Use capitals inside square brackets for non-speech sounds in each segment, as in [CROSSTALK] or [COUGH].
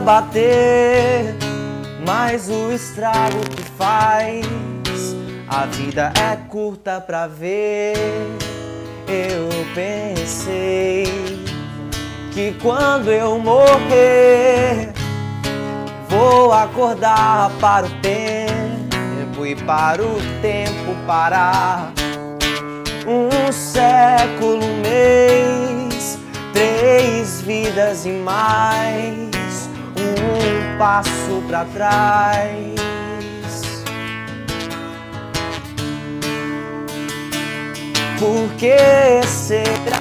bater, mas o estrago que faz. A vida é curta pra ver. Eu pensei que quando eu morrer, vou acordar para o tempo e para o tempo parar. Um século, um mês, três vidas e mais um passo para trás. Por que será?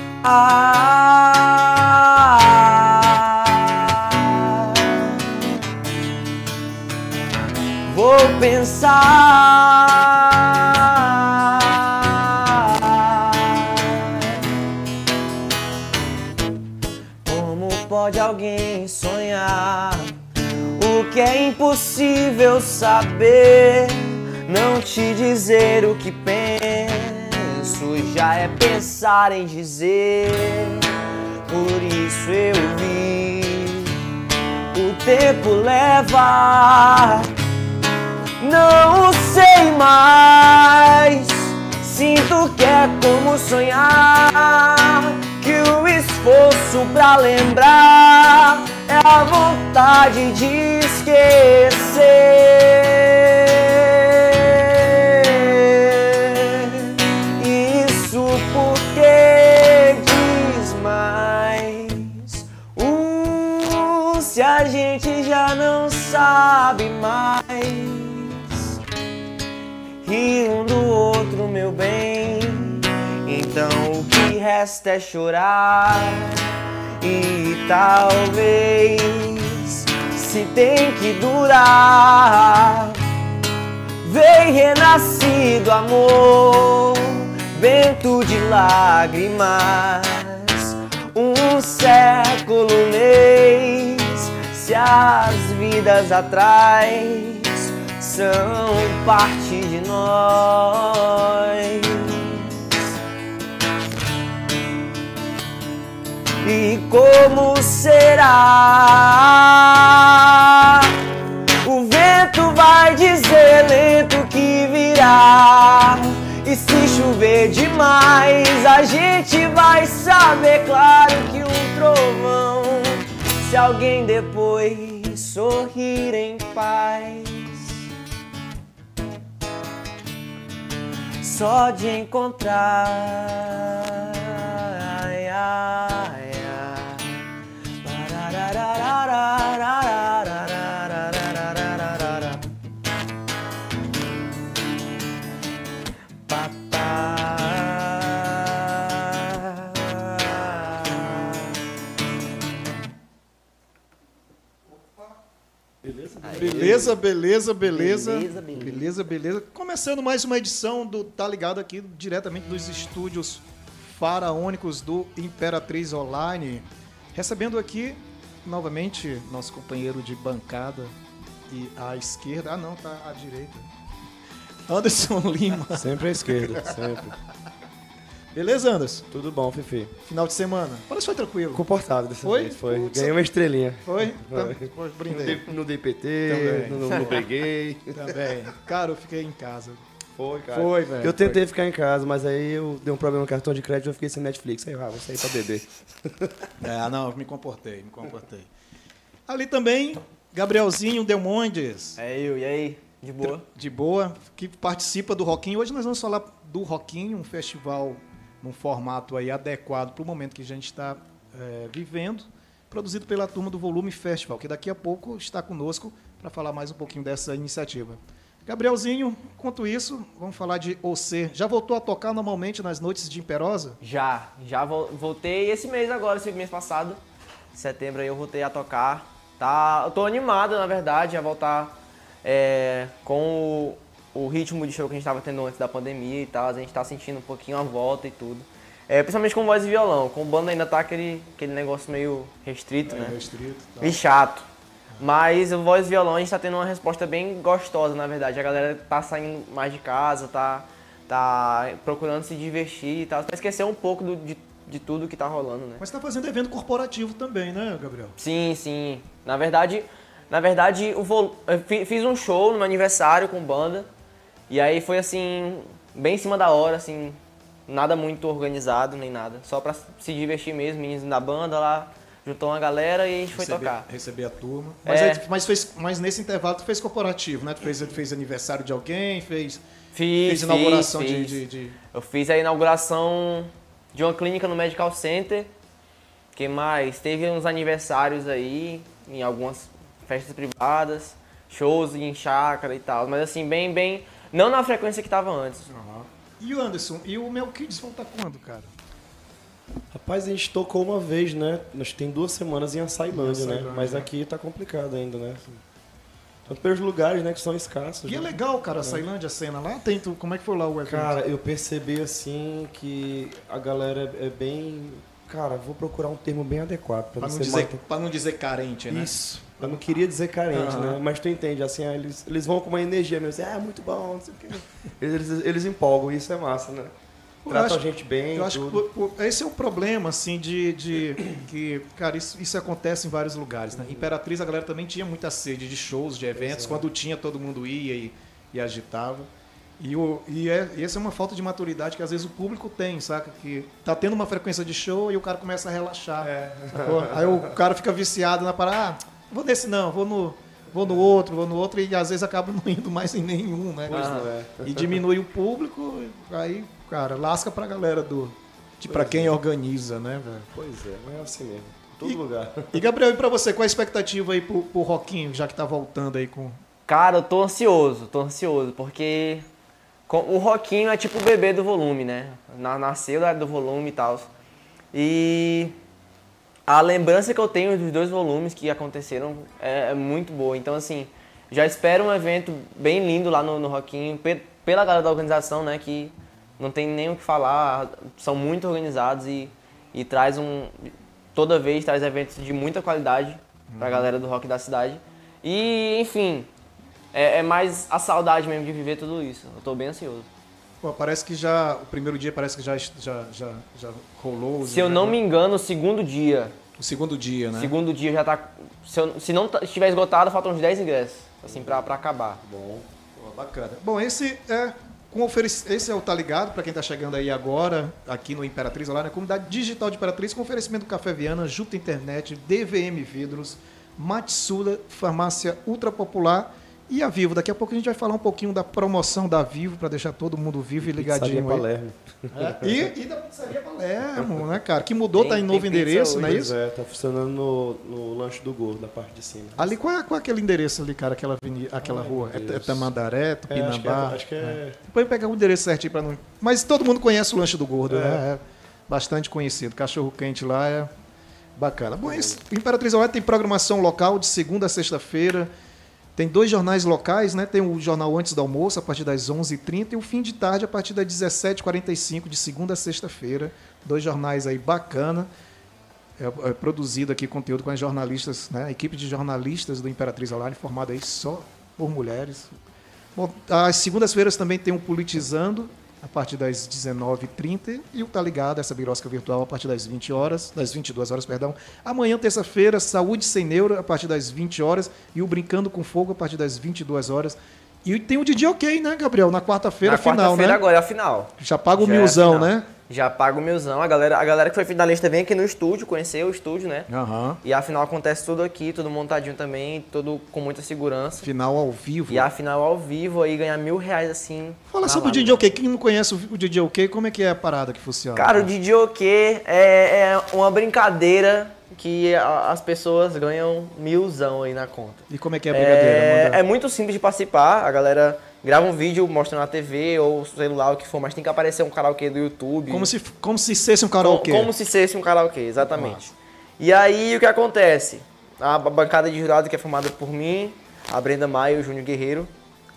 Vou pensar. o que é impossível saber. Não te dizer o que penso já é pensar em dizer. Por isso eu vi o tempo leva. Não sei mais. Sinto que é como sonhar que o esforço pra lembrar é a vontade de esquecer. Isso porque diz mais. Uh, se a gente já não sabe mais. E um do outro, meu bem. Então o que resta é chorar. E talvez, se tem que durar, vem renascido amor, vento de lágrimas, um século mês, se as vidas atrás são parte de nós. e como será. O vento vai dizer lento que virá. E se chover demais, a gente vai saber, claro que um trovão. Se alguém depois sorrir em paz. Só de encontrar. Ai, ai. Beleza, beleza, beleza. Beleza, beleza. Beleza. Começando mais uma edição do Tá Ligado aqui, diretamente dos estúdios faraônicos do Imperatriz Online. Recebendo aqui novamente, nosso companheiro de bancada e à esquerda. Ah, não, tá à direita. Anderson [LAUGHS] Lima. Sempre à esquerda, sempre. Beleza, Anderson? Tudo bom, Fifi. Final de semana. Parece que foi tranquilo. Comportado dessa Foi? vez, foi. Putz. Ganhei uma estrelinha. Foi? Foi. Tá, pô, Não brindei. dei, não dei PT, Também. não, não briguei. [LAUGHS] Também. Cara, eu fiquei em casa. Foi, cara. Foi, velho. Eu tentei ficar em casa, mas aí eu dei um problema no cartão de crédito e eu fiquei sem Netflix. Aí eu ah, vou sair pra beber. [LAUGHS] É, não, me comportei, me comportei. Ali também, Gabrielzinho Delmondes, É eu, e aí? De boa? de boa, que participa do Roquinho. Hoje nós vamos falar do Roquinho, um festival num formato aí adequado para o momento que a gente está é, vivendo, produzido pela turma do Volume Festival, que daqui a pouco está conosco para falar mais um pouquinho dessa iniciativa. Gabrielzinho, enquanto isso, vamos falar de OC. Já voltou a tocar normalmente nas noites de Imperosa? Já, já vol- voltei esse mês agora, esse mês passado. Setembro aí eu voltei a tocar. Tá, eu tô animado, na verdade, a voltar é, com o, o ritmo de show que a gente tava tendo antes da pandemia e tal, a gente tá sentindo um pouquinho a volta e tudo. É, principalmente com voz e violão, com banda ainda tá aquele, aquele negócio meio restrito, É, né? restrito tal. E chato. Mas o voz e violão a gente tá tendo uma resposta bem gostosa, na verdade. A galera tá saindo mais de casa, tá, tá procurando se divertir e tal, pra esquecer um pouco do- de, de tudo que tá rolando, né? Mas tá fazendo evento corporativo também, né, Gabriel? Sim, sim. Na verdade, na verdade, o vol... eu fi- fiz um show no meu aniversário com banda. E aí foi assim, bem em cima da hora, assim, nada muito organizado nem nada. Só pra se divertir mesmo, meninos da banda lá, juntou uma galera e a gente foi receber, tocar. Receber a turma. Mas, É. mas, fez, mas nesse intervalo tu fez corporativo, né? Tu fez, fez aniversário de alguém, fez, Fiz, fez inauguração fiz, de, fiz. de, de- Eu fiz a inauguração de uma clínica no Medical Center. que mais? Teve uns aniversários aí, em algumas festas privadas, shows em chácara e tal. Mas assim, bem, bem. Não na frequência que tava antes. E o Anderson, e o Mel Kids volta quando, cara? Rapaz, a gente tocou uma vez, né? Nós tem duas semanas em Açailândia, né? Açailândia, Mas né? aqui tá complicado ainda, né? Tanto pelos lugares, né, que são escassos. E é né? legal, cara, a Sailândia, a cena lá. Tem, tu, como é que foi lá o evento? Cara, eu percebi assim que a galera é bem. Cara, vou procurar um termo bem adequado pra pra, não dizer, mal- pra não dizer carente, né? Isso. Eu não queria dizer carente, Aham. né? Mas tu entende, assim, eles, eles vão com uma energia mesmo, assim, ah, muito bom, não sei o quê. Eles, eles empolgam, isso é massa, né? Acho- a gente bem. Eu acho tudo. que o- o- esse é o problema, assim, de, de que, cara, isso, isso acontece em vários lugares, né? Imperatriz, a galera também tinha muita sede de shows, de eventos, é. quando tinha, todo mundo ia e, e agitava. E, o, e, é, e essa é uma falta de maturidade que às vezes o público tem, saca? Que tá tendo uma frequência de show e o cara começa a relaxar. sacou? Aí o cara fica viciado na parada, ah, vou nesse não, vou no, vou no outro, vou no outro, e às vezes acaba não indo mais em nenhum, né? Ah. é. e diminui o público, aí, cara, lasca pra galera do. De pra quem organiza, né, velho? Pois é, mas é assim mesmo. Em todo E- lugar. E Gabriel, e pra você, qual a expectativa aí pro, pro Roquinho, já que tá voltando aí com. Cara, eu tô ansioso, tô ansioso, porque o Roquinho é tipo o bebê do volume, né? Na- Nasceu do volume e tal. E a lembrança que eu tenho dos dois volumes que aconteceram é, é muito boa. Então, assim, já espero um evento bem lindo lá no, no Roquinho, pe- pela galera da organização, né? Que não tem nem o que falar, são muito organizados e, e traz um. Toda vez traz eventos de muita qualidade pra galera do rock da cidade. E, enfim, é, é mais a saudade mesmo de viver tudo isso. Eu tô bem ansioso. Pô, parece que já. O primeiro dia parece que já, já, já, já rolou. Se eu não me engano, o segundo dia. O segundo dia, né? Segundo dia já tá. Se, eu- se não tá- estiver esgotado, faltam uns 10 ingressos. Assim, pra, pra acabar. Bom. Pô, bacana. Bom, esse é. Com. Esse é o Tá Ligado, para quem tá chegando aí agora, aqui no Imperatriz, lá na comunidade digital de Imperatriz, com oferecimento do Café Viana, Juta Internet, DVM Vidros, Matsula, Farmácia Ultra Popular e a Vivo. Daqui a pouco a gente vai falar um pouquinho da promoção da Vivo, para deixar todo mundo vivo e Pizzaria ligadinho. Palermo. É, E, e da Pizzaria Palermo, né, cara? Que mudou, Tem- tá em novo endereço, hoje. não é isso? é, tá funcionando no, no lanche do gordo, da parte de cima. Ali, qual é, qual é aquele endereço ali, cara? Aquela, avenida, aquela Ai, rua? É, é. Tamandaré, É, acho que é, Tupinambá? acho que é Depois pegar o endereço certinho para não. Mas todo mundo conhece o lanche do gordo, É. né? É bastante conhecido. Cachorro quente lá é bacana. Bom, esse, Imperatriz Online tem programação local de segunda a sexta-feira. Tem dois jornais locais, né? Tem o jornal antes do almoço, a partir das 11h30, e o fim de tarde, a partir das 17h45, de segunda a sexta-feira. Dois jornais aí bacana. É, é produzido aqui conteúdo com as jornalistas, né? A equipe de jornalistas do Imperatriz Online, formada aí só por mulheres. Bom, segundas-feiras também tem o Politizando, a partir das 19h30, e o Tá Ligado, essa birosca virtual, a partir das 20 horas, das 22 horas, perdão. Amanhã, terça-feira, Saúde Sem Neuro, a partir das 20 horas, e o Brincando com Fogo, a partir das 22 horas. E tem o DJ OK, né, Gabriel? Na quarta-feira, Na final, quarta-feira né? agora é a final. Já paga o Já é milzão, final. né? Já paga o milzão. A galera, a galera que foi finalista vem aqui no estúdio, conhecer o estúdio, né? Aham. E a final acontece tudo aqui, tudo montadinho também, tudo com muita segurança. Final ao vivo. E a final ao vivo aí ganhar mil reais assim. Fala sobre o lata. DJ OK. Quem não conhece o o DJ OK, como é que é a parada que funciona? Cara, o DJ OK é, é uma brincadeira que as pessoas ganham milzão aí na conta. E como é que é a brincadeira? É, é muito simples de participar, a galera grava um vídeo mostrando na TV ou celular, o que for, mas tem que aparecer um karaokê do YouTube. Como se, como se fosse um karaokê. Como se fosse um karaokê, exatamente. E aí o que acontece? A ba- bancada de jurado que é formada por mim, a Brenda Maia e o Júnior Guerreiro,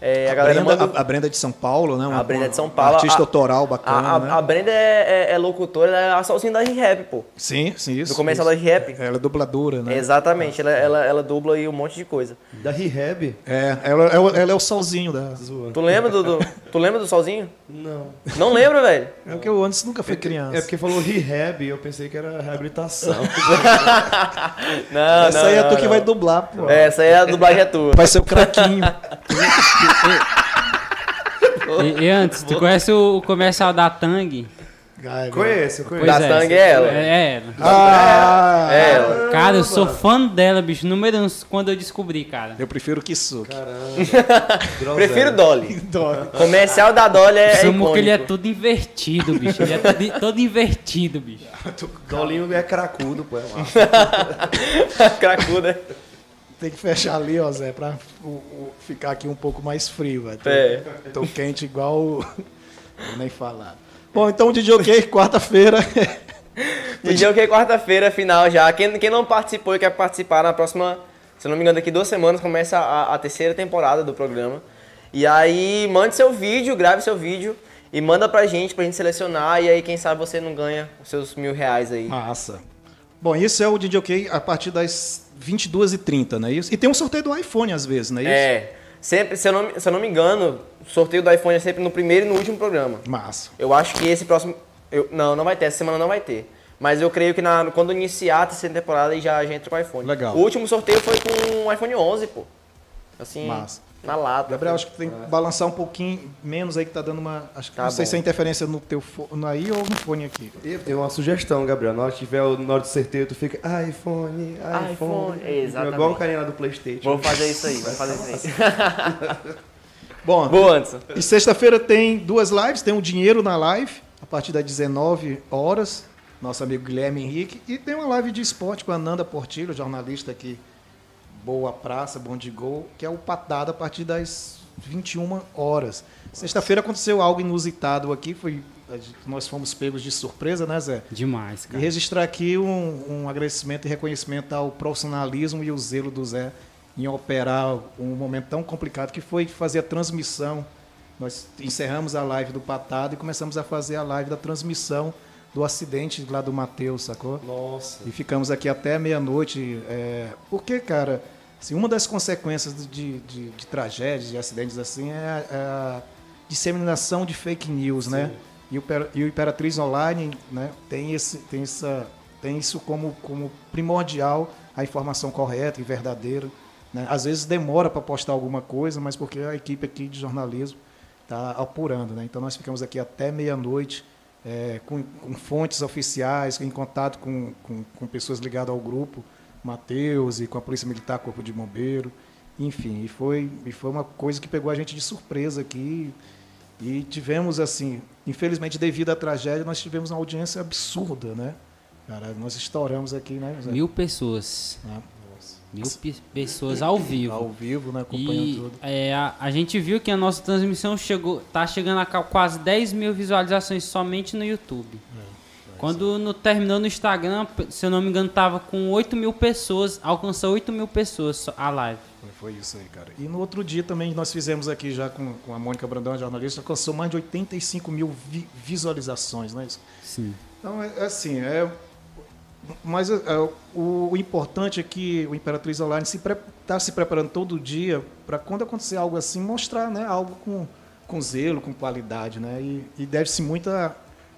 É, a, A, galera Brenda, manda. a, a Brenda de São Paulo, né? Uma- A Brenda de São uma Paulo, Artista a- autoral bacana, A, a, né? a Brenda é, é- é locutora, ela é a solzinha da rap, pô. Sim, sim, isso. Do comercial isso. da rap. Ela é dubladora, né? Exatamente, ela, ela, ela dubla aí um monte de coisa. Da Rehab? É, ela, ela, ela é o solzinho da. Tu lembra do, do- tu lembra do Solzinho? Não. Não lembra, velho? É porque o Anderson nunca foi criança. É porque falou Rehab e eu pensei que era reabilitação. [LAUGHS] Não, Essa não, aí é não, tu que não. vai dublar, pô. É, essa aí é a dublagem é tua. Vai ser o craquinho. [LAUGHS] E, e antes, tu conhece o, comercial da Tang? Ai, conheço, conheço. Da Tang é ela. É, ela. Ah, É ela. Cara, eu sou fã dela, bicho. Número um, quando eu descobri, cara. Eu prefiro que suque. Caramba. [LAUGHS] Prefiro Dolly. [LAUGHS] Dó. Comercial da Dolly é, é Samu que ele é todo invertido, bicho. Ele é todo, todo invertido, bicho. [LAUGHS] Dolinho é cracudo, pô. É massa. Cracuda. Tem que fechar ali, ó, Zé, pra o- o- ficar aqui um pouco mais frio, velho. É. tô quente igual. o- Vou [LAUGHS] nem falar. Bom, então de ok, quarta-feira. [LAUGHS] DJ OK quarta-feira, final já. Quem, quem não participou e quer participar na próxima, se não me engano, daqui duas semanas começa a, a terceira temporada do programa. E aí, mande seu vídeo, grave seu vídeo e manda pra gente, pra gente selecionar. E aí, quem sabe você não ganha os seus mil reais aí. Massa. Bom, isso é o DJ OK a partir das 22h30, não é isso? E tem um sorteio do iPhone às vezes, não é isso? É, sempre, se eu, não, se eu não me engano, o sorteio do iPhone é sempre no primeiro e no último programa. Massa. Eu acho que esse próximo. eu- não, não vai ter, essa semana não vai ter. Mas eu creio que na, quando iniciar a terceira temporada já, já entra com o iPhone. Legal. O último sorteio foi com o iPhone 11, pô. Assim, Massa. Na lata. Gabriel, acho que tem que balançar um pouquinho menos aí que tá dando uma. Acho que Tá não sei bom. se é interferência no teu fone aí ou no fone aqui. Eu tenho uma sugestão, Gabriel. Na hora que tiver o- na hora do sorteio, tu fica iPhone, iPhone. iPhone, exatamente. Igual o carinha lá do Playstation. Vou fazer isso aí, vou fazer isso aí. [LAUGHS] Bom, Boa, Anderson. E sexta-feira tem duas lives, tem o Dinheiro na Live, a partir das 19 horas, nosso amigo Guilherme Henrique, e tem uma live de esporte com a Nanda Portilho, jornalista aqui, boa praça, bom de gol, que é o Patada a partir das 21 horas. Sexta-feira aconteceu algo inusitado aqui, foi nós fomos pegos de surpresa, né, Zé? Demais, E cara. registrar aqui um, um agradecimento e reconhecimento ao profissionalismo e o zelo do Zé em operar um momento tão complicado que foi fazer a transmissão. Nós encerramos a live do Patado e começamos a fazer a live da transmissão do acidente lá do Matheus, sacou? Nossa. E ficamos aqui até meia-noite. É... Porque, cara, assim, uma das consequências de, de, de tragédias, de acidentes assim, é a, é a disseminação de fake news, né? E o, e o Imperatriz Online né, tem, esse, tem, essa, tem isso como, como primordial, a informação correta e verdadeira. Né? Às vezes demora para postar alguma coisa, mas porque a equipe aqui de jornalismo está apurando. Né? Então nós ficamos aqui até meia-noite é, com, com fontes oficiais, em contato com, com, com pessoas ligadas ao grupo, Matheus e com a Polícia Militar, Corpo de Bombeiro, enfim, e foi, e foi uma coisa que pegou a gente de surpresa aqui. E tivemos, assim, infelizmente, devido à tragédia, nós tivemos uma audiência absurda, né? Cara, nós estouramos aqui, né? Zé? Mil pessoas. Né? Mil pe- pessoas ao vivo. Ao vivo, né? Acompanhando E tudo. é, a, a gente viu que a nossa transmissão chegou, tá chegando a quase 10 mil visualizações somente no YouTube. Quando no, terminou no Instagram, se eu não me engano, tava com 8 mil pessoas, alcançou 8 mil pessoas a live. Foi, foi isso aí, cara. E no outro dia também nós fizemos aqui já com, com a Mônica Brandão, a jornalista, alcançou mais de 85 mil vi- visualizações, não é isso? Sim. Então, é, é assim, é. Mas é, é, o, o importante é que o Imperatriz Online está se, pre- tá se preparando todo dia para quando acontecer algo assim, mostrar né, algo com, com zelo, com qualidade. Né? E, e deve-se muito a,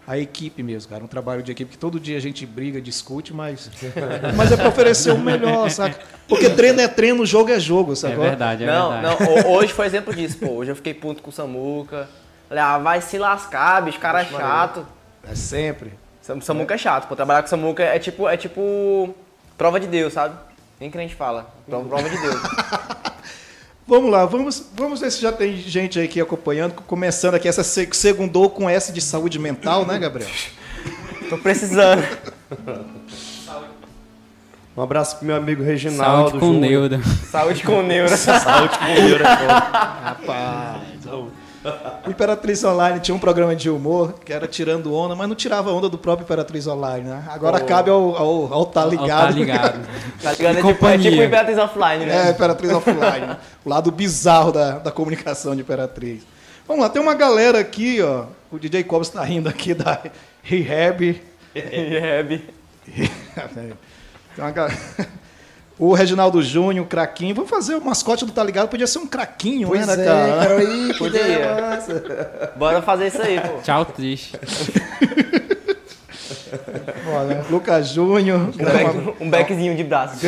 a equipe mesmo, cara. Um trabalho de equipe que todo dia a gente briga, discute, mas, [LAUGHS] mas é para oferecer o melhor, sabe? Porque treino é treino, jogo é jogo, É sabe? verdade, é não, verdade. não, ho- hoje foi exemplo disso, pô. Hoje eu fiquei puto com o Samuca. Falei, ah, vai se lascar, bicho, cara é chato. É sempre. Sam- Samuca é chato, pô. Trabalhar com Samuca é tipo, é tipo prova de Deus, sabe? Nem que a gente fala. Prova, prova de Deus. [LAUGHS] Vamos lá, vamos, vamos ver se já tem gente aí aqui acompanhando, começando aqui essa se- segundou com S de saúde mental, né, Gabriel? [LAUGHS] Tô precisando. Um abraço pro meu amigo Reginaldo. Saúde com Júnior. Neuda. Saúde com neuro. Saúde com Neuro é. Rapaz. O [LAUGHS] Imperatriz Online tinha um programa de humor que era tirando onda, mas não tirava onda do próprio Imperatriz Online, né? Agora Oh. cabe ao, ao, ao tá ligado. Tá ligado. [LAUGHS] Tá ligado? É tipo, é Companhia. tipo Imperatriz Offline, né? É, Imperatriz Offline. né? O lado bizarro da, da comunicação de Imperatriz. Vamos lá, tem uma galera aqui, ó. O DJ Cobos está rindo aqui da Rehab. [LAUGHS] Rehab. Tem uma ga- O Reginaldo Júnior, o Craquinho. Vamos fazer o mascote do Tá Ligado. Podia ser um craquinho, Pois né, é, cara? cara, aí, que ideia. [LAUGHS] Bora fazer isso aí, pô. Tchau, triste. [LAUGHS] Olha, Lucas Júnior. Um, back, um backzinho de braço. [LAUGHS]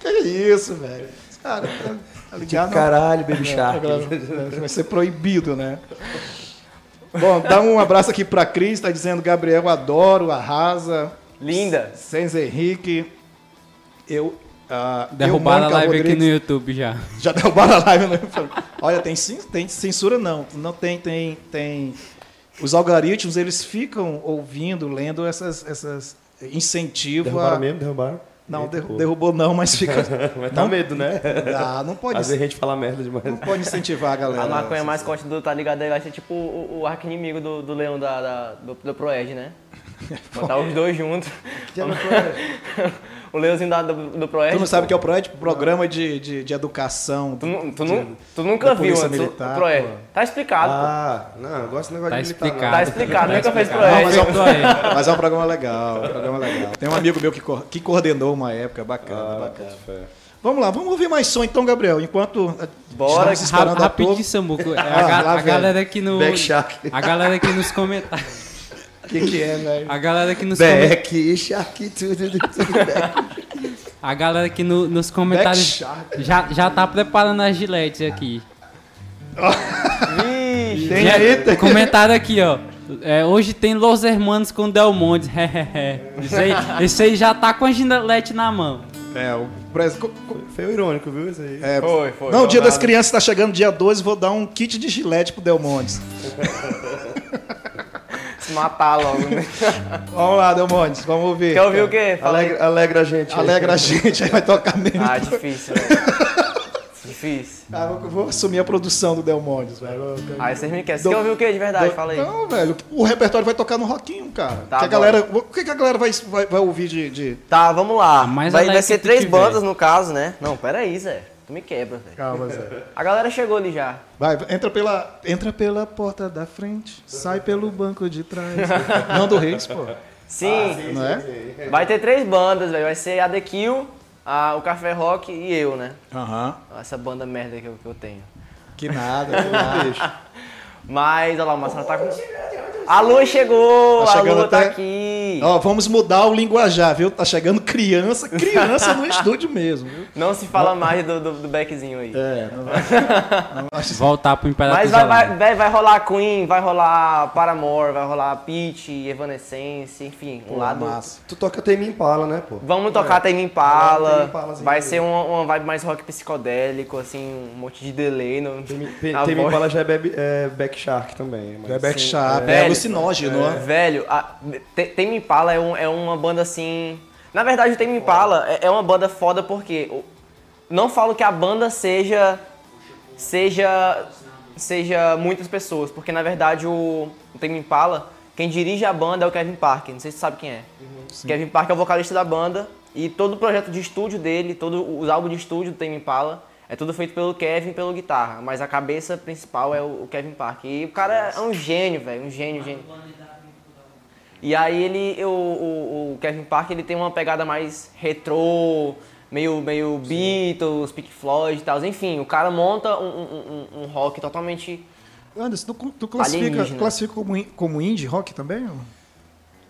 Que isso, velho? Cara, tá, tá ligado? Caralho, Baby Shark. Vai ser proibido, né? Bom, dá um abraço aqui pra Cris, tá dizendo Gabriel, adoro, arrasa. Linda. Senz Henrique. Eu. eu, [LAUGHS] Derrubaram a live aqui no Rodrigues. YouTube já. Já derrubaram a live, né? Olha, tem, tem censura não. Não tem, tem, tem. Os algoritmos, eles ficam ouvindo, lendo essas, essas incentivo Derrubaram a. mesmo? Derrubaram? Não, Eita, derru- pô. derrubou não, mas [LAUGHS] fica. Mas tá Não- medo, né? Ah, não pode, Às vezes a gente fala merda demais. não pode incentivar a galera. A maconha mais forte do Tá Ligado aí vai ser tipo o, o arqui-inimigo do, do leão da, da- do, do Proed, né? [LAUGHS] Botar os dois juntos. [LAUGHS] o leãozinho da, do, do. Tu não sabe o que é o PROED? Programa de, de, de educação. Tu, nu- tu, nu- tu nunca da viu antes Militar, o Proed. pô. Tá explicado, pô. Ah, não, eu gosto desse negócio Tá de militar, não. explicado. Tá explicado, nunca fez Proed. mas, é um, [LAUGHS] mas é um programa legal, um programa legal. Tem um amigo meu que, que coordenou uma época, bacana, Ah, bacana. Vamos lá, vamos ouvir mais som então, Gabriel. Enquanto eh, Bora, estamos esperando Ra a. Samuco. A, Ah, ga- lá a vem. galera aqui no. A galera aqui nos comentários. O que, que é, velho? A galera aqui nos comentários. Back Shark, tudo, tudo. A galera aqui no- nos comentários já, já tá preparando as giletes aqui. Vixe. Tem aí, tem. Comentário aqui, ó. É, hoje tem Los Hermanos com Delmonte. Isso [LAUGHS] aí, esse aí já tá com a gilete na mão. É, o Foi irônico, viu? Isso aí. é, Foi, foi. Não, o dia das crianças está chegando, dia 12, vou dar um kit de gilete pro Delmontes. [LAUGHS] Se matar logo, né? [LAUGHS] Vamos lá, Delmontes, vamos ouvir. Quer ouvir o quê? Aí. Alegra, alegra a gente. aí. Alegra a gente, aí vai tocar mesmo. Ah, difícil, velho. [LAUGHS] Difícil. Ah, vou, vou assumir a produção do Delmontes, velho. Aí vocês me querem. Você quer ouvir o quê de verdade? Fala aí. Não, velho, o repertório vai tocar no rockinho, cara. Tá que a galera, o que, que a galera vai, vai, vai ouvir de, de- Tá, vamos lá. mais vai, alegre vai ser que três bandas no caso, né? Não, pera aí, Zé. Tu me quebra, velho. Calma, Zé. A galera chegou ali já. Vai, entra pela, entra pela porta da frente, sai pelo banco de trás. [LAUGHS] Não do Reis, pô. Sim, Não é? vai ter três bandas, velho. Vai ser a The Kill, a, o Café Rock e eu, né? Aham. Essa banda merda que eu, que eu tenho. Que nada, que nada. [LAUGHS] Mas, olha lá, o Marcelo tá com. A Lua chegou! Tá a Lua tá até- aqui! Ó, vamos mudar o linguajar, viu? Tá chegando criança, criança no [LAUGHS] estúdio mesmo, viu? Não se fala mais do, do, do backzinho aí. É, não vai. [LAUGHS] Não vai Voltar pro Imperatriz Mas vai, vai, vai, vai rolar Queen, vai rolar Paramore, vai rolar Peach, Evanescence, enfim, um Pô, lado. massa. Tu toca Tame Impala, né, pô? Vamos tocar Tame Tame Impala, Impalazinho vai ser uma, uma vibe mais rock psicodélico, assim, um monte de delay no, Tame. [LAUGHS] Impala já é, é Back Shark também. mas- É back Sim, sharp, é. é, Velho, alucinógeno, né? Velho, a, Tame Impala é, um- é uma banda assim... Na verdade, o Tame Impala é, é uma banda foda porque... Não falo que a banda seja... Seja... Seja muitas pessoas, porque na verdade o, o Tame Impala, quem dirige a banda é o Kevin Parker, não sei se você sabe quem é. Kevin Parker é o vocalista da banda e todo o projeto de estúdio dele, todos os álbuns de estúdio do Tame Impala, é tudo feito pelo Kevin pelo guitarra, mas a cabeça principal é o, Kevin Parker. E o cara é um gênio, velho, um gênio, gênio. E aí ele, o, o, o Kevin Parker, ele tem uma pegada mais retrô, meio, meio Beatles, Pink Floyd e tal. Enfim, o cara monta um, um, um- um rock totalmente... Anderson, tu, tu classifica, classifica como, como indie rock também? ou?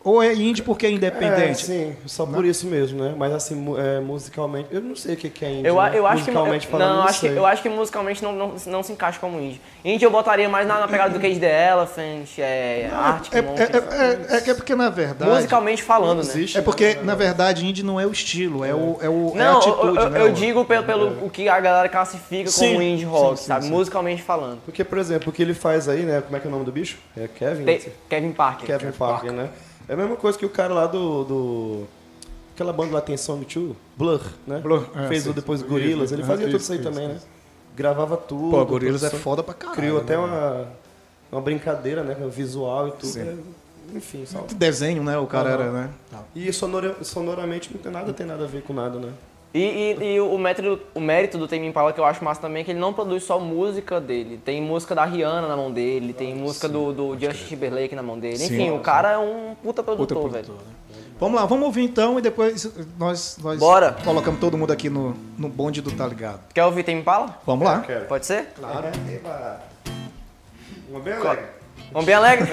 Ou é indie porque é É, independente? sim, só por isso mesmo, né? Mas assim, é, musicalmente, eu não sei o que que é indie, Eu, a- né? eu acho que musicalmente eu, falando, não, acho que eu acho que musicalmente não, não, não se encaixa como indie. Indie eu botaria mais na, na pegada do Cage the Elephant, é, Arctic É, Monkeys. é, é, é que é porque, na verdade... Musicalmente falando, né? existe, É porque, na verdade, indie não é o estilo, é, o, é, o, é a Não, atitude, eu, eu- né? eu o- digo pelo, pelo o que a galera classifica Sim, como indie rock, sim, sim, sabe? sim. Musicalmente falando. Porque, por exemplo, o que ele faz aí, né? Como é que é o nome do bicho? É Kevin? Te- Kevin Parker. Kevin Parker, né? É a mesma coisa que o cara lá do. do... Aquela banda lá tem Song 2, Blur, né? Blur, é, Fez sim, depois sim. Gorillaz, ele fazia tudo isso, aí também, né? gravava tudo. Pô, Gorilas é foda pra caralho. Criou né, até mano? uma, uma brincadeira, né? Visual e tudo. Sim. É, enfim, só. Desenho, né? O cara era, né? E sonora- sonoramente não tem nada, tem nada a ver com nada, né? E, e- e o, mérito, o mérito do Tame Impala que eu acho massa também é que ele não produz só música dele. Tem música da Rihanna na mão dele, tem música do, do Justin Timberlake na mão dele. Sim. Enfim, o cara é um puta Puta produtor, produtor, velho. né? Vamos lá, vamos ouvir então e depois nós, nós Bora. colocamos todo mundo aqui no, no bonde do Tá Ligado. Quer ouvir Tame Impala? Vamos lá. Quero. Pode ser? Claro. Uma bem alegre. Vamos bem alegre?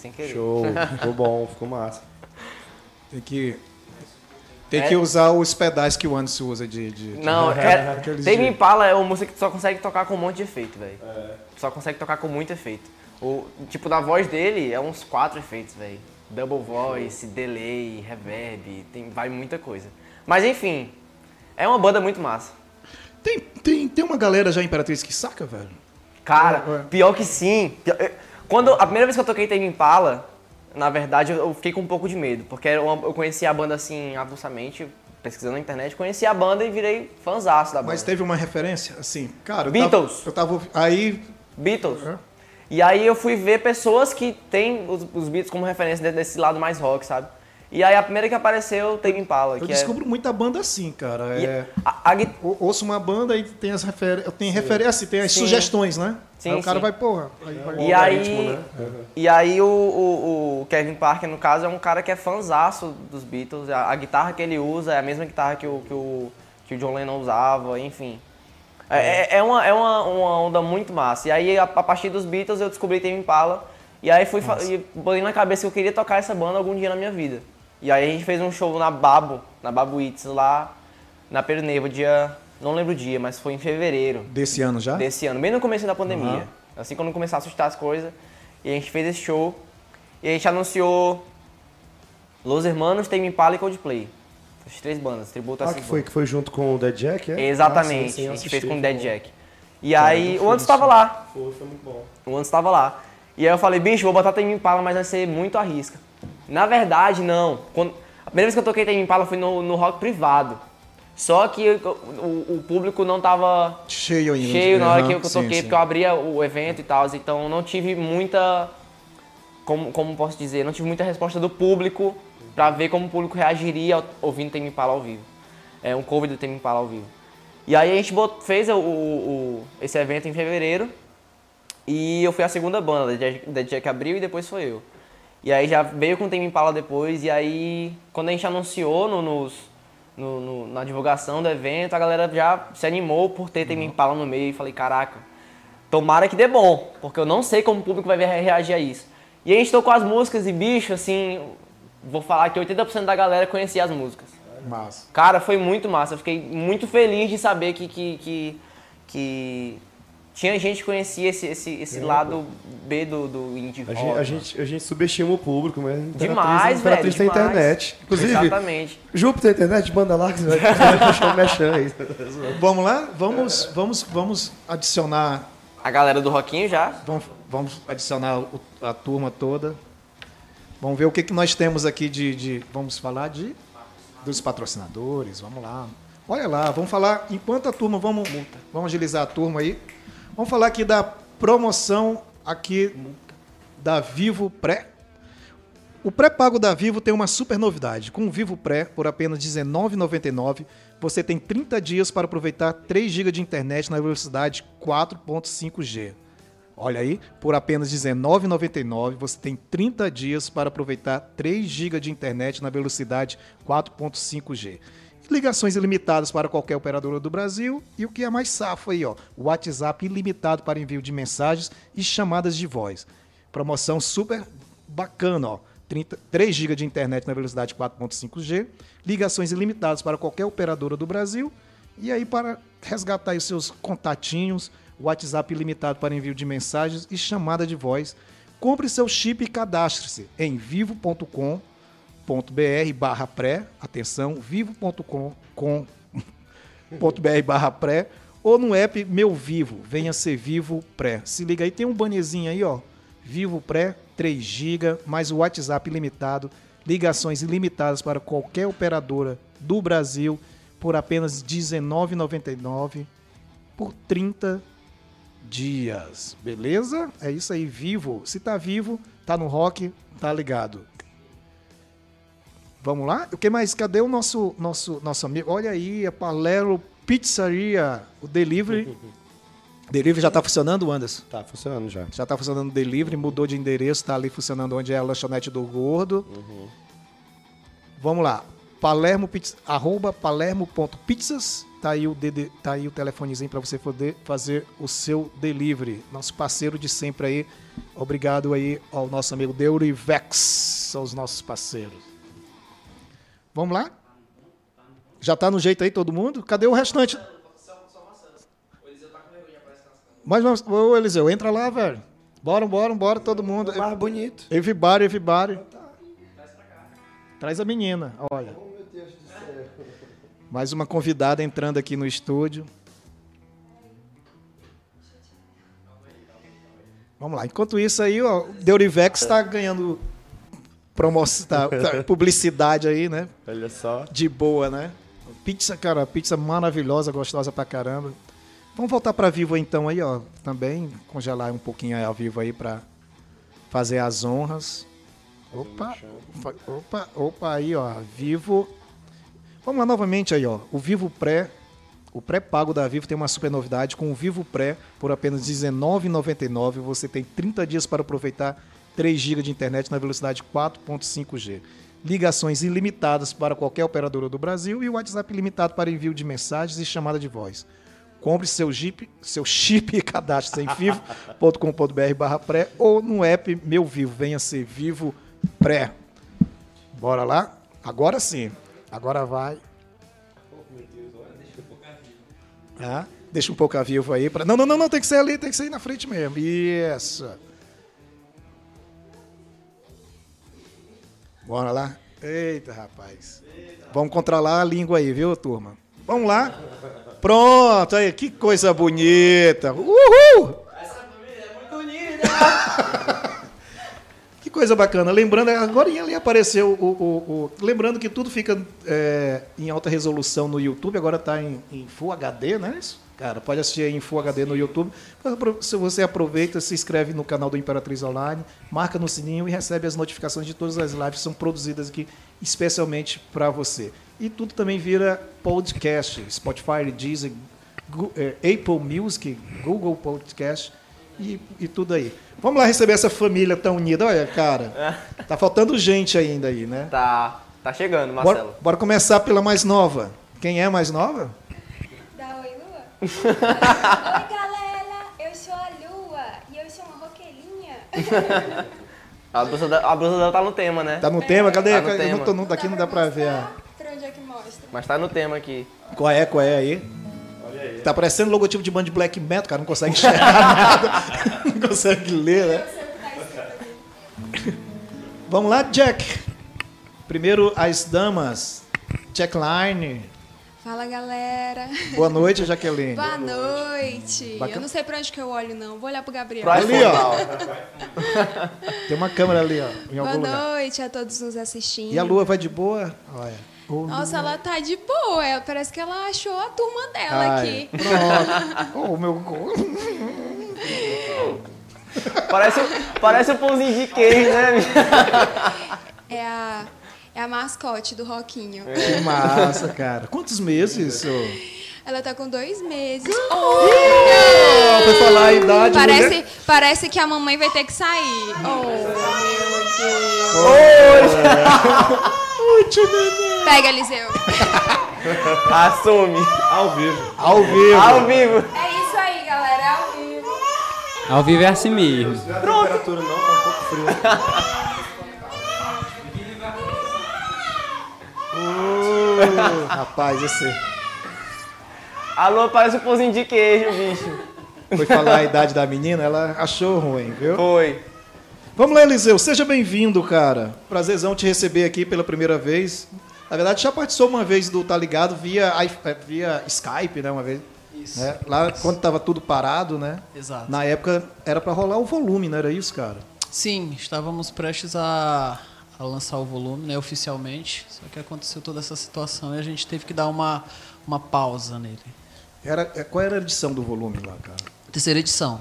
Sem querer. Show. Ficou bom, ficou massa. Tem que. Tem É. que usar os pedais que o Anderson usa de. de- de- Não, [LAUGHS] é, Aqueles Tame de- Impala é uma música que tu só consegue tocar com um monte de efeito, velho. Só consegue tocar com muito efeito. O tipo da voz dele é uns quatro efeitos, velho. Double voice, delay, reverb, tem vai muita coisa. Mas enfim, é uma banda muito massa. Tem, tem, tem uma galera já Imperatriz que saca, velho? Cara, É, é. pior que sim. Pior- eu- Quando a primeira vez que eu toquei Tame Impala, na verdade eu- eu fiquei com um pouco de medo, porque eu conheci a banda assim avulsamente, pesquisando na internet, conheci a banda e virei fãzaço da banda. Mas teve uma referência, assim, cara. Eu Beatles. Tava, eu tava. Aí. Beatles. É. E aí eu fui ver pessoas que têm os, os Beatles como referência de- desse lado mais rock, sabe? E aí a primeira que apareceu, Tame Impala, Eu que descubro muita banda assim, cara. é... É, a, a ouço uma banda e tem as referências. Tem referência, assim, tem as Sim. sugestões, né? Sim, aí o cara sim. vai, porra. Aí vai. E aí, né? e aí o, o- o Kevin Parker, no caso, é um cara que é fanzaço dos Beatles. A, a guitarra que ele usa é a mesma guitarra que o, que o, que o John Lennon usava, enfim. É, é- é uma, é uma, uma onda muito massa. E aí, a, a partir dos Beatles, eu descobri Tame Impala. E aí fui e botei na cabeça que eu queria tocar essa banda algum dia na minha vida. E aí a gente fez um show na Babo, na Babo Eats, lá na Perneva, dia... Não lembro o dia, mas foi em fevereiro Desse ano já? desse ano, bem no começo da pandemia. Aham. Assim, quando começar a assustar as coisas. E a gente fez esse show. E a gente anunciou Los Hermanos, Tame Impala e Coldplay. As três bandas, tributo a Ah, que foi, que foi junto com o Dead Jack, é? Exatamente, Ah, sim, sim, a gente fez com o Dead bom. Jack. E aí, o Anderson estava lá. Foi, foi muito bom. O Anderson estava lá. E aí eu falei, bicho, vou botar Tame Impala, mas vai ser muito à risca. Na verdade, não. Quando, a primeira vez que eu toquei Tame Impala foi no, no rock privado. Só que o, o- público não tava Cheio ainda. cheio na hora que eu Aham, sim, toquei, sim. porque eu abria o evento e tal, então não tive muita. Como, como posso dizer? Não tive muita resposta do público pra ver como o público reagiria ouvindo Tame Impala ao vivo. É um cover do Tame Impala ao vivo. E aí a gente bot- fez o, o- esse evento em fevereiro e eu fui a segunda banda, da Jack, da Jack abriu e depois foi eu. E aí já veio com o Tame Impala depois, e aí quando a gente anunciou no, nos, no- no- na divulgação do evento, a galera já se animou por ter Tame Impala no meio e falei, caraca, tomara que dê bom, porque eu não sei como o público vai reagir a isso. E a gente tocou as músicas e, bicho, assim, vou falar que 80% da galera conhecia as músicas. Massa. Cara, foi muito massa. Eu fiquei muito feliz de saber que, que, que, que tinha gente que conhecia esse, esse, esse É, lado B do, do indie A rock. gente, a, gente, a gente subestima o público, mas Imperatriz- Demais, velho. tem demais. internet. Inclusive, Exatamente. Júpiter tem internet, banda lá, que você vai [LAUGHS] puxar o mexão aí. Vamos lá? Vamos, vamos, vamos adicionar. A galera do Rockinho já. Vamos, vamos adicionar o- a turma toda. Vamos ver o que, que nós temos aqui de, de- Vamos falar de dos patrocinadores. Vamos lá. Olha lá, vamos falar. Enquanto a turma, vamos, vamos agilizar a turma aí. Vamos falar aqui da promoção aqui da Vivo Pré. O pré-pago da Vivo tem uma super novidade. Com o Vivo Pré, por apenas R$19,99, você tem 30 dias para aproveitar 3 GB de internet na velocidade 4.5G. Olha aí, por apenas R$19,99, você tem 30 dias para aproveitar 3 GB de internet na velocidade 4.5G. Ligações ilimitadas para qualquer operadora do Brasil e o que é mais safo aí, ó, WhatsApp ilimitado para envio de mensagens e chamadas de voz. Promoção super bacana, ó. 30, 3 GB de internet na velocidade 4.5G, ligações ilimitadas para qualquer operadora do Brasil e aí para resgatar os seus contatinhos, WhatsApp ilimitado para envio de mensagens e chamada de voz. Compre seu chip e cadastre-se em vivo.com.br barra pré, atenção, vivo.com.br [LAUGHS] barra pré, ou no app Meu Vivo, venha ser Vivo Pré. Se liga aí, tem um banezinho aí, ó, Vivo Pré, 3 GB, mais o WhatsApp ilimitado, ligações ilimitadas para qualquer operadora do Brasil por apenas R$19,99 por 30 dias. Beleza? É isso aí, vivo. Se tá vivo, tá no rock, tá ligado. Vamos lá? O que mais? Cadê o nosso nosso nosso amigo? Olha aí, a Palermo Pizzaria, o delivery. [LAUGHS] delivery já tá funcionando, Anderson? Tá funcionando já. Já tá funcionando o delivery, mudou de endereço, tá ali funcionando onde é a lanchonete do Gordo. Vamos lá. Palermo Pizza, arroba palermo.pizzas. Tá aí o DD, tá aí o telefonezinho para você poder fazer o seu delivery. Nosso parceiro de sempre aí. Obrigado aí ao nosso amigo Deurivex, são os nossos parceiros. Vamos lá? Já tá no jeito aí todo mundo? Cadê o restante? Mas, mas ô Eliseu, entra lá, velho. Bora, bora, bora, todo mundo. Mais bonito. Everybody, everybody. Traz a menina, olha. Mais uma convidada entrando aqui no estúdio. Vamos lá. Enquanto isso aí, ó, o Deurivex está ganhando promoção, tá- tá- [LAUGHS] publicidade aí, né? Olha só. De boa, né? Pizza, cara, pizza maravilhosa, gostosa pra caramba. Vamos voltar pra Vivo então aí, ó. Também congelar um pouquinho a Vivo aí pra fazer as honras. Opa, opa, opa, aí, ó. Vivo. Vamos lá novamente aí, ó. O Vivo Pré. O pré-pago da Vivo tem uma super novidade. Com o Vivo Pré, por apenas R$19,99, você tem 30 dias para aproveitar 3 GB de internet na velocidade 4.5G. Ligações ilimitadas para qualquer operadora do Brasil e o WhatsApp ilimitado para envio de mensagens e chamada de voz. Compre seu, Jeep, seu chip e cadastre em vivo.com.br barra pré ou no app Meu Vivo. Venha ser Vivo Pré. Bora lá? Agora sim. Agora vai. Ah, deixa um pouco a vivo aí. Pra... Não, não, não, não, tem que ser ali, tem que ser aí na frente mesmo. Isso. Bora lá? Eita, rapaz. Vamos controlar a língua aí, viu, turma? Vamos lá. Pronto, aí, que coisa bonita. Uhul! Essa família é muito unida. [LAUGHS] Que coisa bacana. Lembrando, agora ali apareceu o, o- o- Lembrando que tudo fica é, em alta resolução no YouTube, agora está em, em Full HD, não é isso? Cara, pode assistir aí em Full HD no YouTube. Se você aproveita, se inscreve no canal do Imperatriz Online, marca no sininho e recebe as notificações de todas as lives que são produzidas aqui especialmente para você. E tudo também vira podcast, Spotify, Deezer, é, Apple Music, Google Podcast e, e tudo aí. Vamos lá receber essa família tão unida. Olha, cara, [LAUGHS] tá faltando gente ainda aí, né? Tá, tá chegando, Bora, Marcelo. bora começar pela mais nova. Quem é a mais nova? Dá oi, Lua? [LAUGHS] oi, galera! Eu sou a Lua e eu sou uma roqueirinha. [LAUGHS] A blusa, da- a blusa dela tá no tema, né? Tá no tema? Cadê? Tá no Eu tema. não tô, não, daqui não dá pra ver. Pra onde é que mostra? Mas tá no tema aqui. Qual é, qual é aí? Tá parecendo logotipo de banda de black metal, cara. Não consegue enxergar [LAUGHS] nada. Não consegue ler, né? Vamos lá, Jack. Primeiro, as damas. Jackline. Fala, galera. Boa noite, Jaqueline. Boa noite. Bacana. Eu não sei pra onde que eu olho, não. Vou olhar pro Gabriel. Pro Ali, ó. Tem uma câmera ali, ó, em Boa lugar. noite a todos nos assistindo. E a lua vai de boa? Olha. Ô, Nossa, ela tá de boa. Ela- Parece que ela achou a turma dela Ai, aqui. Pronto. oh, meu... Parece, parece um pãozinho de queijo, né? É a, é a mascote do Roquinho. Que massa, cara. Quantos meses? ô? Ela tá com dois meses. Ah, Foi falar a idade. Parece, mulher. parece que a mamãe vai ter que sair. Oh, meu Deus. Pega, Eliseu. [LAUGHS] Assume. Ao vivo. Ao vivo. Ao vivo. É isso aí, galera. É ao vivo. Ao vivo é assim mesmo. A temperatura não, tá um pouco frio. Uh, [LAUGHS] rapaz, esse Alô, parece um pãozinho de queijo, bicho. foi falar a idade da menina, ela achou ruim, viu? Foi. Vamos lá, Eliseu. Seja bem-vindo, cara. Prazerzão te receber aqui pela primeira vez. Na verdade, já participou uma vez do Tá Ligado via, eh, via Skype, né? Uma vez. Isso. né? Lá quando tava tudo parado, né? Exato. Na época era pra rolar o volume, não era isso, cara? Sim, estávamos prestes a, a lançar o volume, né, oficialmente. Só que aconteceu toda essa situação e a gente teve que dar uma, uma pausa nele. Era, eh, qual era a edição do volume lá, cara? Terceira edição.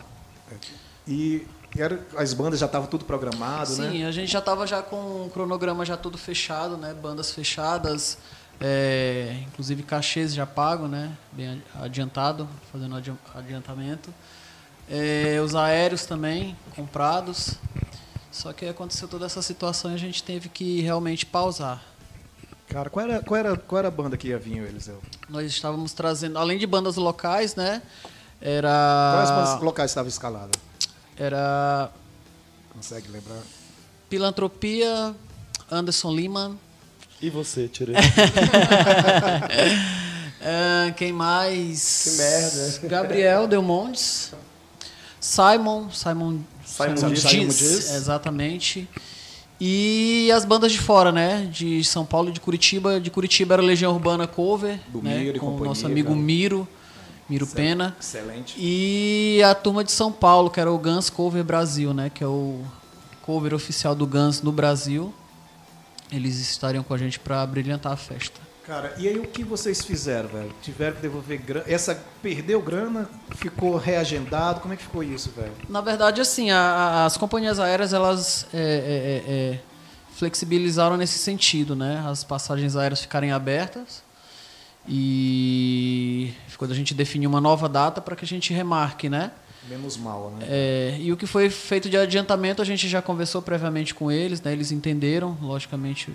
E era, as bandas já estavam tudo programado, né? Sim, a gente já estava já com o cronograma já todo fechado, né? Bandas fechadas, é, inclusive cachês já pago, né? Bem adiantado, fazendo adi- adiantamento. É, os aéreos também comprados. Só que aconteceu toda essa situação e a gente teve que realmente pausar. Cara, qual era, qual, era, qual era a banda que ia vir, Eliseu? Nós estávamos trazendo, além de bandas locais, né? Quais Era. bandas locais estavam escaladas? Era Consegue lembrar? Pilantropia, Anderson Lima. E você, Tirei? [LAUGHS] Ah, quem mais? Que merda. Gabriel Delmontes. Simon. Simon, Simon Dias. Simon Dias. Exatamente. E as bandas de fora, né? De São Paulo e de Curitiba. De Curitiba era Legião Urbana Cover. Do né? Miro e com o companhia, nosso amigo cara. Miro. Miro Pena. Excelente. E a turma de São Paulo, que era o Guns Cover Brasil, né? Que é o cover oficial do Guns no Brasil. Eles estariam com a gente para brilhantar a festa. Cara, e aí o que vocês fizeram, velho? Tiveram que devolver grana? Essa perdeu grana? Ficou reagendado? Como é que ficou isso, velho? Na verdade, assim, a- a- as companhias aéreas elas é, é, é, é, flexibilizaram nesse sentido, né? As passagens aéreas ficarem abertas e quando a gente definir uma nova data para que a gente remarque, né? Menos mal, né? É, e o que foi feito de adiantamento a gente já conversou previamente com eles, né? Eles entenderam, logicamente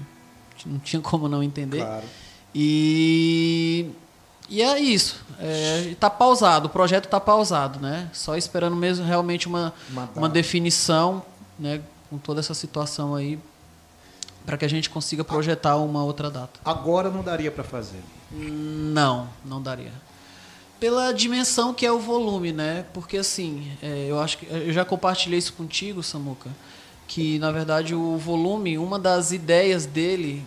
não tinha como não entender. Claro. E, e é isso. É, tá pausado, o projeto está pausado, né? Só esperando mesmo realmente uma, Uma uma, definição, né? Com toda essa situação aí, para que a gente consiga projetar uma outra data. Agora não daria pra fazer. Não, não daria. Pela dimensão que é o volume, né? Porque assim, é, eu acho que eu já compartilhei isso contigo, Samuca, que na verdade o volume, uma das ideias dele,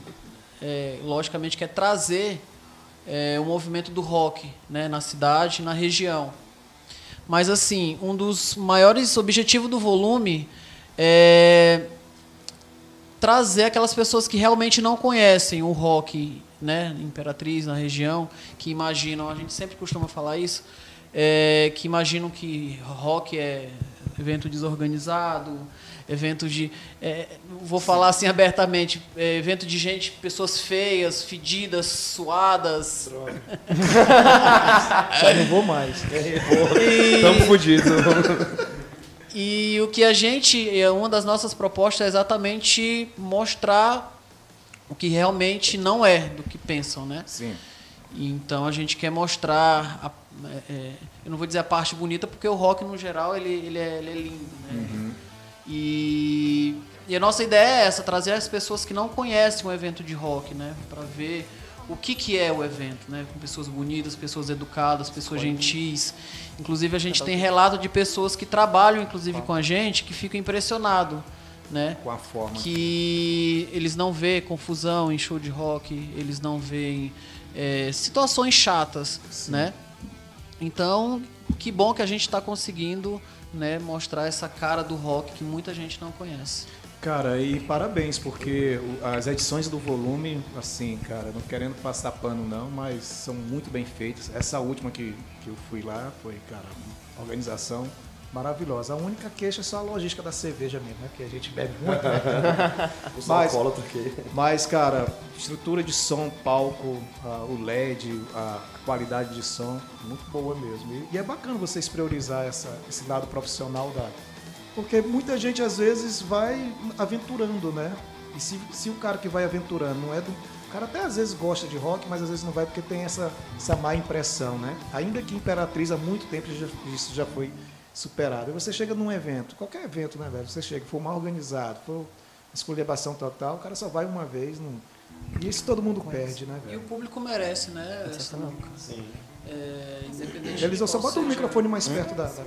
é, logicamente, que é trazer é, o movimento do rock, né, na cidade, na região. Mas assim, um dos maiores objetivos do volume é trazer aquelas pessoas que realmente não conhecem o rock, né, Imperatriz na região, que imaginam, a gente sempre costuma falar isso, é, que imaginam que rock é evento desorganizado, evento de, é, vou falar assim abertamente, é, evento de gente, pessoas feias, fedidas, suadas. [LAUGHS] Já não vou mais. E- Tamo fudido. [LAUGHS] E o que a gente, é, uma das nossas propostas é exatamente mostrar o que realmente não é do que pensam, né? Sim. Então a gente quer mostrar, a- é, é, eu não vou dizer a parte bonita porque o rock no geral ele, ele, é, ele é lindo, né? E e a nossa ideia é essa, trazer as pessoas que não conhecem o evento de rock, né? Pra ver o que, que é o evento, né? Com pessoas bonitas, pessoas educadas, pessoas gentis. Inclusive a gente tem relato de pessoas que trabalham, inclusive, com a gente, que ficam impressionados, né? Com a forma. que eles não vê confusão em show de rock, eles não veem é, situações chatas, né? Então, que bom que a gente está conseguindo né, mostrar essa cara do rock que muita gente não conhece. Cara, e parabéns, porque as edições do volume, assim, cara, não querendo passar pano não, mas são muito bem feitas. Essa última que, que eu fui lá foi, cara, organização maravilhosa. A única queixa é só a logística da cerveja mesmo, né? Porque a gente bebe muito, né? [LAUGHS] Mas-. Mas, cara, estrutura de som, palco, ah, o LED, a qualidade de som, muito boa mesmo. E, e é bacana vocês priorizar essa, esse lado profissional da. Porque muita gente às vezes vai aventurando, né? E se, se o cara que vai aventurando não é do. O cara até às vezes gosta de rock, mas às vezes não vai porque tem essa, essa má impressão, né? Ainda que Imperatriz há muito tempo isso já foi superado. Aí você chega num evento, qualquer evento, né, velho? Você chega, for mal organizado, for esculhambação total, o cara só vai uma vez. Não... E isso todo mundo perde, né, E o velho? público merece, né? Samuca? Sim. É, independente Eles só botam o microfone mais perto da. da...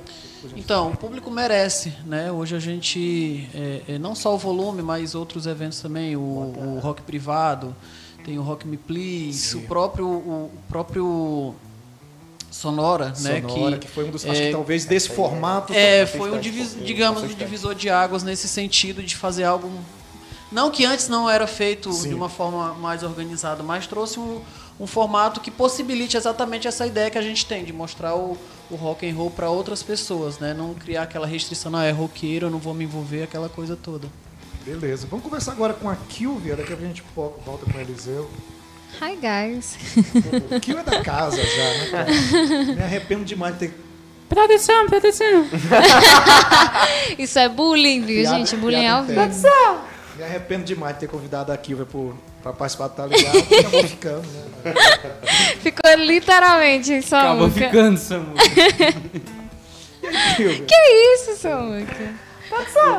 Então, o público merece, né? Hoje a gente, é, é, não só o volume, mas outros eventos também, o, o rock privado, tem o Rock Me Please, Sim. o próprio, o próprio Sonora, né? Sonora, que, foi um dos. Acho é, que talvez desse formato. É, foi um divis, digamos, um divisor de águas nesse sentido de fazer algo. Não que antes não era feito Sim. de uma forma mais organizada, mas trouxe um, um formato que possibilite exatamente essa ideia que a gente tem, de mostrar o, o rock and roll para outras pessoas, né? Não criar aquela restrição, não, é roqueiro, eu não vou me envolver, aquela coisa toda. Beleza. Vamos conversar agora com a Kilvia, daqui a pouco a gente volta com o Eliseu. Hi guys. O Kil é da casa já, né, cara? [LAUGHS] Me arrependo demais de ter. Proteção, proteção. [LAUGHS] Isso é bullying, viu, Piada- gente? Bullying ao vivo. Me arrependo demais de ter convidado a Kilvia pro- pra participar do Tá Ligado. Acabou ficando, né? [LAUGHS] Ficou literalmente em Acabou Samuca. ficando, Samuca. Que isso, Samuca?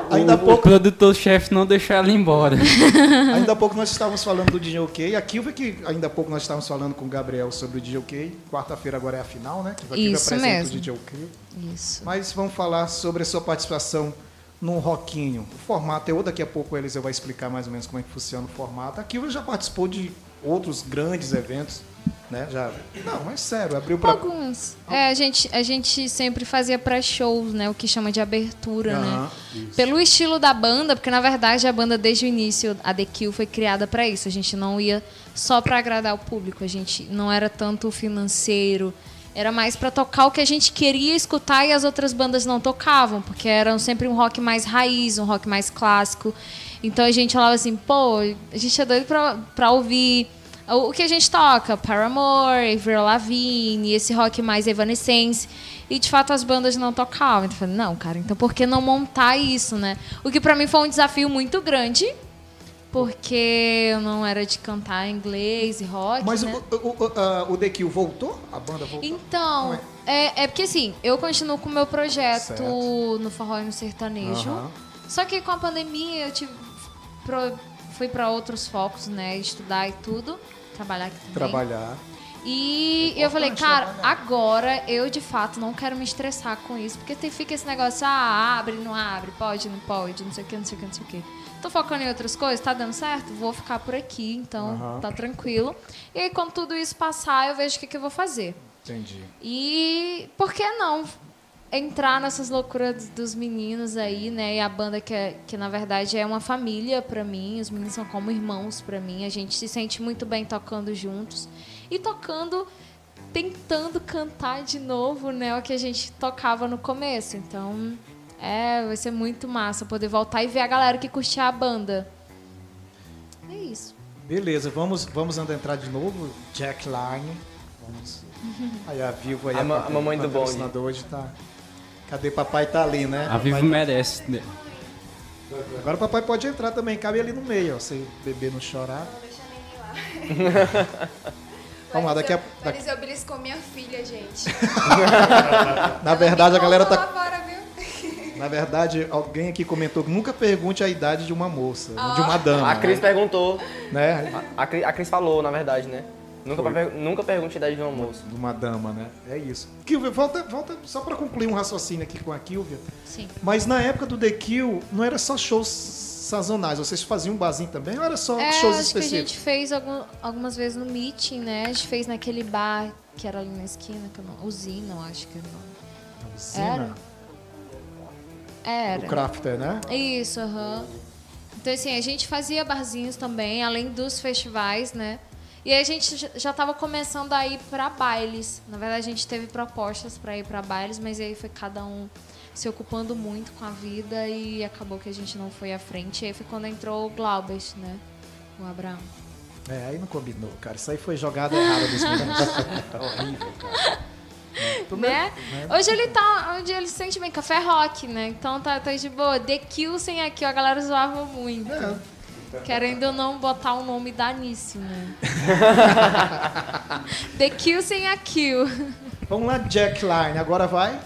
Ainda há o, o pouco, produtor-chefe não deixou ela embora. [LAUGHS] ainda há pouco nós estávamos falando do DJ OK. A Kilvia, que ainda há pouco nós estávamos falando com o Gabriel sobre o DJ OK. Quarta-feira agora é a final, né? Que a Isso apresenta mesmo. o DJ OK. Isso. Mas vamos falar sobre a sua participação no Roquinho. O formato é ou daqui a pouco o Eliseu vai explicar mais ou menos como é que funciona o formato. Aqui já participou de outros grandes eventos, né? Já. Não, mas sério, abriu para Alguns. É, a gente, a gente sempre fazia pré-shows, né? O que chama de abertura, né? Pelo estilo da banda, porque na verdade a banda desde o início, a The Kill foi criada para isso. A gente não ia só para agradar o público, a gente não era tanto financeiro, era mais para tocar o que a gente queria escutar e as outras bandas não tocavam, porque eram sempre um rock mais raiz, um rock mais clássico. Então a gente falava assim, pô, a gente é doido pra, pra ouvir o que a gente toca, Paramore, Avril Lavigne, esse rock mais evanescence. E de fato as bandas não tocavam. Então eu falei, não, cara, então por que não montar isso, né? O que pra mim foi um desafio muito grande, porque eu não era de cantar inglês e rock, Mas né? o, o, o, o The Kill voltou? A banda voltou? Então, é, é porque assim, eu continuo com o meu projeto Certo. no forró e no sertanejo. Só que com a pandemia eu tive, pro- fui para outros focos, né? Estudar e tudo. Trabalhar aqui também. Trabalhar. E eu falei, cara, agora eu de fato não quero me estressar com isso, porque tem, fica esse negócio, ah, abre, não abre, pode, não pode, não sei o que, não sei o que, não sei o que. Tô focando em outras coisas, tá dando certo? Vou ficar por aqui, então Aham. tá tranquilo. E aí, quando tudo isso passar, eu vejo o que, que eu vou fazer. Entendi. E por que não entrar nessas loucuras dos meninos aí, né? E a banda que, é, que na verdade é uma família pra mim, os meninos são como irmãos pra mim. A gente se sente muito bem tocando juntos e tocando, tentando cantar de novo, né? O que a gente tocava no começo. Então, é, vai ser muito massa poder voltar e ver a galera que curtia a banda. É isso. Beleza, vamos, vamos entrar de novo. Jack Line. Vamos. [LAUGHS] Aí a Vivo aí. A a patro- mamãe do bonde. hoje tá. Cadê papai? Tá ali, né? A Vivo merece. Agora o papai pode entrar também, cabe ali no meio, ó. Se o bebê não chorar. [LAUGHS] Vamos lá, daqui a. Daqui- Eliseu beliscou minha filha, gente. [LAUGHS] na verdade, a galera tá. fora? Na verdade, alguém aqui comentou que nunca pergunte a idade de uma moça, de uma dama. A Cris né? perguntou. né? A Cris, a Cris falou, na verdade, né? Nunca, per- nunca pergunte a idade de uma moça. De uma dama, né? É isso. Kilvia, volta, volta só para concluir um raciocínio aqui com a Kilvia. Sim. Mas na época do The Kill, não era só shows sazonais, vocês faziam um barzinho também ou era só É, shows acho que a específicos? gente fez algum- algumas vezes no meeting, né? A gente fez naquele bar que era ali na esquina, que eu não, usina, eu acho que era o nome. Usina, Era. o Crafter, né? Isso, aham. Então, assim, a gente fazia barzinhos também, além dos festivais, né? E aí a gente já- estava começando a ir para bailes. Na verdade, a gente teve propostas para ir para bailes, mas aí foi cada um se ocupando muito com a vida e acabou que a gente não foi à frente. E aí foi quando entrou o Glaubert, né? O Abraão. É, aí não combinou, cara. Isso aí foi jogada errada dos [LAUGHS] meninos. Horrível, cara. né? Hoje ele tá. Onde ele se sente bem, café rock, né? Então tá, tá de boa. The Kill sem aqui, a galera zoava muito. É. Querendo não botar o nome da Nice, né? The Kill sem a Kill. Vamos lá, Jack Line. Agora vai.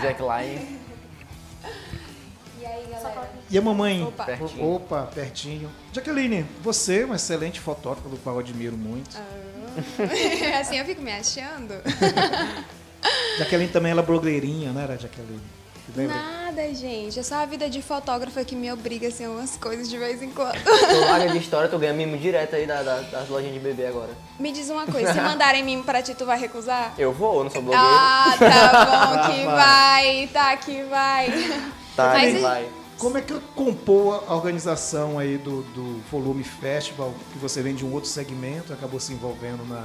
Jack Line, E aí, galera? E a mamãe? Opa. pertinho. Opa, pertinho. Jaqueline, você é uma excelente fotógrafa, do qual eu admiro muito. [LAUGHS] assim eu fico me achando? [LAUGHS] Jaqueline também ela é blogueirinha, né, era Jaqueline? Lembra? Nada, gente. É só a vida de fotógrafa que me obriga a ser umas coisas de vez em quando. [LAUGHS] Tu larga de história, tu ganha mimo direto aí da- da- das lojinhas de bebê agora. Me diz uma coisa, se mandarem mimo pra ti, tu vai recusar? Eu vou, eu não sou blogueiro. Ah, tá [LAUGHS] bom que vai, tá que vai. tá, mas- vai. Como é que compôs a organização aí do, do Volume Festival, que você vem de um outro segmento, acabou se envolvendo na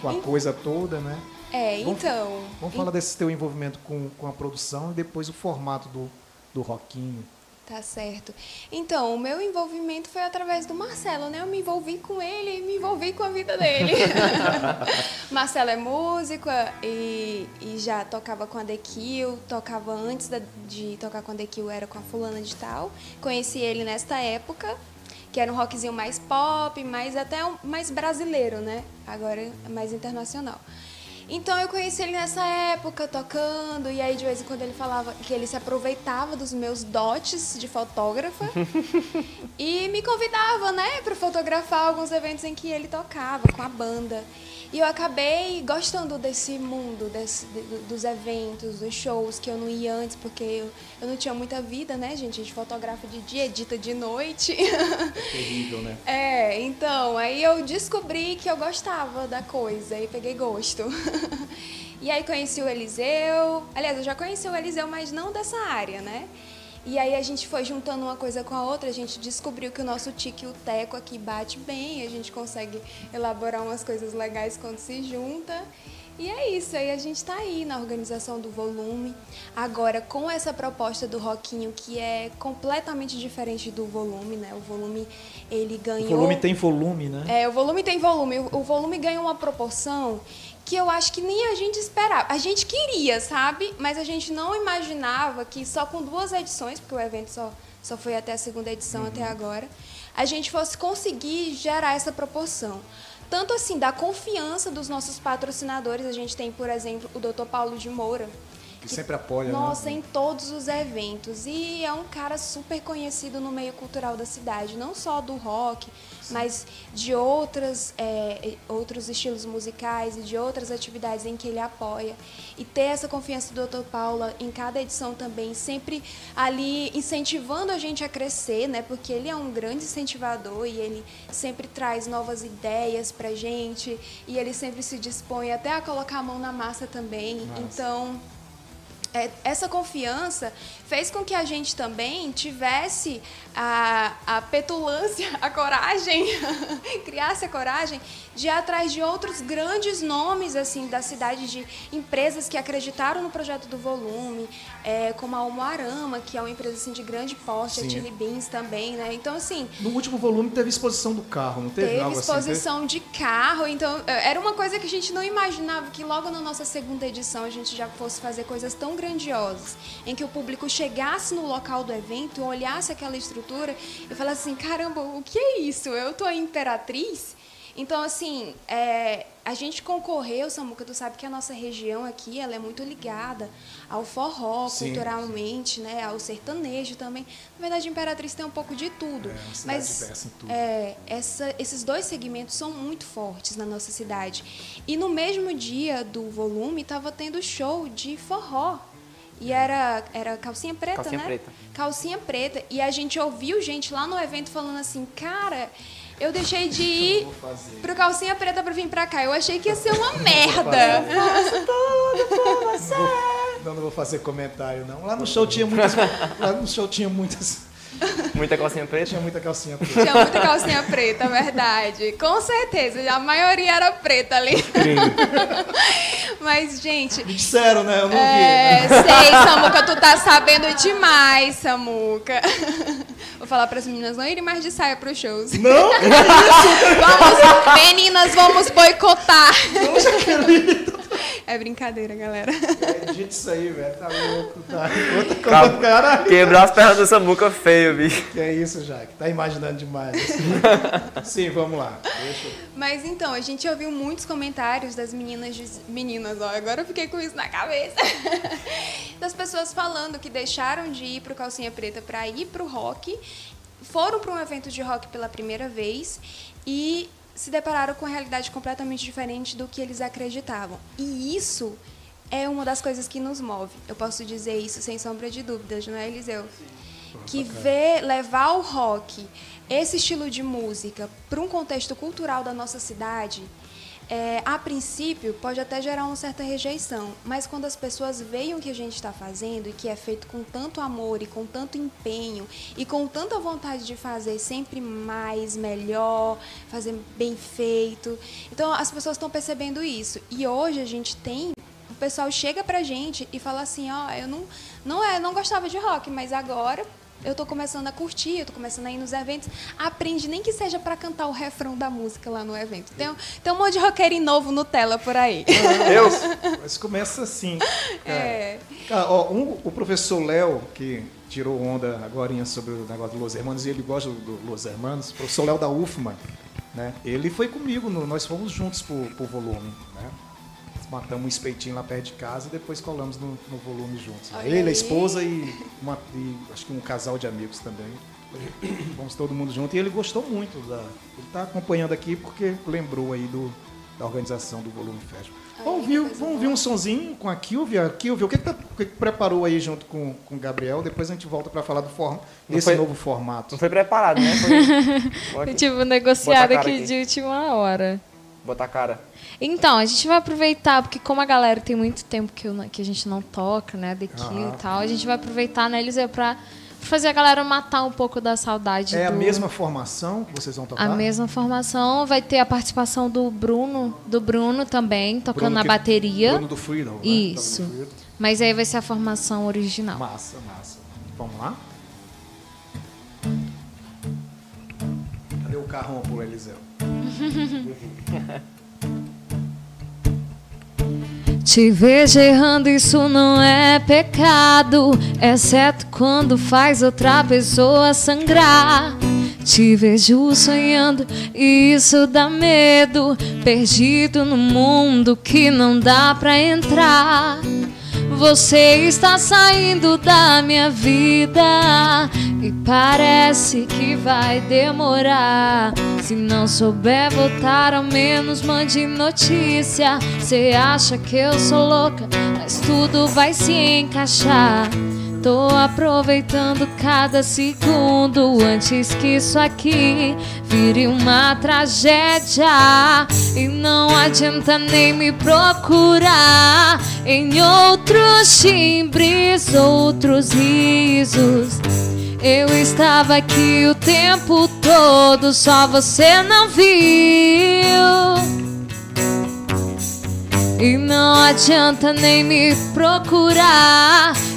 com a coisa toda, né? É, Vamos- então. Vamos falar desse teu envolvimento com, com a produção e depois o formato do, do Rockinho. Tá certo. Então, o meu envolvimento foi através do Marcelo, né? Eu me envolvi com ele e me envolvi com a vida dele. [LAUGHS] Marcelo é músico e, e já tocava com a The Kill, tocava antes da- de tocar com a The Kill, era com a fulana de tal. Conheci ele nesta época, que era um rockzinho mais pop, mais até um- mais brasileiro, né? Agora é mais internacional. Então eu conheci ele nessa época, tocando, e aí de vez em quando ele falava que ele se aproveitava dos meus dotes de fotógrafa [LAUGHS] e me convidava, né, para fotografar alguns eventos em que ele tocava com a banda. E eu acabei gostando desse mundo, desse, de- do- dos eventos, dos shows, que eu não ia antes, porque eu, eu não tinha muita vida, né, gente? A gente fotografa de dia, edita de noite. Terrível, né? [LAUGHS] É, então, aí eu descobri que eu gostava da coisa e peguei gosto. [LAUGHS] [LAUGHS] e aí conheci o Eliseu. Aliás, eu já conheci o Eliseu, mas não dessa área, né? E aí a gente foi juntando uma coisa com a outra, a gente descobriu que o nosso tique e o teco aqui bate bem, a gente consegue elaborar umas coisas legais quando se junta. E é isso, aí a gente está aí na organização do volume. Agora, com essa proposta do Roquinho, que é completamente diferente do volume, né? O volume, ele O ganhou... volume tem volume, né? É, o volume tem volume. O o volume ganha uma proporção que eu acho que nem a gente esperava. A gente queria, sabe? Mas a gente não imaginava que só com duas edições, porque o evento só, só foi até a segunda edição até agora, a gente fosse conseguir gerar essa proporção. Tanto assim, da confiança dos nossos patrocinadores. A gente tem, por exemplo, o Dr. Paulo de Moura, Que sempre apoia, nossa, né? em todos os eventos. E é um cara super conhecido no meio cultural da cidade, não só do rock, mas de outras, é, outros estilos musicais e de outras atividades em que ele apoia. E ter essa confiança do Dr. Paula em cada edição também, sempre ali incentivando a gente a crescer, né? Porque ele é um grande incentivador e ele sempre traz novas ideias pra gente e ele sempre se dispõe até a colocar a mão na massa também. Então, é, essa confiança fez com que a gente também tivesse a, a petulância, [LAUGHS] a coragem, [LAUGHS] criasse a coragem de ir atrás de outros grandes nomes assim da cidade, de empresas que acreditaram no projeto do volume, é, como a Almoarama, que é uma empresa assim, de grande porte, Sim. a Chili Beans também, né? Então, assim, No último volume teve exposição do carro, não teve, Teve algo assim? exposição de carro, então eh, era uma coisa que a gente não imaginava que logo na nossa segunda edição a gente já fosse fazer coisas tão grandiosas, em que o público chegasse no local do evento, olhasse aquela estrutura e falasse assim, caramba, o que é isso? Eu tô em Imperatriz Então, assim, é, a gente concorreu, Samuca, tu sabe que a nossa região aqui ela é muito ligada ao forró, Sim, culturalmente, né? Ao sertanejo também. Na verdade, a Imperatriz tem um pouco de tudo. É, uma cidade mas tudo. é, essa- esses dois segmentos são muito fortes na nossa cidade. E no mesmo dia do volume, estava tendo show de forró. E era, era calcinha preta, Calcinha né? preta. Calcinha preta. E a gente ouviu gente lá no evento falando assim, cara, eu deixei de ir pro calcinha preta pra vir pra cá. Eu achei que ia ser uma merda. Não, não vou fazer comentário, não. Lá no show tinha muitas. lá no show tinha muitas. [LAUGHS] Muita calcinha preta. Tinha muita calcinha preta. Tinha muita calcinha preta, verdade. Com certeza, a maioria era preta ali. [LAUGHS] Mas, gente, Me disseram, né? Eu não É, vi. Né? sei, Samuca, tu tá sabendo demais, Samuca. [LAUGHS] Vou falar pras meninas não irem mais de saia pros shows. Não? Vamos, meninas, vamos boicotar. É brincadeira, galera. É, gente, isso aí, velho. Tá louco. Tá. [LAUGHS] Outra coisa, caralho. Quebrar as pernas do Samuca feio, bicho. Que é isso, Jaque? Tá imaginando demais. [LAUGHS] Sim, vamos lá. Eu- Mas então, a gente ouviu muitos comentários das meninas, meninas, ó, agora eu fiquei com isso na cabeça. [LAUGHS] Das pessoas falando que deixaram de ir pro Calcinha Preta para ir pro rock, foram para um evento de rock pela primeira vez e se depararam com uma realidade completamente diferente do que eles acreditavam. E isso é uma das coisas que nos move. Eu posso dizer isso sem sombra de dúvidas, não é, Eliseu? que vê levar o rock, esse estilo de música, para um contexto cultural da nossa cidade, é, a princípio pode até gerar uma certa rejeição, mas quando as pessoas veem o que a gente está fazendo e que é feito com tanto amor e com tanto empenho e com tanta vontade de fazer sempre mais, melhor, fazer bem feito, então as pessoas estão percebendo isso. E hoje a gente tem o pessoal chega pra gente e fala assim, ó, eu não, não é, não gostava de rock, mas agora eu tô começando a curtir, eu tô começando a ir nos eventos, aprende nem que seja pra cantar o refrão da música lá no evento. Tem, um- tem um monte de roqueirinho novo Nutella por aí. [LAUGHS] Eu? Mas começa assim. É. Cara, ó, um- o professor Léo, que tirou onda agora sobre o negócio do Los Hermanos, e ele gosta do Los Hermanos, o professor Léo da UFMA, né? Ele foi comigo, no- nós fomos juntos pro, pro volume, né? Matamos um espeitinho lá perto de casa e depois colamos no, no volume juntos. Olha Ele, a aí. esposa e, uma- e acho que um casal de amigos também. [COUGHS] Fomos todo mundo junto e ele gostou muito. Da, ele está acompanhando aqui porque lembrou aí do, da organização do Volume Festival. Vamos ouvir, vamos ouvir um sonzinho com a Kilvia. Kilvia, o que, que, tá- o que que preparou aí junto com, com o Gabriel? Depois a gente volta para falar do form, desse foi- novo formato. Não foi preparado, né? Foi... [LAUGHS] Aqui, Tipo, negociado Bota a cara aqui aqui. de última hora. Botar a cara. Então, a gente vai aproveitar, porque como a galera tem muito tempo que, eu que a gente não toca, né, The Kill Ah. e tal, a gente vai aproveitar, né, Eliseu, pra fazer a galera matar um pouco da saudade É a do- mesma formação que vocês vão tocar? a mesma formação. Vai ter a participação do Bruno, do Bruno também, tocando Bruno na que- bateria. Bruno do Freedom. né? Isso. Do Freedom. Mas aí vai ser a formação original. Massa, massa. Vamos lá? Cadê o carrão pro Eliseu? [LAUGHS] Te vejo errando, isso não é pecado, exceto quando faz outra pessoa sangrar. Te vejo sonhando e isso dá medo, perdido no mundo que não dá pra entrar. Você está saindo da minha vida e parece que vai demorar. Se não souber voltar, ao menos mande notícia. Você acha que eu sou louca, mas tudo vai se encaixar. Tô aproveitando cada segundo antes que isso aqui vire uma tragédia. E não adianta nem me procurar em outros timbres, outros risos. Eu estava aqui o tempo todo, só você não viu. E não adianta nem me procurar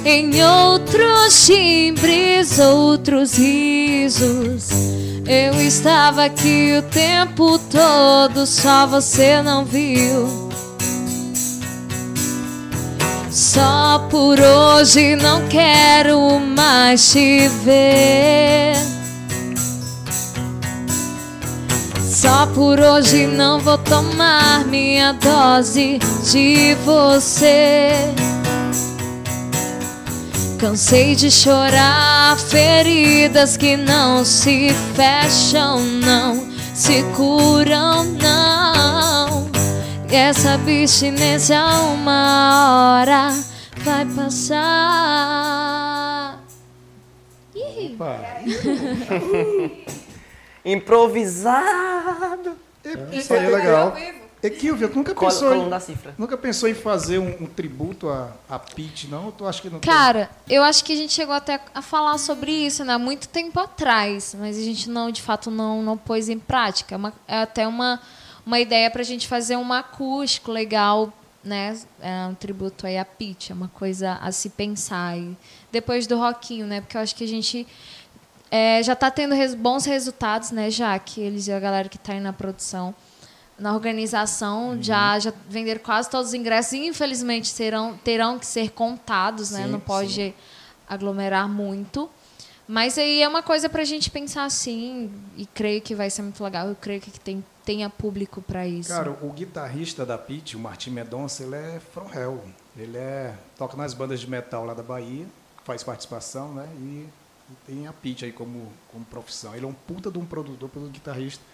em outros timbres, outros risos. Eu estava aqui o tempo todo, só você não viu. Só por hoje não quero mais te ver. Só por hoje não vou tomar minha dose de você. Cansei de chorar feridas que não se fecham, não se curam, não. E essa abstinência uma hora vai passar. Ih. [LAUGHS] Improvisado. Isso aí é legal. Equilvio, tu nunca Col pensou, em, da cifra. nunca pensou em fazer um, um tributo a, a Pete, não? Ou tu acha que não tem? Cara, eu acho que a gente chegou até a falar sobre isso, né? Há muito tempo atrás, mas a gente não, de fato, não, não pôs em prática. É, uma- é até uma, uma ideia pra gente fazer um acústico legal, né? É um tributo aí a Pitty, é uma coisa a se pensar. E depois do Roquinho, né? Porque eu acho que a gente é, já está tendo res- bons resultados, né? Já que eles e a galera que está aí na produção, na organização, já, já venderam quase todos os ingressos. E, infelizmente, serão, terão que ser contados, né? Sim, Não pode aglomerar muito. Mas aí é uma coisa para a gente pensar assim, e creio que vai ser muito legal. Eu creio que tem, tenha público para isso. Cara, o guitarrista da Pete, o Martim Mendonça, ele é from hell. Ele é, toca nas bandas de metal lá da Bahia, faz participação, né? E, e tem a Pete aí como, como profissão. Ele é um puta de um produtor, pelo guitarrista.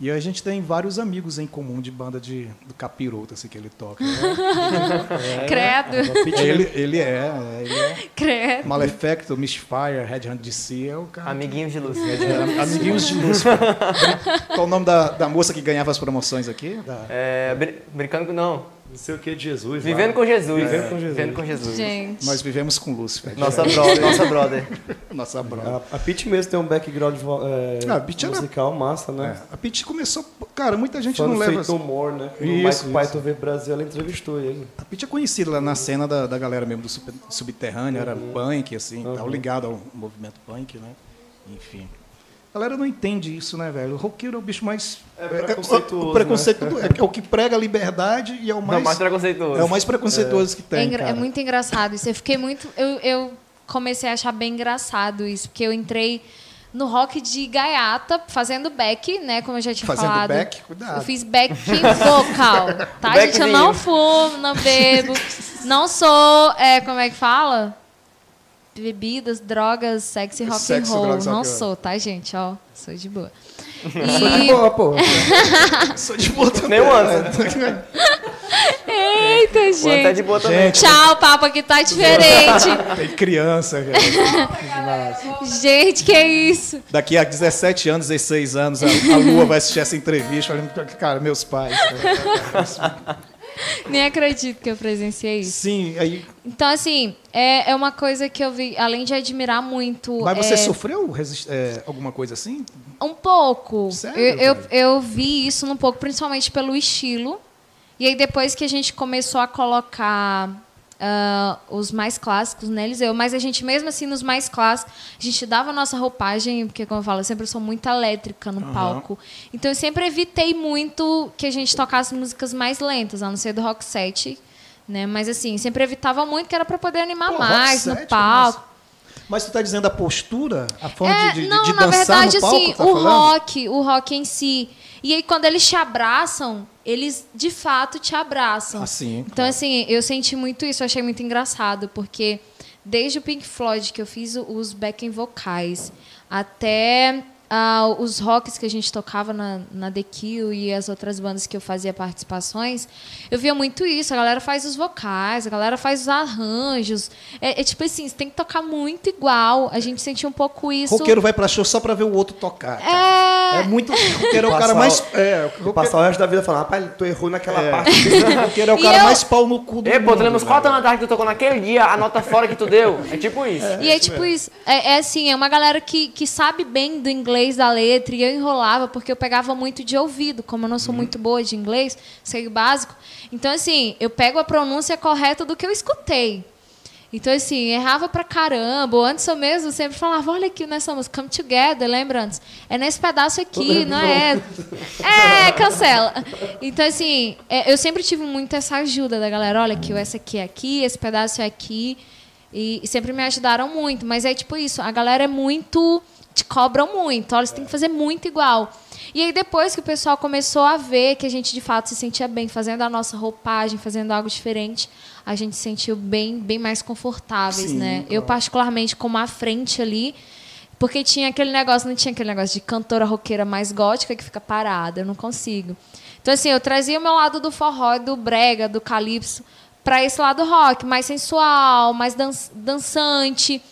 E a gente tem vários amigos em comum de banda de, do capiroto, assim, que ele toca. né? [LAUGHS] Credo, ele, ele é, é, ele é credo. Malefactor, Misfire, Headhunt DC, é o cara. [LAUGHS] Amiguinhos de luz. É, amiguinhos de luz. Qual o nome da, da moça que ganhava as promoções aqui? Da- É, brin- brincando com. Não. Não sei o que de Jesus. Vivendo lá. com Jesus. Vivendo com Jesus. Vivendo com Jesus. Gente. Nós vivemos com Lúcifer. Nossa, bro, nossa brother. [LAUGHS] Nossa brother. A, a Pete mesmo tem um background é, Ah, a Pete era- musical massa, né? É, a Pete começou. Cara, muita gente Fã não leva. Feito Humor, né? Isso, o. Mike Python veio Brasil, ela entrevistou ele. A Pete é conhecida lá na cena da, da galera mesmo do sub- subterrâneo, era Uhum. punk, assim, tal, ligado ao movimento punk, né? Enfim. A galera não entende isso, né, velho? O roqueiro é o bicho mais. É preconceituoso, o, o preconceito do- é, o que prega a liberdade e é o Não, mais. mais preconceituoso. é o mais preconceituoso que É, tem. engra- é cara. muito engraçado isso. Eu fiquei muito. Eu, eu comecei a achar bem engraçado isso, porque eu entrei no rock de gaiata, fazendo back, né? Como eu já tinha Fazendo falado. back? Cuidado. Eu fiz back vocal, tá, gente? Eu não fumo, não bebo, não sou. É, como é que fala? Bebidas, drogas, sexo e rock Sexo, and roll. drogas, Não sou, tá, gente? Ó, sou de boa. [LAUGHS] E... E, Pô, pô. [LAUGHS] Sou de boa também. Nem Anderson. [LAUGHS] eita, é gente. de boa também. Gente, Tchau, papo aqui tá diferente. tem criança, cara. gente, que isso? Daqui a 17 anos, 16 anos, a, a Lua vai assistir essa entrevista falando, cara, meus pais. cara. [LAUGHS] Nem acredito que eu presenciei isso. Sim, aí. Então, assim, é, é uma coisa que eu vi, além de admirar muito. Mas você é, sofreu é, alguma coisa assim? Um pouco. Sério, eu, eu, eu vi isso um pouco, principalmente pelo estilo. E aí, depois que a gente começou a colocar ah, os mais clássicos neles, eu, mas a gente, mesmo assim, nos mais clássicos, a gente dava a nossa roupagem, porque, como eu falo, eu sempre sou muito elétrica no palco. Então, eu sempre evitei muito que a gente tocasse músicas mais lentas, a não ser do rock set. Né? Mas, assim, sempre evitava muito, que era para poder animar Pô, mais rock no set, palco. Mas tu tá dizendo a postura, a forma É, de, de, não, de na dançar verdade, no palco, assim, tá o falando? rock, o rock em si. E aí, quando eles te abraçam, eles de fato te abraçam. Assim, Então, assim, eu senti muito isso, eu achei muito engraçado, porque desde o Pink Floyd, que eu fiz os backing vocais, até ah, os rocks que a gente tocava na, na The Kill e as outras bandas que eu fazia participações, eu via muito isso. A galera faz os vocais, a galera faz os arranjos. É, é tipo assim, você tem que tocar muito igual. A gente sentiu um pouco isso. Roqueiro vai pra show só pra ver o outro tocar. cara. É. É muito. Roqueiro é o cara mais. o- É, o Passar o resto da vida falando, rapaz, tu errou naquela parte. [LAUGHS] roqueiro é o cara eu- mais pau no cu do Ei, pô, tu mundo, lembra os velho. quatro anos atrás que tu tocou naquele dia, a nota fora que tu deu? É tipo isso. E é tipo isso. É, é assim, é uma galera que, que sabe bem do inglês da letra. E eu enrolava porque eu pegava muito de ouvido. Como eu não sou muito boa de inglês, sei o básico. Então, assim, eu pego a pronúncia correta do que eu escutei. Então, assim, errava pra caramba. O Anderson mesmo sempre falava, olha aqui nessa música, Come Together, lembra antes? É nesse pedaço aqui, não é? [LAUGHS] É, cancela. Então, assim, é, eu sempre tive muito essa ajuda da galera. Olha aqui, essa aqui é aqui, esse pedaço é aqui. E, e sempre me ajudaram muito. Mas é tipo isso, a galera é muito. Te cobram muito. Olha, você tem que fazer muito igual. E aí depois que o pessoal começou a ver que a gente de fato se sentia bem fazendo a nossa roupagem, fazendo algo diferente, a gente se sentiu bem, bem mais confortáveis, Sim, né? claro. Eu particularmente como à frente ali, porque tinha aquele negócio, não tinha aquele negócio de cantora roqueira mais gótica que fica parada, eu não consigo. Então assim, eu trazia o meu lado do forró, do brega, do calypso para esse lado rock, mais sensual, mais dan dançante.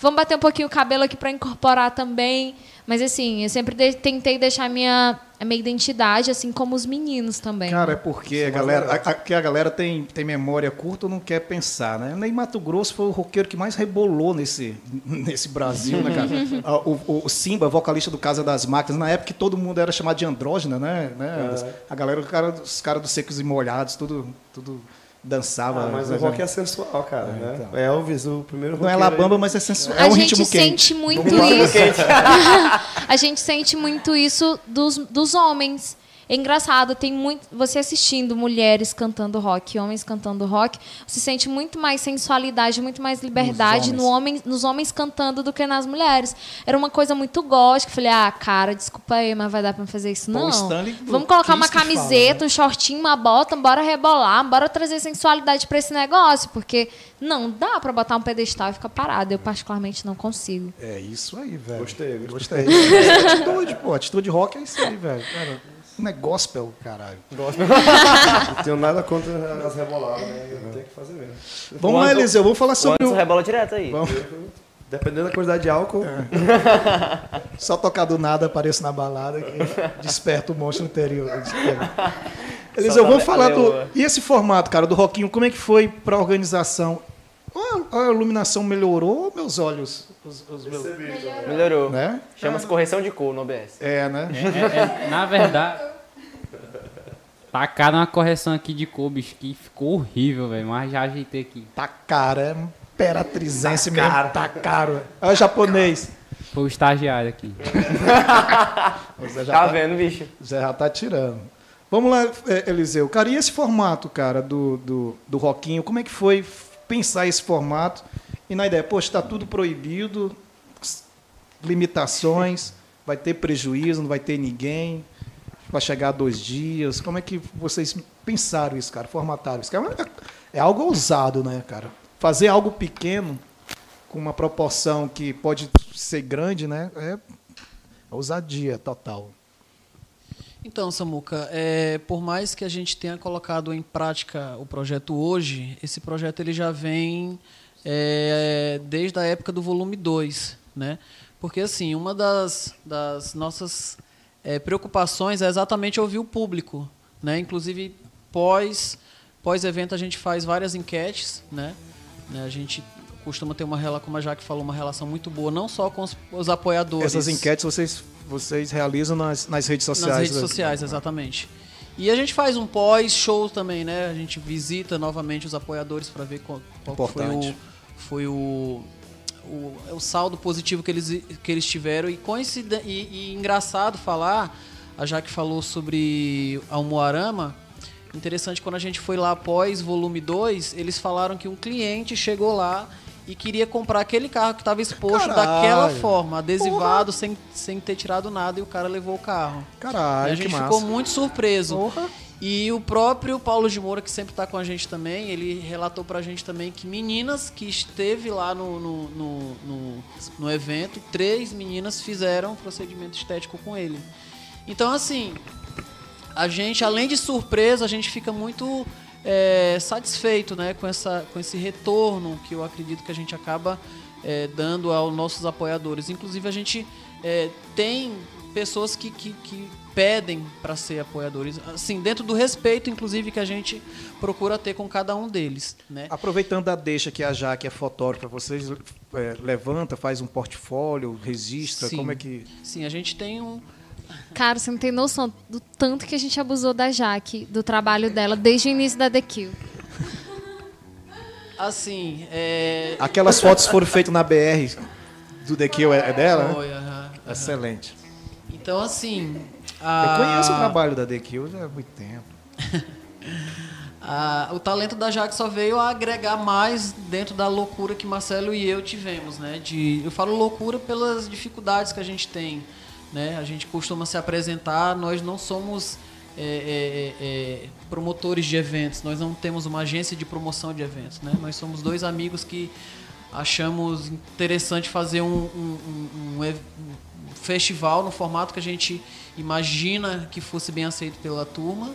Vamos bater um pouquinho o cabelo aqui para incorporar também. Mas assim, eu sempre de tentei deixar a minha, a minha identidade, assim como os meninos também. Cara, é porque a galera, a, a, que a galera tem, tem memória curta ou não quer pensar, né? Nem Mato Grosso foi o roqueiro que mais rebolou nesse, [LAUGHS] nesse Brasil, né, cara? [LAUGHS] Ah, o, o, o Simba, vocalista do Casa das Máquinas, na época que todo mundo era chamado de andrógena, né? né? A galera, os caras os cara dos secos e molhados, tudo, tudo dançava. Ah, mas o rock é sensual, cara, né? então. Elvis, o primeiro Não é labamba, mas é sensual. É a um gente ritmo quente. sente muito Vamos lá, isso. [LAUGHS] a gente sente muito isso dos, dos homens. É engraçado, tem muito. Você assistindo mulheres cantando rock, homens cantando rock, você sente muito mais sensualidade, muito mais liberdade Nos no homem, nos homens cantando do que nas mulheres. Era uma coisa muito gótica. Falei, ah, cara, desculpa aí, mas vai dar pra fazer isso? Não. Stanley Vamos colocar uma que fala, camiseta, né? um shortinho, uma bota, bora rebolar, bora trazer sensualidade pra esse negócio, porque não dá pra botar um pedestal e ficar parado. Eu, particularmente, não consigo. É isso aí, velho. Gostei, gostei. Gostei. É atitude, pô. Atitude rock é isso aí, velho. Cara, não é gospel, caralho. Não tenho nada contra as reboladas, né? Tem que fazer mesmo. Vamos lá, Anderson- Eliseu. Vamos falar O sobre Anderson o... rebola direto aí. Vamos. Dependendo da quantidade de álcool, Só tocar do nada, apareço na balada que desperta o monstro interior. Eliseu, vamos a falar do... leoa. E esse formato, cara, do Roquinho, como é que foi pra organização? A, a iluminação melhorou ou meus olhos? Os, os meus, Melhorou. né? Chama-se correção de cor no OBS. É, né? É, é, na verdade, tacaram uma correção aqui de cor, bicho, que ficou horrível, velho. Mas já ajeitei aqui. Tá caro, é imperatrizense mesmo. Tá caro. É o japonês. Foi o estagiário aqui. [LAUGHS] Zé já Tá tá, vendo, bicho? o Zé já tá tirando. Vamos lá, é, Eliseu. Cara, e esse formato, cara, do, do, do Roquinho? Como é que foi pensar esse formato? E na ideia, poxa, está tudo proibido, limitações, vai ter prejuízo, não vai ter ninguém, vai chegar a dois dias. Como é que vocês pensaram isso, cara? Formataram isso? Cara, É, é algo ousado, né, cara? Fazer algo pequeno com uma proporção que pode ser grande, né? É ousadia total. Então, Samuca, é, por mais que a gente tenha colocado em prática o projeto hoje, esse projeto ele já vem é, desde a época do volume 2, né? Porque, assim, uma das, das nossas é, preocupações é exatamente ouvir o público, né? Inclusive, pós, pós-evento, a gente faz várias enquetes, né? Né, A gente costuma ter uma relação, como a Jaque falou, uma relação muito boa, não só com os, os apoiadores. Essas enquetes vocês, vocês realizam nas, nas redes sociais. Nas redes sociais, exatamente. E a gente faz um pós-show também, né? A gente visita novamente os apoiadores para ver qual, qual foi, o, foi o, o, o saldo positivo que eles, que eles tiveram. E, coincide, e, e engraçado falar, a Jaque falou sobre a Umuarama. Interessante, quando a gente foi lá após volume 2, eles falaram que um cliente chegou lá e queria comprar aquele carro que estava exposto Caralho. daquela forma, adesivado, sem, sem ter tirado nada, e o cara levou o carro. e Caralho, a que gente ficou muito surpreso. Porra. E o próprio Paulo de Moura, que sempre está com a gente também, ele relatou pra gente também que meninas que esteve lá no, no, no, no, no evento, três meninas fizeram procedimento estético com ele. Então, assim, a gente, além de surpresa, a gente fica muito é, satisfeito né, com, essa, com esse retorno que eu acredito que a gente acaba é, dando aos nossos apoiadores. Inclusive, a gente é, tem pessoas que, que, que pedem para ser apoiadores, assim, dentro do respeito, inclusive, que a gente procura ter com cada um deles. Né? Aproveitando a deixa que a Jaque é fotógrafa, vocês é, levanta, faz um portfólio, registra, Sim. como é que... Sim, a gente tem um. Cara, você não tem noção do tanto que a gente abusou da Jaque, do trabalho dela, desde o início da The Kill. Assim, é. Aquelas fotos foram feitas na BR do The Kill, é, é dela? né? Foi, aham. Excelente. Então, assim. Eu a- conheço o trabalho da Kill já há muito tempo. a- [LAUGHS] o talento da Jaque só veio a agregar mais dentro da loucura que Marcelo e eu tivemos, né? De, eu falo loucura pelas dificuldades que a gente tem né? A gente costuma se apresentar, nós não somos é, é, é, promotores de eventos, nós não temos uma agência de promoção de eventos, né? Nós somos dois amigos que achamos interessante fazer um, um, um, um festival no formato que a gente imagina que fosse bem aceito pela turma.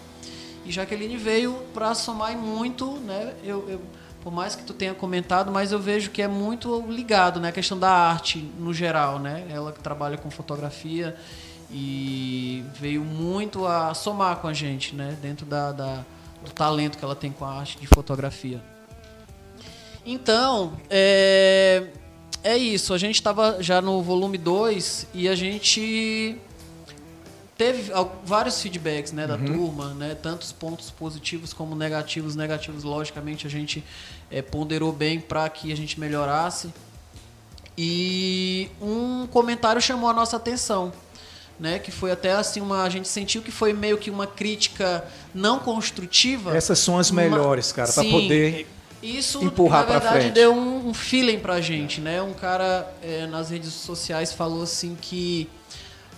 E Jaqueline veio para somar muito, né? Eu, eu, por mais que tu tenha comentado, mas eu vejo que é muito ligado, né? A questão da arte no geral, né? Ela que trabalha com fotografia e veio muito a somar com a gente, né? Dentro da, da do talento que ela tem com a arte de fotografia. Então, é, é isso. A gente estava já no volume 2 e a gente teve vários feedbacks né, da uhum. turma, né, tantos pontos positivos como negativos. Negativos, logicamente, a gente é, ponderou bem para que a gente melhorasse. E um comentário chamou a nossa atenção. Né, que foi até assim uma a gente sentiu que foi meio que uma crítica não construtiva. Essas são as melhores, cara, para poder isso, empurrar para frente. deu um, um feeling pra gente, né? Um cara é, nas redes sociais falou assim que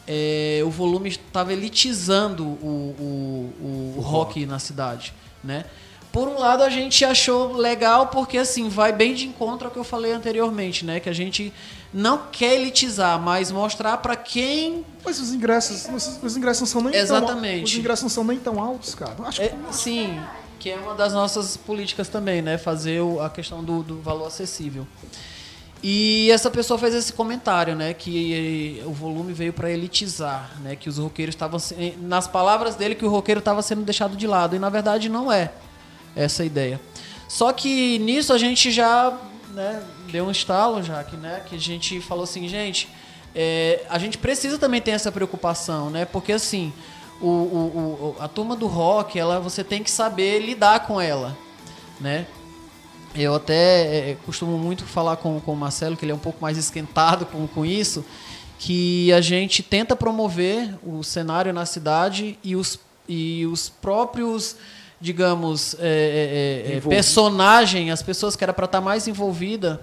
é, o volume estava elitizando o, o, o, o rock, rock na cidade, né? Por um lado a gente achou legal porque assim vai bem de encontro ao que eu falei anteriormente, né? Que a gente não quer elitizar, mas mostrar para quem. Mas os ingressos, os, os ingressos não são nem Exatamente. tão os ingressos não são nem tão altos, cara. Acho é, que... sim, que é uma das nossas políticas também, né? Fazer a questão do, do valor acessível. E essa pessoa fez esse comentário, né, que o volume veio para elitizar, né, que os roqueiros estavam nas palavras dele que o roqueiro estava sendo deixado de lado e na verdade não é essa ideia. Só que nisso a gente já, né, deu um estalo já que, né, que a gente falou assim, gente, é, a gente precisa também ter essa preocupação, né, porque assim o, o, o, a turma do rock, ela você tem que saber lidar com ela, né? Eu até é, é, costumo muito falar com, com o Marcelo, que ele é um pouco mais esquentado com, com isso, que a gente tenta promover o cenário na cidade e os, e os próprios, digamos, é, é, é personagens, as pessoas que era para estar tá mais envolvida,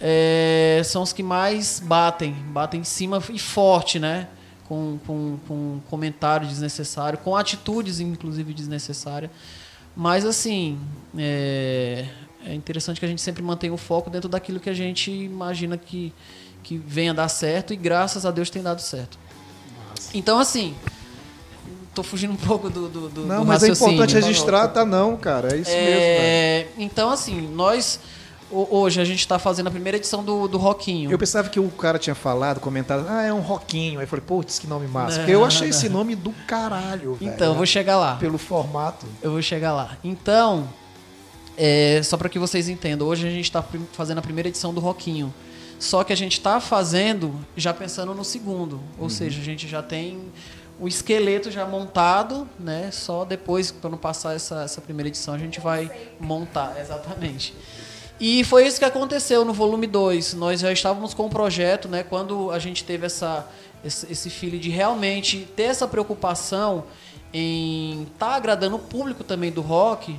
é, são os que mais batem, batem em cima e forte, né? Com, com, com comentário desnecessário, com atitudes, inclusive, desnecessárias. Mas, assim, é, é interessante que a gente sempre mantenha o foco dentro daquilo que a gente imagina que, que venha dar certo e graças a Deus tem dado certo. Nossa. Então, assim, tô fugindo um pouco do, do, do Não, do mas é importante registrar, tá não, cara, é isso é, mesmo. Então, assim, nós hoje a gente está fazendo a primeira edição do, do Roquinho. Eu pensava que o cara tinha falado, comentado, ah, é um Roquinho. Aí eu falei, putz, que nome massa. Não, eu achei não. esse nome do caralho, velho. Então, eu vou chegar lá. Pelo formato. Eu vou chegar lá. Então, é, só para que vocês entendam, hoje a gente está fazendo a primeira edição do Roquinho. Só que a gente está fazendo já pensando no segundo. Ou uhum. seja, a gente já tem o esqueleto já montado, né? Só depois, quando passar essa, essa primeira edição, a gente vai montar, exatamente. E foi isso que aconteceu no volume 2. Nós já estávamos com o um projeto, né? Quando a gente teve essa, esse, esse filho de realmente ter essa preocupação em estar tá agradando o público também do rock,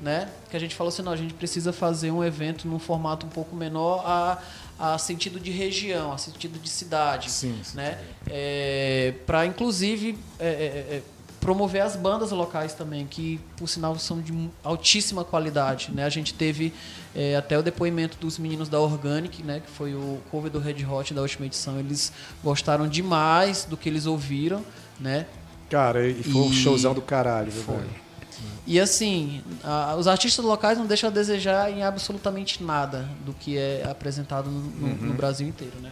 né? Que a gente falou assim, não, a gente precisa fazer um evento num formato um pouco menor a, a sentido de região, a sentido de cidade, sim, sim, né? É, para inclusive é, é, é, promover as bandas locais também, que por sinal são de altíssima qualidade, né? A gente teve é, até o depoimento dos meninos da Organic, né? Que foi o cover do Red Hot da última edição, eles gostaram demais do que eles ouviram, né? Cara, e foi e... um showzão do caralho, foi. Velho. E assim, a, os artistas locais não deixam a desejar em absolutamente nada do que é apresentado no, no, uhum. no Brasil inteiro, né?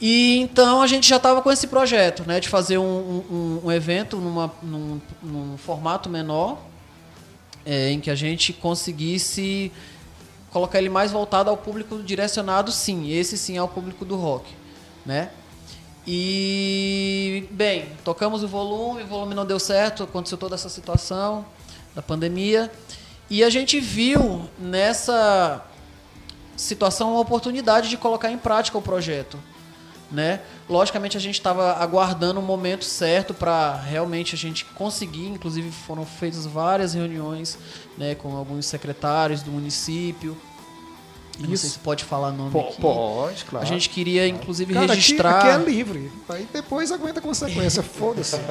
E então a gente já estava com esse projeto, né, de fazer um, um, um evento numa, num, num, formato menor, é, em que a gente conseguisse colocar ele mais voltado ao público direcionado, sim, esse sim é o público do rock, né? E, bem, tocamos o volume, o volume não deu certo, aconteceu toda essa situação da pandemia. E a gente viu nessa situação uma oportunidade de colocar em prática o projeto. Né? Logicamente a gente estava aguardando o momento certo para realmente a gente conseguir, inclusive foram feitas várias reuniões né, com alguns secretários do município Eu Não sei se pode falar nome Po- aqui. Pode, claro. A gente queria, inclusive, Cara, aqui- registrar. Aqui, é livre. Aí depois aguenta a consequência. [LAUGHS] Foda-se. [LAUGHS]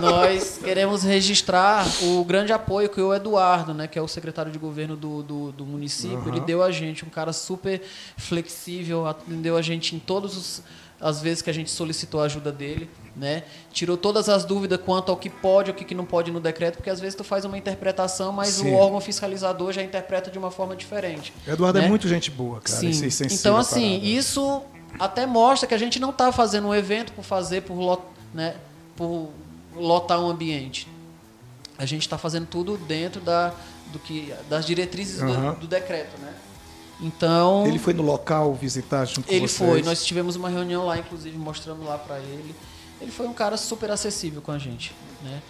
Nós queremos registrar o grande apoio que o Eduardo, né, que é o secretário de governo do, do, do município, ele deu a gente, um cara super flexível, atendeu a gente em todas as vezes que a gente solicitou a ajuda dele, né? Tirou todas as dúvidas quanto ao que pode, ao que que não pode no decreto, porque às vezes tu faz uma interpretação, mas Sim. o órgão fiscalizador já interpreta de uma forma diferente. Eduardo é né? muito gente boa, cara. Sim. Sensível Então, assim, parada. isso até mostra que a gente não está fazendo um evento por fazer, por, lot, né, por lotar um ambiente. A gente está fazendo tudo dentro da, do que, das diretrizes do- Aham. do, decreto, né? Então, Ele foi no local visitar junto com ele vocês? foi. Nós tivemos uma reunião lá, inclusive, mostrando lá para ele. Ele foi um cara super acessível com a gente, né?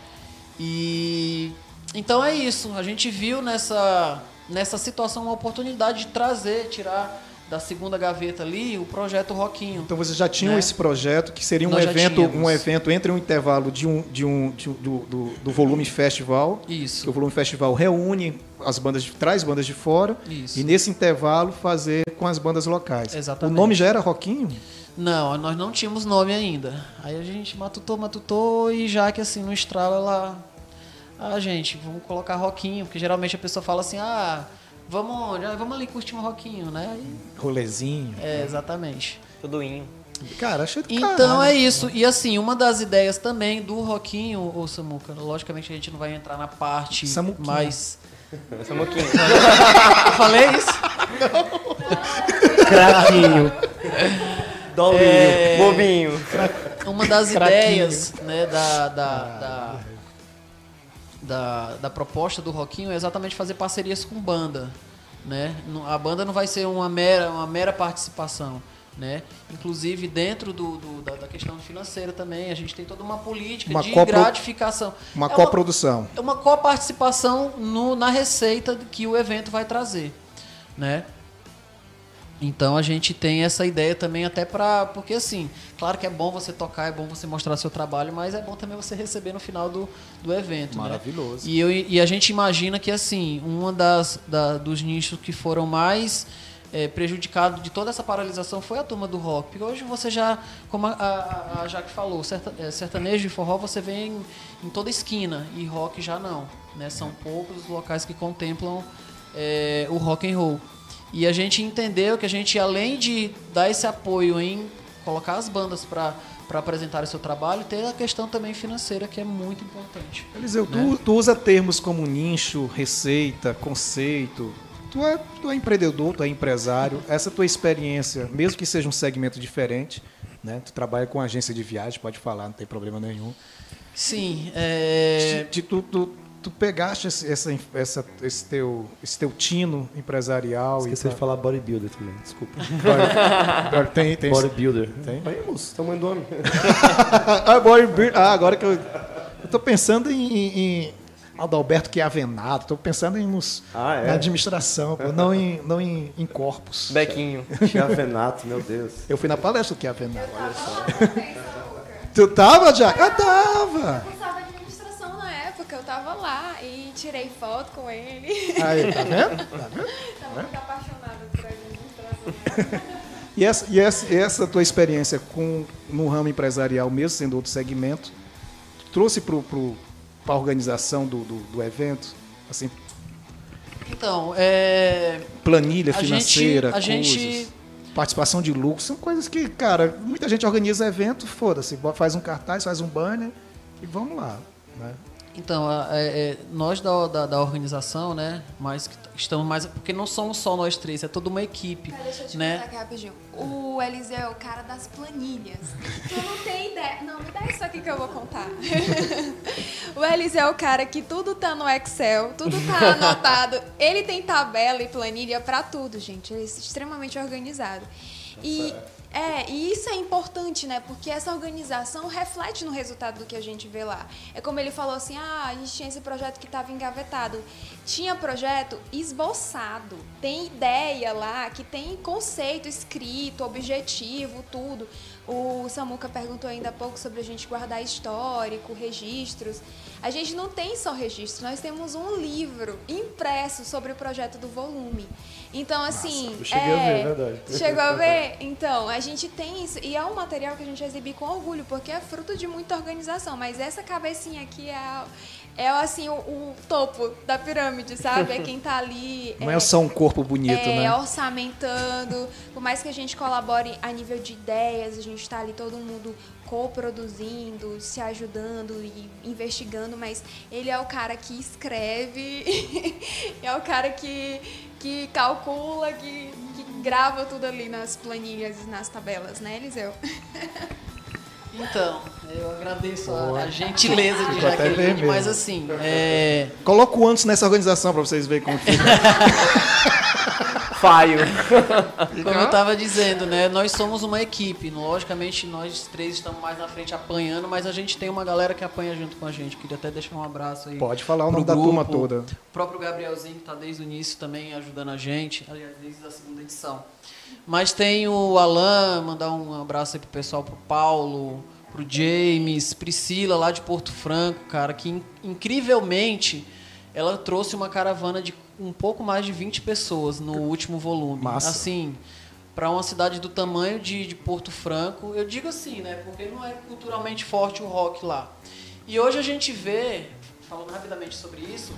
E então é isso. A gente viu nessa nessa situação uma oportunidade de trazer, tirar da segunda gaveta ali o projeto Roquinho. Então vocês já tinham né? esse projeto que seria um Nós evento, um evento entre um intervalo de um, de um, de do, do, do volume festival. Que Isso. o volume festival reúne as bandas, de, traz bandas de fora Isso. e nesse intervalo fazer com as bandas locais. Exatamente. O nome já era Roquinho? Não, nós não tínhamos nome ainda. Aí a gente matutou, matutou e já que assim no estralo ela. Ah, gente, vamos colocar roquinho, porque geralmente a pessoa fala assim, ah, vamos onde? Ah, vamos ali curtir um roquinho, né? Aí, Rolezinho. é, exatamente. Tudoinho. Cara, achei do Então caralho. é isso. E assim, uma das ideias também do Roquinho, ô Samuca, logicamente a gente não vai entrar na parte Samuquinha. mais. Samuquinho. [LAUGHS] Falei isso? Craquinho. Dolinho. É. Bobinho. Uma das Craquinho. ideias né, da, da, da, da, da proposta do Roquinho é exatamente fazer parcerias com banda. Né? A banda não vai ser uma mera, uma mera participação. Né? Inclusive, dentro do, do- da, da questão financeira também, a gente tem toda uma política Uma de copro- gratificação. Uma É coprodução. é uma coparticipação no, na receita que o evento vai trazer, né? Então a gente tem essa ideia também até para porque assim, claro que é bom você tocar, é bom você mostrar seu trabalho, mas é bom também você receber no final do, do evento, né? Maravilhoso. E, eu, e a gente imagina que assim, uma das da- dos nichos que foram mais é, prejudicados de toda essa paralisação foi a turma do rock. Porque hoje você já, como a, a, a Jaque falou, serta, é, sertanejo e forró você vê em, em toda esquina e rock já não. Né? São poucos os locais que contemplam é, o rock and roll. E a gente entendeu que a gente, além de dar esse apoio em colocar as bandas para apresentar o seu trabalho, ter a questão também financeira, que é muito importante. Eliseu, Né? tu, tu usa termos como nicho, receita, conceito. Tu é, tu é empreendedor, tu é empresário. Essa tua experiência, mesmo que seja um segmento diferente, né? Tu trabalha com agência de viagem, pode falar, não tem problema nenhum. Sim, é... De, tu, tu, tu pegaste esse, essa, essa- esse, teu, esse teu tino empresarial Esqueci e de falar bodybuilder também, desculpa. [LAUGHS] Agora tem, tem. Bodybuilder. Tem? Aí, moço, tamanho do homem. [LAUGHS] ah, bodybuilder. Ah, agora que eu. Eu tô pensando em. em, em Adalberto Chiavenato, tô pensando em nos, Ah, é? na administração, pô, não em, não em, em corpos. Bequinho. [LAUGHS] Chiavenato, meu Deus. Eu fui na palestra do Chiavenato. Tu tava, Jack? Ah, tava! Eu cursava tava lá e tirei foto com ele. Aí, tá vendo? Tá [LAUGHS] vendo? Tava muito apaixonada por [LAUGHS] administração. E essa, e essa, essa tua experiência com, no ramo empresarial, mesmo sendo outro segmento, trouxe para a organização do, do, do evento? Assim, Então, é... planilha A gente- financeira, a coisas, gente- participação de lucro, são coisas que, cara, muita gente organiza evento, foda-se, faz um cartaz, faz um banner e vamos lá. Né? Então, é- é, nós da, da, da organização, né, mas estamos mais... Porque não somos só nós três, é toda uma equipe, Cara, deixa eu te né? contar aqui rapidinho. O Eliseu é o cara das planilhas. Tu não tem ideia. Não, me dá isso aqui que eu vou contar. [LAUGHS] o Eliseu é o cara que tudo tá no Excel, tudo tá anotado. Ele tem tabela e planilha pra tudo, gente. Ele é extremamente organizado. E é, e isso é importante, né? Porque essa organização reflete no resultado do que a gente vê lá. É como ele falou assim: ah, a gente tinha esse projeto que estava engavetado. Tinha projeto esboçado, tem ideia lá, que tem conceito escrito, objetivo, tudo. O Samuca perguntou ainda há pouco sobre a gente guardar histórico, registros. A gente não tem só registro, nós temos um livro impresso sobre o projeto do volume. Então, assim. eu cheguei a ver, é verdade. Chegou a [LAUGHS] ver? Então, a gente tem isso. E é um material que a gente exibir com orgulho, porque é fruto de muita organização. Mas essa cabecinha aqui é é assim o, o, topo da pirâmide, sabe? É quem tá ali. [LAUGHS] Não é, é só um corpo bonito, é, né? orçamentando. Por mais que a gente colabore a nível de ideias, a gente tá ali todo mundo coproduzindo, se ajudando e investigando, mas ele é o cara que escreve, [LAUGHS] é o cara que, que calcula, que, que grava tudo ali nas planilhas e nas tabelas, né, Eliseu? [LAUGHS] Então, eu agradeço a, a gentileza de Jaqueline, mas assim. É... Coloca o antes nessa organização para vocês verem como fica. [LAUGHS] Faio. [LAUGHS] Como eu estava dizendo, né? Nós somos uma equipe. Logicamente, nós três estamos mais na frente apanhando, mas a gente tem uma galera que apanha junto com a gente. Queria até deixar um abraço aí. Pode falar o nome da turma toda. O próprio Gabrielzinho, que está desde o início também ajudando a gente, aliás, desde a segunda edição. Mas tem o Alan, mandar um abraço aí pro pessoal, pro Paulo, pro James, Priscila lá de Porto Franco, cara, que incrivelmente ela trouxe uma caravana de um pouco mais de 20 pessoas no último volume. Massa. Assim, para uma cidade do tamanho de, de Porto Franco, eu digo assim, né? Porque não é culturalmente forte o rock lá. E hoje a gente vê, falando rapidamente sobre isso,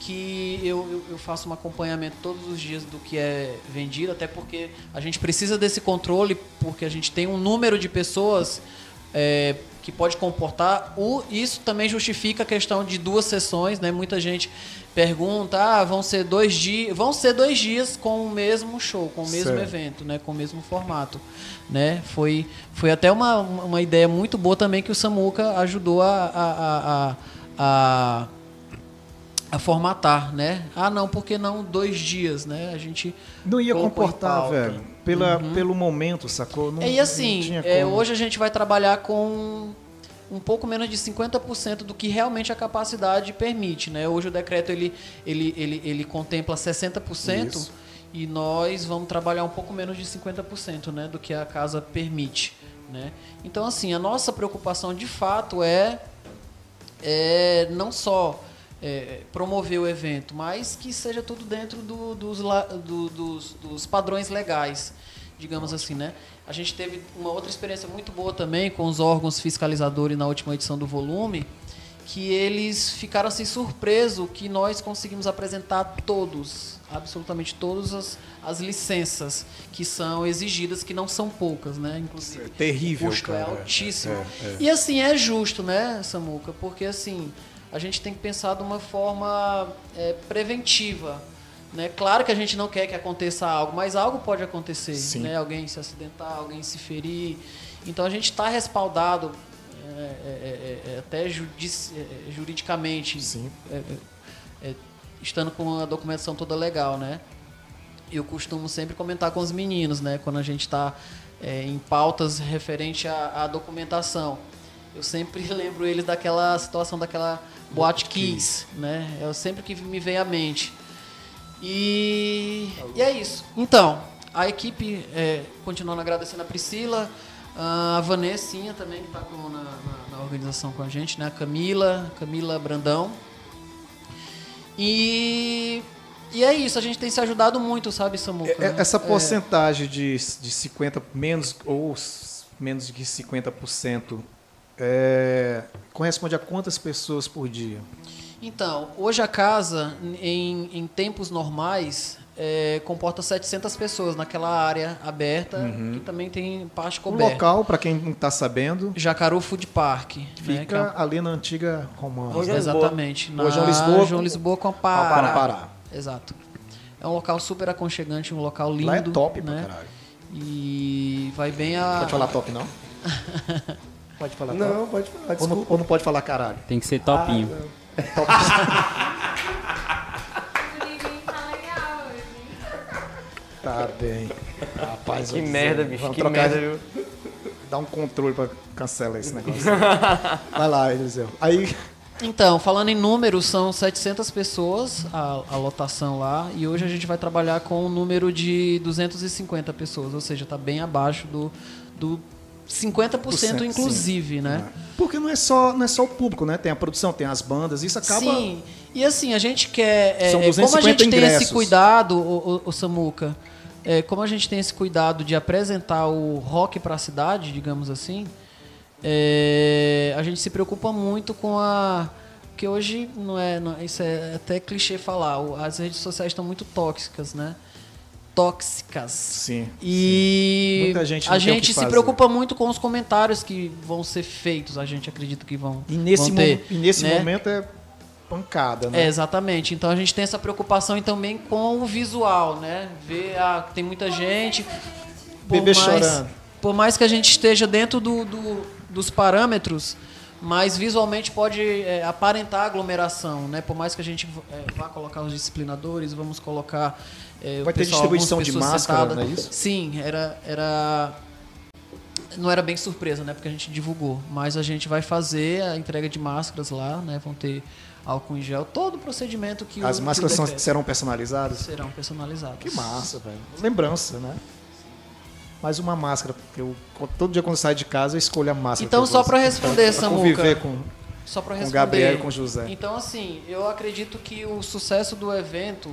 que eu, eu, eu, faço um acompanhamento todos os dias do que é vendido, até porque a gente precisa desse controle, porque a gente tem um número de pessoas é, que pode comportar. O, isso também justifica a questão de duas sessões, né? Muita gente pergunta, ah, vão ser dois dias, vão ser dois dias com o mesmo show, com o mesmo certo. evento, né? Com o mesmo formato, né? Foi, foi até uma, uma ideia muito boa também que o Samuca ajudou a, a, a, a a formatar, né? Ah, não, porque não dois dias, né? A gente não ia comportar, velho. Pela, uhum. Pelo momento, sacou? Não, e assim, é, hoje a gente vai trabalhar com um pouco menos de 50% do que realmente a capacidade permite, né? Hoje o decreto ele, ele, ele, ele contempla 60% Isso. e nós vamos trabalhar um pouco menos de 50%, né? Do que a casa permite, né? Então, assim, a nossa preocupação de fato é, é não só é, promover o evento, mas que seja tudo dentro do, dos, do, dos, dos, padrões legais, digamos assim, né? A gente teve uma outra experiência muito boa também com os órgãos fiscalizadores na última edição do volume, que eles ficaram assim surpresos que nós conseguimos apresentar todos, absolutamente todas as, as licenças que são exigidas, que não são poucas, né? Inclusive, é terrível, o custo é cara. é altíssimo. É, é, e assim é justo, né, Samuca? Porque assim a gente tem que pensar de uma forma é, preventiva. Né? Claro que a gente não quer que aconteça algo, mas algo pode acontecer. Né? Alguém se acidentar, alguém se ferir. Então a gente está respaldado é, é, é, é até judici, é, juridicamente, estando com a documentação toda legal. Né? Eu costumo sempre comentar com os meninos, né? quando a gente está em pautas referente à, à documentação. Eu sempre [LAUGHS] lembro eles daquela situação daquela Boate Kiss, né? É sempre que me vem à mente. E, e é isso. Então, a equipe, é, continuando agradecendo a Priscila, a Vanessinha também, que está na, na, na, organização com a gente, né? A Camila, Camila Brandão. E, e é isso, a gente tem se ajudado muito, sabe, Samuca? É, né? Essa porcentagem é... de, de 50%, menos ou menos de 50% é, corresponde a quantas pessoas por dia? Então, hoje a casa, em, em tempos normais, é, comporta 700 pessoas naquela área aberta, uhum. que também tem parte coberta. O local, para quem não está sabendo... Jacaru Food Park. Fica né, é... ali na antiga Romana. Hoje é Exatamente. Na João Lisboa. João Lisboa com a Pará. Pará. Exato. É um local super aconchegante, um local lindo. Lá é top né? pra caralho. E vai bem a... Pode falar top, não? [LAUGHS] Pode falar Não, top? pode falar, ou não, ou não, pode falar caralho? Tem que ser topinho. Ah, [LAUGHS] tá bem. Rapaz, que merda, bicho. Vamos que trocar, merda, viu? Dá um controle pra cancelar esse negócio. Vai lá, Eliseu. Aí... Então, falando em números, são 700 pessoas a, a, lotação lá e hoje a gente vai trabalhar com um número de 250 pessoas, ou seja, está bem abaixo do, do 50% inclusive, né? Porque não é só não é só o público, né? Tem a produção, tem as bandas, isso acaba Sim. E assim, a gente quer. é, São é, como a 250 gente tem ingressos. esse cuidado, o, o, o Samuca, é, como a gente tem esse cuidado de apresentar o rock para a cidade, digamos assim, é, a gente se preocupa muito com a. Porque hoje não é, não- Isso é até clichê falar. As redes sociais estão muito tóxicas, né? Tóxicas. Sim. E Muita gente a gente se fazer. preocupa muito com os comentários que vão ser feitos. A gente acredita que vão, E nesse, vão ter. e nesse né? momento é pancada, né? É, exatamente. Então a gente tem essa preocupação e também com o visual, né? Ver a tem muita gente. por Bebê mais- chorando. Por mais que a gente esteja dentro do, do- dos parâmetros, mas visualmente pode é, aparentar aglomeração, né? Por mais que a gente é, vá colocar os disciplinadores, vamos colocar é, o Vai ter pessoal, distribuição de máscara, sentadas. não é isso? Sim, era era não era bem surpresa, né? Porque a gente divulgou. Mas a gente vai fazer a entrega de máscaras lá, né? Vão ter álcool em gel, todo o procedimento que o As que o máscaras são- decreto- serão personalizadas? serão personalizadas. Que massa, velho. Lembrança, né? Mais uma máscara, porque eu todo dia quando eu saio de casa eu escolho a máscara. Então, que só pra responder, Pra Samuca. conviver com Só para Com responder. Gabriel e com José. Então, assim, eu acredito que o sucesso do evento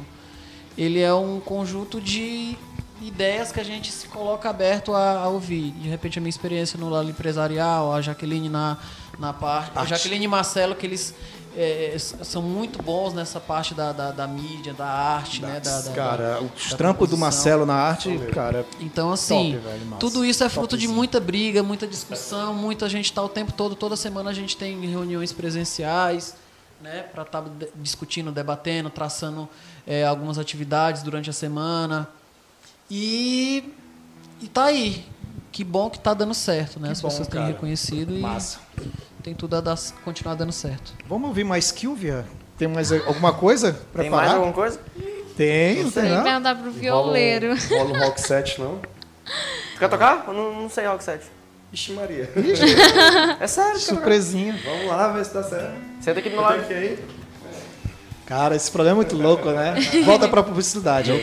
ele é um conjunto de ideias que a gente se coloca aberto a, a ouvir. De repente, a minha experiência no lado empresarial, a Jaqueline na, na parte. A. Jaqueline e Marcelo, que eles é, são muito bons nessa parte da, da, da mídia, da arte, né? Da, da- cara, da- os trampos do. Marcelo na arte, cara, Então, assim, Top, velho, tudo isso é fruto de Topzinho. muita briga, muita discussão, muita gente tá o tempo todo, toda semana a gente tem reuniões presenciais, né, para estar discutindo, debatendo, traçando é, algumas atividades durante a semana. E, e tá aí. Que bom que tá dando certo, né? Que As bom, pessoas têm cara. reconhecido e massa. tem tudo a dar, continuar dando certo. Vamos ouvir mais Kilvia? Tem mais alguma coisa pra Tem mais falar? alguma coisa? Tem, não tem Tem que não? perguntar pro violeiro. Rola, rola um rock set, não? Tu [LAUGHS] quer tocar? Eu não, não sei rock set. Ixi, Maria. [LAUGHS] É sério? Surpresinha. Vamos lá, ver se dá certo. Senta aqui do meu Eu lado. Cara, esse programa é muito louco, né? Volta pra publicidade. ó.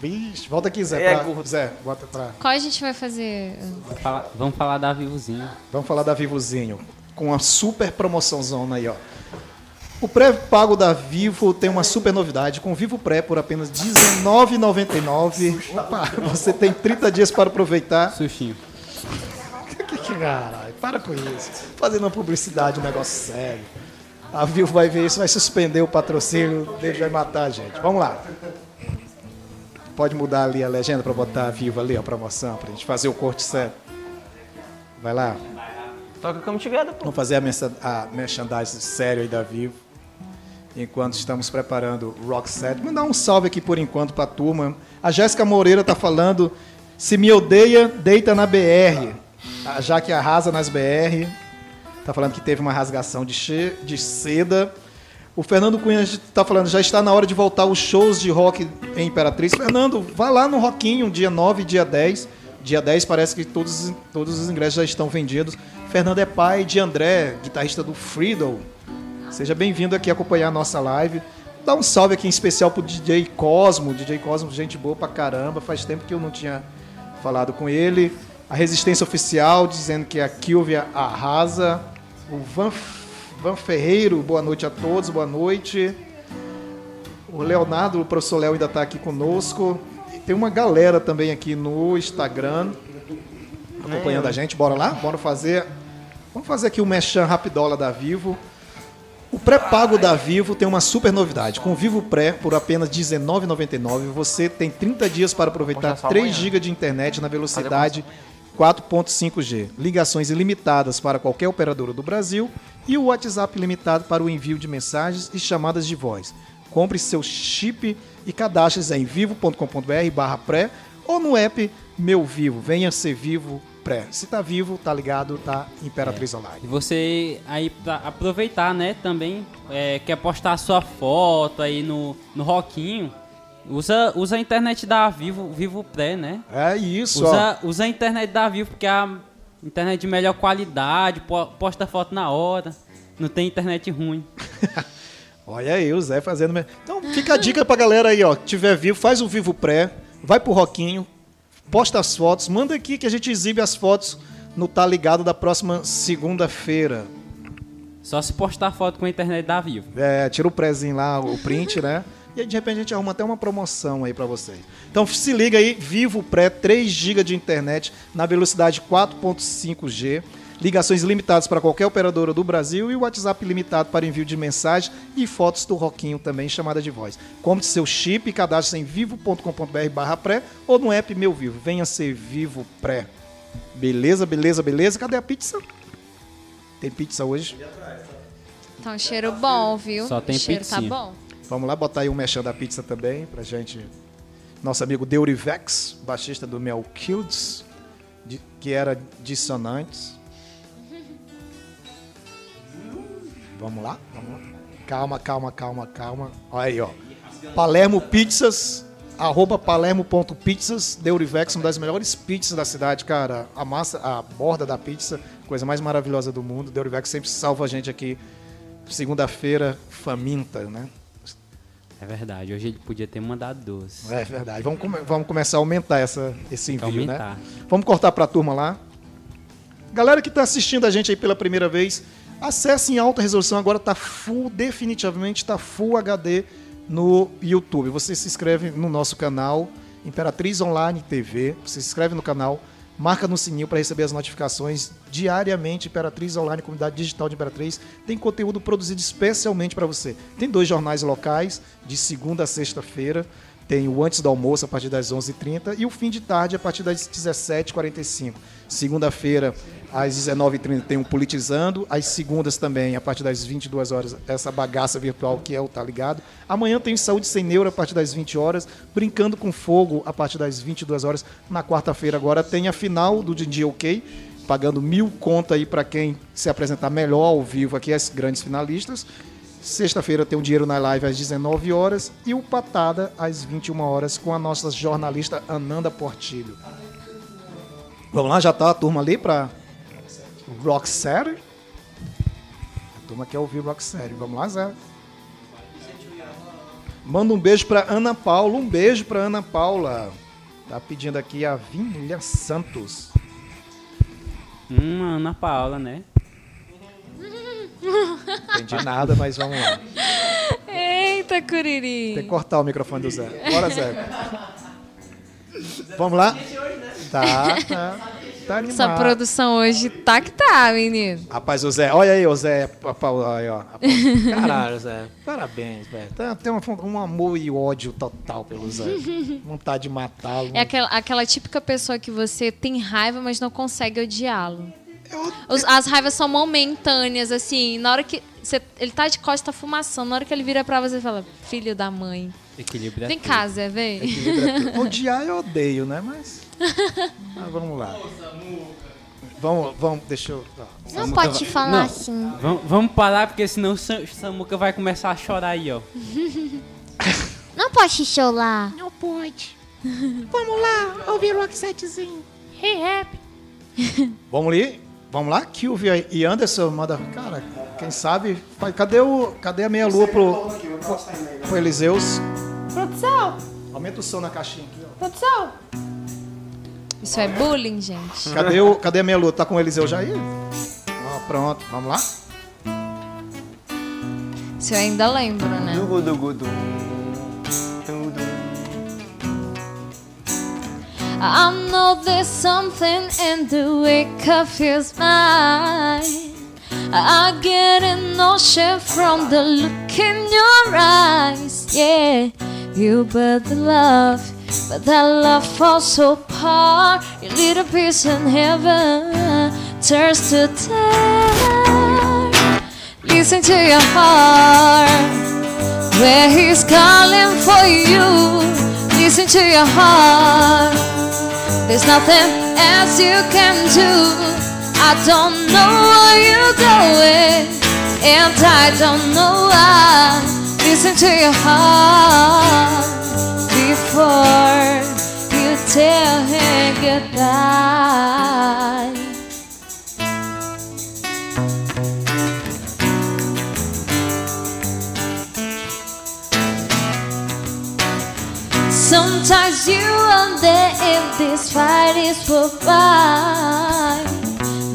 Vixe, volta aqui, Zé. É, pra-. Zé, bota pra... Qual a gente vai fazer? Fala- vamos falar da Vivozinho. Vamos falar da Vivozinho. Com uma super promoçãozona aí, ó. O pré-pago da Vivo tem uma super novidade. Com o Vivo Pré por apenas R$19,99. Opa, você tem 30 dias para aproveitar. Sushinho. [LAUGHS] Que, que caralho, para com isso. Fazendo uma publicidade, um negócio sério. A Vivo vai ver isso, vai suspender o patrocínio, David vai matar a gente. Vamos lá. Pode mudar ali a legenda para botar a Vivo ali, a promoção, pra gente fazer o corte certo. Vai lá. Toca Come Together, pô. Vamos fazer a, a merchandising sério aí da Vivo. Enquanto estamos preparando o Rock Set. Mandar um salve aqui por enquanto pra turma. A Jéssica Moreira tá falando. Se me odeia, deita na BR. A Jaque arrasa nas BR. Tá falando que teve uma rasgação de, che- de seda. O Fernando Cunha tá falando, já está na hora de voltar os shows de rock em Imperatriz. Fernando, vá lá no Rockinho, dia 9 e dia 10. Dia 10 parece que todos, todos os ingressos já estão vendidos. Fernando é pai de André, guitarrista do Friedel. Seja bem-vindo aqui acompanhar a nossa live. Dá um salve aqui em especial pro DJ Cosmo. DJ Cosmo, gente boa pra caramba. Faz tempo que eu não tinha falado com ele. A Resistência Oficial dizendo que a Kilvia arrasa. O Van, Van Ferreiro, boa noite a todos, boa noite. O Leonardo, o professor Léo ainda está aqui conosco. E tem uma galera também aqui no Instagram acompanhando a gente. Bora lá? Bora fazer. Vamos fazer aqui o Mechan Rapidola da Vivo. O pré-pago da Vivo tem uma super novidade. Com o Vivo Pré, por apenas R$19,99, você tem 30 dias para aproveitar Mostra só 3 amanhã. GB de internet na velocidade 4.5G, ligações ilimitadas para qualquer operadora do Brasil e o WhatsApp limitado para o envio de mensagens e chamadas de voz. Compre seu chip e cadastre em vivo.com.br barra pré ou no app Meu Vivo. Venha ser vivo pré. Se tá vivo, tá ligado, tá Imperatriz Online. E você aí pra aproveitar, né, também é, quer postar sua foto aí no, no Roquinho, usa, usa a internet da Vivo, Vivo Pré, né? É isso, ó. Usa, usa a internet da Vivo, porque é a internet de melhor qualidade, po- posta foto na hora, não tem internet ruim. [LAUGHS] Olha aí, o Zé fazendo. Então fica a dica pra galera aí, ó. que Tiver vivo, faz o Vivo Pré, vai pro Roquinho, posta as fotos, manda aqui que a gente exibe as fotos no Tá Ligado da próxima segunda-feira. Só se postar foto com a internet da Vivo. É, tira o prezinho lá, o print, né? [LAUGHS] E aí, de repente a gente arruma até uma promoção aí para vocês. Então se liga aí, Vivo Pré, 3 GB de internet na velocidade 4.5G, ligações limitadas para qualquer operadora do Brasil e o WhatsApp limitado para envio de mensagem e fotos do Roquinho também, chamada de voz. Compre seu chip e cadastre em vivo.com.br barra pré ou no app Meu Vivo. Venha ser Vivo Pré. Beleza, beleza, beleza. Cadê a pizza? Tem pizza hoje? Tá um cheiro bom, viu? Só tem o cheiro tá pizzinha. bom. Vamos lá botar aí um mexão da pizza também pra gente. Nosso amigo Deurivex, baixista do Mel Kilds, que era dissonantes. Vamos lá? Vamos lá. Calma, calma, calma, calma. Olha aí, ó. Palermo Pizzas, arroba palermo.pizzas, Deurivex, uma das melhores pizzas da cidade, cara. A massa, a borda da pizza, coisa mais maravilhosa do mundo. Deurivex sempre salva a gente aqui. Segunda-feira, faminta, né? É verdade, hoje ele podia ter mandado doce. É verdade. Vamos, come- vamos começar a aumentar essa, esse envio, né? aumentar. Vamos cortar para a turma lá. Galera que está assistindo a gente aí pela primeira vez, acesse em alta resolução. Agora está full, definitivamente está full HD no YouTube. Você se inscreve no nosso canal, Imperatriz Online TV. Você se inscreve no canal, marca no sininho para receber as notificações diariamente. Imperatriz Online, comunidade digital de Imperatriz, tem conteúdo produzido especialmente para você. Tem dois jornais locais, de segunda a sexta-feira. Tem o antes do almoço a partir das 11h30 e o fim de tarde a partir das 17h45. Segunda-feira, às 19h30, tem o Politizando. Às segundas também, a partir das 22 horas, essa bagaça virtual que é o Tá Ligado. Amanhã tem Saúde Sem Neuro a partir das 20 horas. Brincando com Fogo a partir das 22 horas. Na quarta-feira agora tem a final do Dindi OK. Pagando mil conta aí para quem se apresentar melhor ao vivo aqui, as grandes finalistas. Sexta-feira tem o Dinheiro na Live às 19 horas e o Patada às 21 horas com a nossa jornalista Ananda Portilho. Vamos lá, já tá a turma ali para Rock Série. A turma quer ouvir Rock Série. Vamos lá, Zé. Manda um beijo para Ana Paula. Um beijo para Ana Paula. Tá pedindo aqui a Vinha Santos. Hum, Ana Paula, né? Entendi nada, mas vamos lá. Eita, Curiri. Tem que cortar o microfone do Zé. Bora, Zé. Vamos lá? Tá, tá. Tá animado. Essa produção hoje tá que tá, menino. Rapaz, o Zé, olha aí, o Zé. Aí, ó. [LAUGHS] Caralho, Zé. Parabéns, velho. Tem um, um amor e ódio total pelo Zé. [LAUGHS] Vontade de matá-lo. É aquela, aquela típica pessoa que você tem raiva, mas não consegue odiá-lo. As raivas são momentâneas, assim. Na hora que. Você, ele tá de costa fumaçando. Na hora que ele vira pra você e fala, filho da mãe. Equilíbrio é Vem cá, Zé, vem. É. Odiar eu odeio, né? Mas. Mas vamos lá. Vamos, vamos, deixa eu. ó. Não pode falar Não. assim. Vamos, vamos parar, porque senão o Sam- Samuca vai começar a chorar aí, ó. [LAUGHS] Não pode chorar. Não pode. Vamos lá, ouvir o Roxettezinho. Hey, rap. [LAUGHS] Vamos ali? Vamos lá? Kilvia e Anderson, manda. Cara, quem sabe. Cadê, o, cadê a meia-lua pro, pro, pro Eliseus? Produção, Aumenta o som na caixinha aqui, ó. produção. Isso é bullying, gente. Cadê, o, cadê a meia-lua? Tá com o Eliseu já aí? Ó, pronto, vamos lá? Isso eu ainda lembro, né? I know there's something in the wake of his mind. I get an notion from the look in your eyes. Yeah, you but the love, but that love falls apart. Your little piece in heaven turns to dust. Listen to your heart where he's calling for you. Listen to your heart. There's nothing else you can do. I don't know where you're going, and I don't know why. Listen to your heart before you tell him goodbye. Sometimes you wonder if this fight is for by.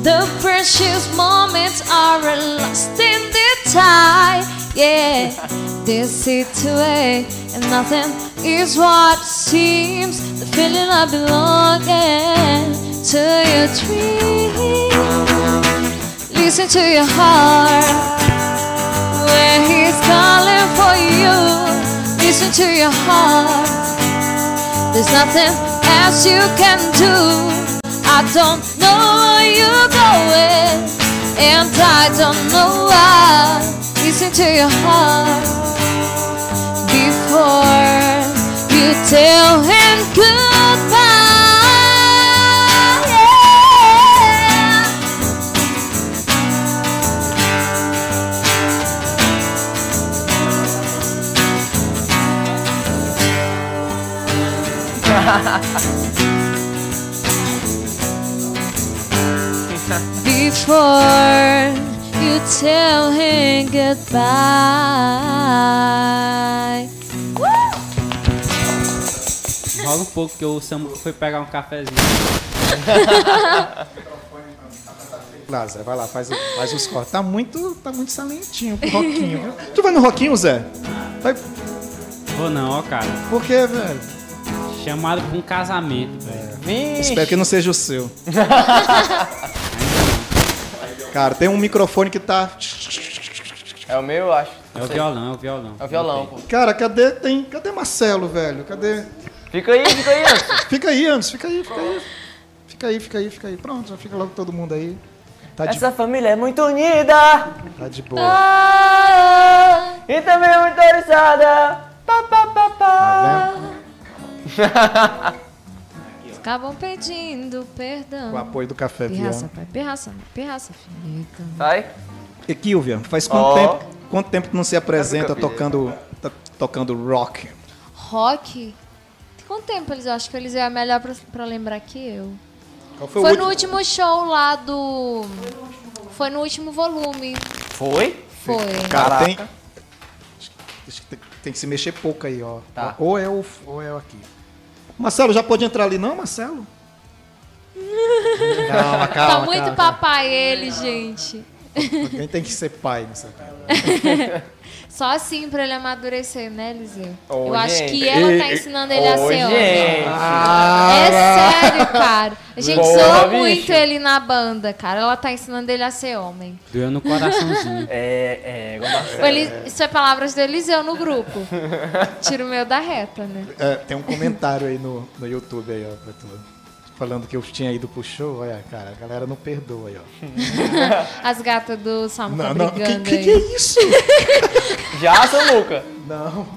The precious moments are lost in the tide. Yeah, [LAUGHS] this it away, and nothing is what seems. The feeling of belonging to your dream. Listen to your heart when he's calling for you. Listen to your heart. There's nothing else you can do. I don't know where you're going, and I don't know why. Listen to your heart [LAUGHS] before you tell him goodbye. Before you tell him goodbye. Rola um pouco que o Samuca foi pegar um cafezinho. [LAUGHS] Lázaro, vai lá, faz, o- faz os cortes. Tá muito, tá muito salentinho pro Roquinho, viu? Tu vai no Roquinho, Zé? Vai, Vou não, ó, cara. por quê, velho? Chamado pra um casamento, velho. Vixe. Espero que não seja o seu. Cara, tem um microfone que tá. É o meu, eu acho. É o violão, é o violão. É o violão, pô. Cara, cadê tem, cadê Marcelo, velho? Cadê? Fica aí, fica aí, Anderson. [LAUGHS] Fica aí, Anderson, fica aí, fica aí. Fica aí, fica aí, fica aí. Pronto, já fica logo todo mundo aí. Tá de, Essa família é muito unida tá de boa. ah, e também é muito oriçada. Pá, pá, pá, pá. Tá? Acabam pedindo perdão. O apoio do Café Pirraça, pai. Pirraça, pirraça, fica. Vai. E Kilvia, faz quanto Ó. tempo? Quanto tempo tu não se apresenta tocando, tocando rock? Rock? Quanto tempo eles acham que eles é melhor pra, pra lembrar que eu? Qual Foi, o no último show lá do. Foi no último volume. Foi? Foi. Cara, Caraca. tem, acho que tem, que se mexer pouco aí, ó. Tá. Ou é o, ou é o aqui. Marcelo, já pode entrar ali não, Marcelo? [LAUGHS] Calma, calma, tá muito calma, papai ele, gente. calma. Alguém tem que ser pai nessa vida. [LAUGHS] Só assim pra ele amadurecer, né, Eliseu? Ô, eu acho gente. que ela tá ensinando ele a ser homem. gente. É sério, cara. A gente Porra, zoa bicho. muito ele na banda, cara. Ela tá ensinando ele a ser homem. Doeu no coraçãozinho. [LAUGHS] É, é, ele- Isso é palavras do Eliseu no grupo. Tira o meu da reta, né? É, tem um comentário aí no, no YouTube aí, ó, pra tu. Falando que eu tinha ido pro show, olha, cara, a galera não perdoa aí, ó. [LAUGHS] As gatas do Samu tá Não, não, que, brigando que, aí. que é isso? [LAUGHS] Já, Samuca? Não.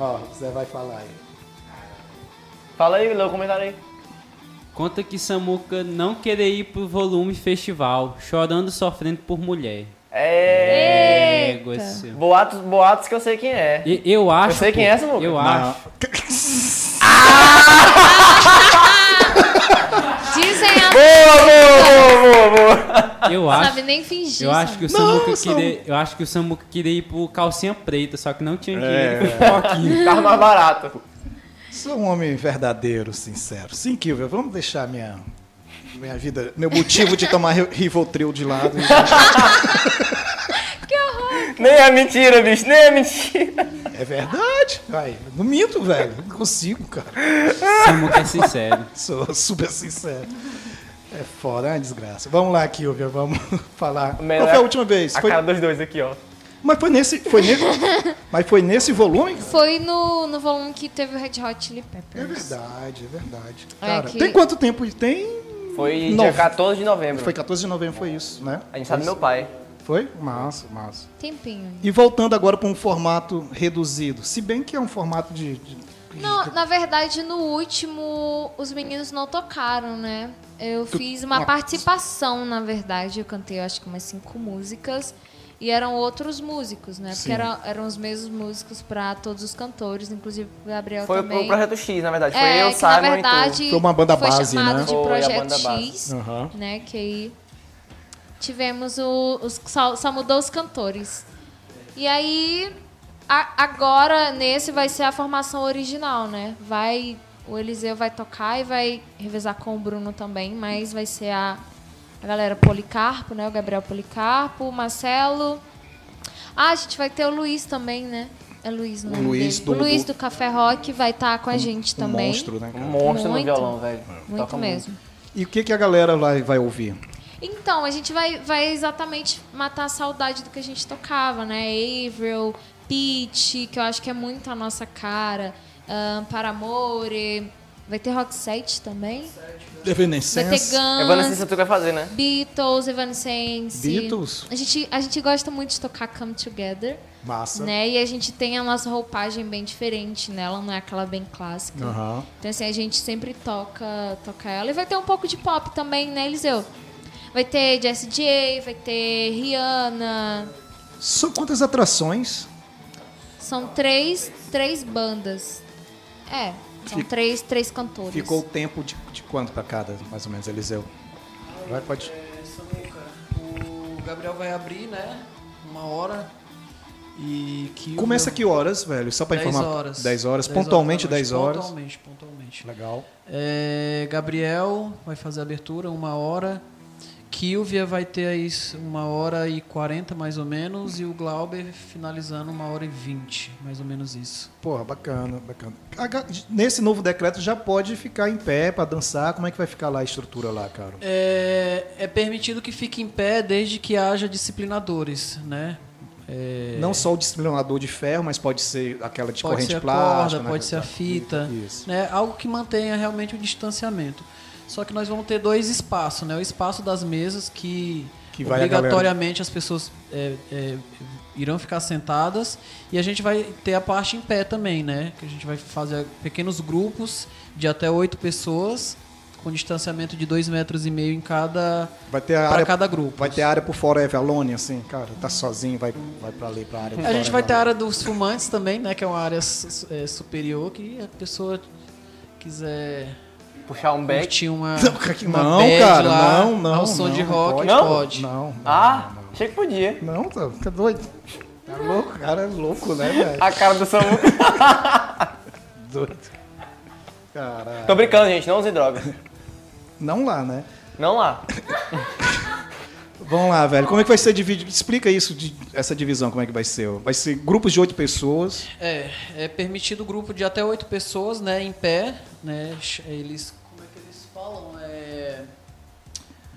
Ó, Zé vai falar aí. Fala aí, lê o comentário aí. Conta que Samuca não querer ir pro volume festival, chorando e sofrendo por mulher. É. Boatos, boatos que eu sei quem é. E- Eu acho. Eu sei quem é, Samuca. Eu Não. acho. Dizem [LAUGHS] a Boa, boa, boa, boa, boa. Eu não acho. sabe nem fingir. Eu acho que o Samuca Samu- queria, eu acho que o Samuca queria ir pro calcinha preta, só que não tinha É. dinheiro Roquinho. [LAUGHS] Tava mais barato. Sou um homem verdadeiro, sincero. Sim, Kilvia, vamos deixar minha, minha vida, meu motivo de tomar Ri- Rivotril de lado. [LAUGHS] Nem é mentira, bicho, nem é mentira. É verdade. Vai, não minto, velho. Não consigo, cara. Samuca é sincero. Sou super sincero. É foda, é uma desgraça. Vamos lá, Kilvia, vamos [LAUGHS] falar. Melhor- Qual foi a última vez? A Foi- cara dos dois aqui, ó. Mas foi nesse, foi nesse, [LAUGHS] mas foi nesse volume? Foi no, no volume que teve o Red Hot Chili É Peppers. verdade, é verdade. É Cara, que- tem quanto tempo? Tem. Foi dia Nove. 14 de novembro. Foi 14 de novembro, foi isso, né? A gente sabe do meu pai. Foi? Massa, massa. Tempinho. E voltando agora para um formato reduzido. Se bem que é um formato de. de- Não, na verdade, no último, os meninos não tocaram, né? Eu Tu- fiz uma participação, na verdade. Eu cantei, acho que umas cinco músicas. E eram outros músicos, né? Sim. Porque eram, eram os mesmos músicos para todos os cantores, inclusive o Gabriel Foi também. o Projeto X, na verdade. Foi é, eu, que Simon na e tu. verdade Foi uma banda foi base, chamado né? de Foi a Projeto. X, né? Que aí tivemos o, os só, só mudou os cantores. E aí a- agora nesse vai ser a formação original, né? Vai O Eliseu vai tocar e vai revezar com o Bruno também, mas vai ser a, a galera Policarpo, né? O Gabriel Policarpo, o Marcelo. Ah, a gente vai ter o Luiz também, né? É Luiz, O não Luiz O do- Luiz do- do Café Rock vai estar com a gente Um também. monstro, né? Um monstro no Muito. violão, velho. Muito Toca mesmo. E o que, que a galera vai, vai ouvir? Então, a gente vai, vai exatamente matar a saudade do que a gente tocava, né? Avril, Peach, que eu acho que é muito a nossa cara. Um, Paramore. Vai ter Rock Set também. Vai ter Evanescence. Guns. Evanescence tu vai fazer, né? Beatles, Evanescence. Beatles? A gente, a gente gosta muito de tocar Come Together, Massa. né? E a gente tem a nossa roupagem bem diferente nela, não é aquela bem clássica. Então assim, a gente sempre toca, toca ela. E vai ter um pouco de pop também, né, Eliseu? Vai ter Jessie J, vai ter Rihanna. São quantas atrações? São três, três bandas. É, são Fica- três, três cantores. Ficou o tempo de, de quanto pra cada, mais ou menos, Eliseu? Vai, pode. É, Samuca, o Gabriel vai abrir, né? Uma hora. E que Começa que horas, velho? Só pra 10 informar. horas. 10 horas. 10 pontualmente da noite. 10 horas. Pontualmente, pontualmente. Legal. É, Gabriel vai fazer a abertura, uma hora. Kilvia vai ter aí uma hora e 40 mais ou menos. E o Glauber finalizando uma hora e 20, mais ou menos isso. Porra, bacana, bacana. Nesse novo decreto já pode ficar em pé pra dançar. Como é que vai ficar lá a estrutura lá, cara? É, é permitido que fique em pé desde que haja disciplinadores, né? É, Não só o disciplinador de ferro, mas pode ser aquela de pode corrente ser a plástica. corda, né? pode ser a fita, Isso. né? Algo que mantenha realmente o distanciamento. Só que nós vamos ter dois espaços, né? O espaço das mesas que, Que obrigatoriamente as pessoas é, é, irão ficar sentadas e a gente vai ter a parte em pé também, né? Que a gente vai fazer pequenos grupos de até oito pessoas com distanciamento de dois metros e meio em cada Vai ter a para área, cada grupo. vai ter a área por Forever Alone, assim, cara. Tá sozinho, vai, vai pra ali, pra área. A gente vai ter a área dos fumantes também, né? Que é uma área é, superior que a pessoa quiser Puxar um back. curtir uma, [LAUGHS] Não, uma não, bad cara, lá, não, não, ao som não, de não rock, pode. Não? pode. Não, não, Ah, achei que podia. não, tá, tá doido. Tá louco, cara, é louco, né, velho? A cara do Samu. [LAUGHS] Doido. Caralho. Tô brincando, gente. Não use drogas. Não lá, né? Não lá. [LAUGHS] Vamos lá, velho. Como é que vai ser dividido? Explica isso, de- essa divisão, como é que vai ser? Vai ser grupos de oito pessoas. É, é permitido grupo de até oito pessoas, né? Em pé, né? Eles, como é que eles falam? É,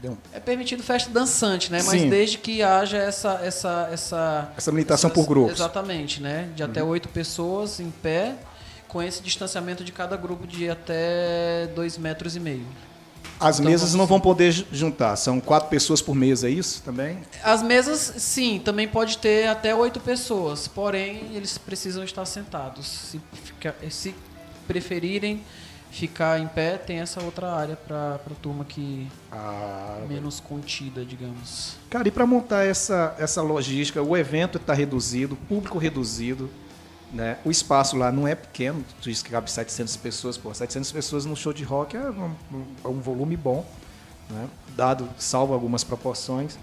Deu- é permitido festa dançante, né? Mas Sim. desde que haja essa essa essa Essa limitação por grupos. Exatamente, né? De até oito pessoas em pé, com esse distanciamento de cada grupo de até dois metros e meio. As Então, mesas não vão poder ju- juntar. São quatro pessoas por mesa, é isso também? As mesas, sim, também pode ter até oito pessoas, porém eles precisam estar sentados. Se, fica- se preferirem ficar em pé, tem essa outra área para a turma que Ah, menos contida, digamos. Cara, e para montar essa, essa logística, o evento está reduzido, o público reduzido, né? O espaço lá não é pequeno, tu disse que cabe 700 pessoas, pô, 700 pessoas no show de rock é um, é um volume bom, né? Dado, salvo algumas proporções.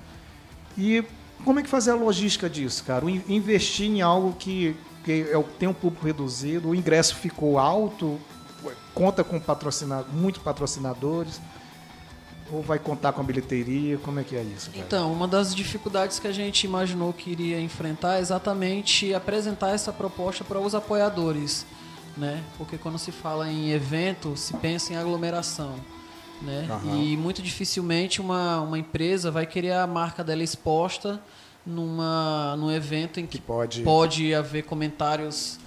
E como é que fazer a logística disso, cara? Investir em algo que, que é tem um público reduzido, o ingresso ficou alto, conta com patrocinado, muitos patrocinadores, ou vai contar com a bilheteria? Como é que é isso? cara? Então, uma das dificuldades que a gente imaginou que iria enfrentar é exatamente apresentar essa proposta para os apoiadores, né? Porque quando se fala em evento, se pensa em aglomeração, né? Aham. E muito dificilmente uma, uma empresa vai querer a marca dela exposta numa num evento em que, Que pode- pode haver comentários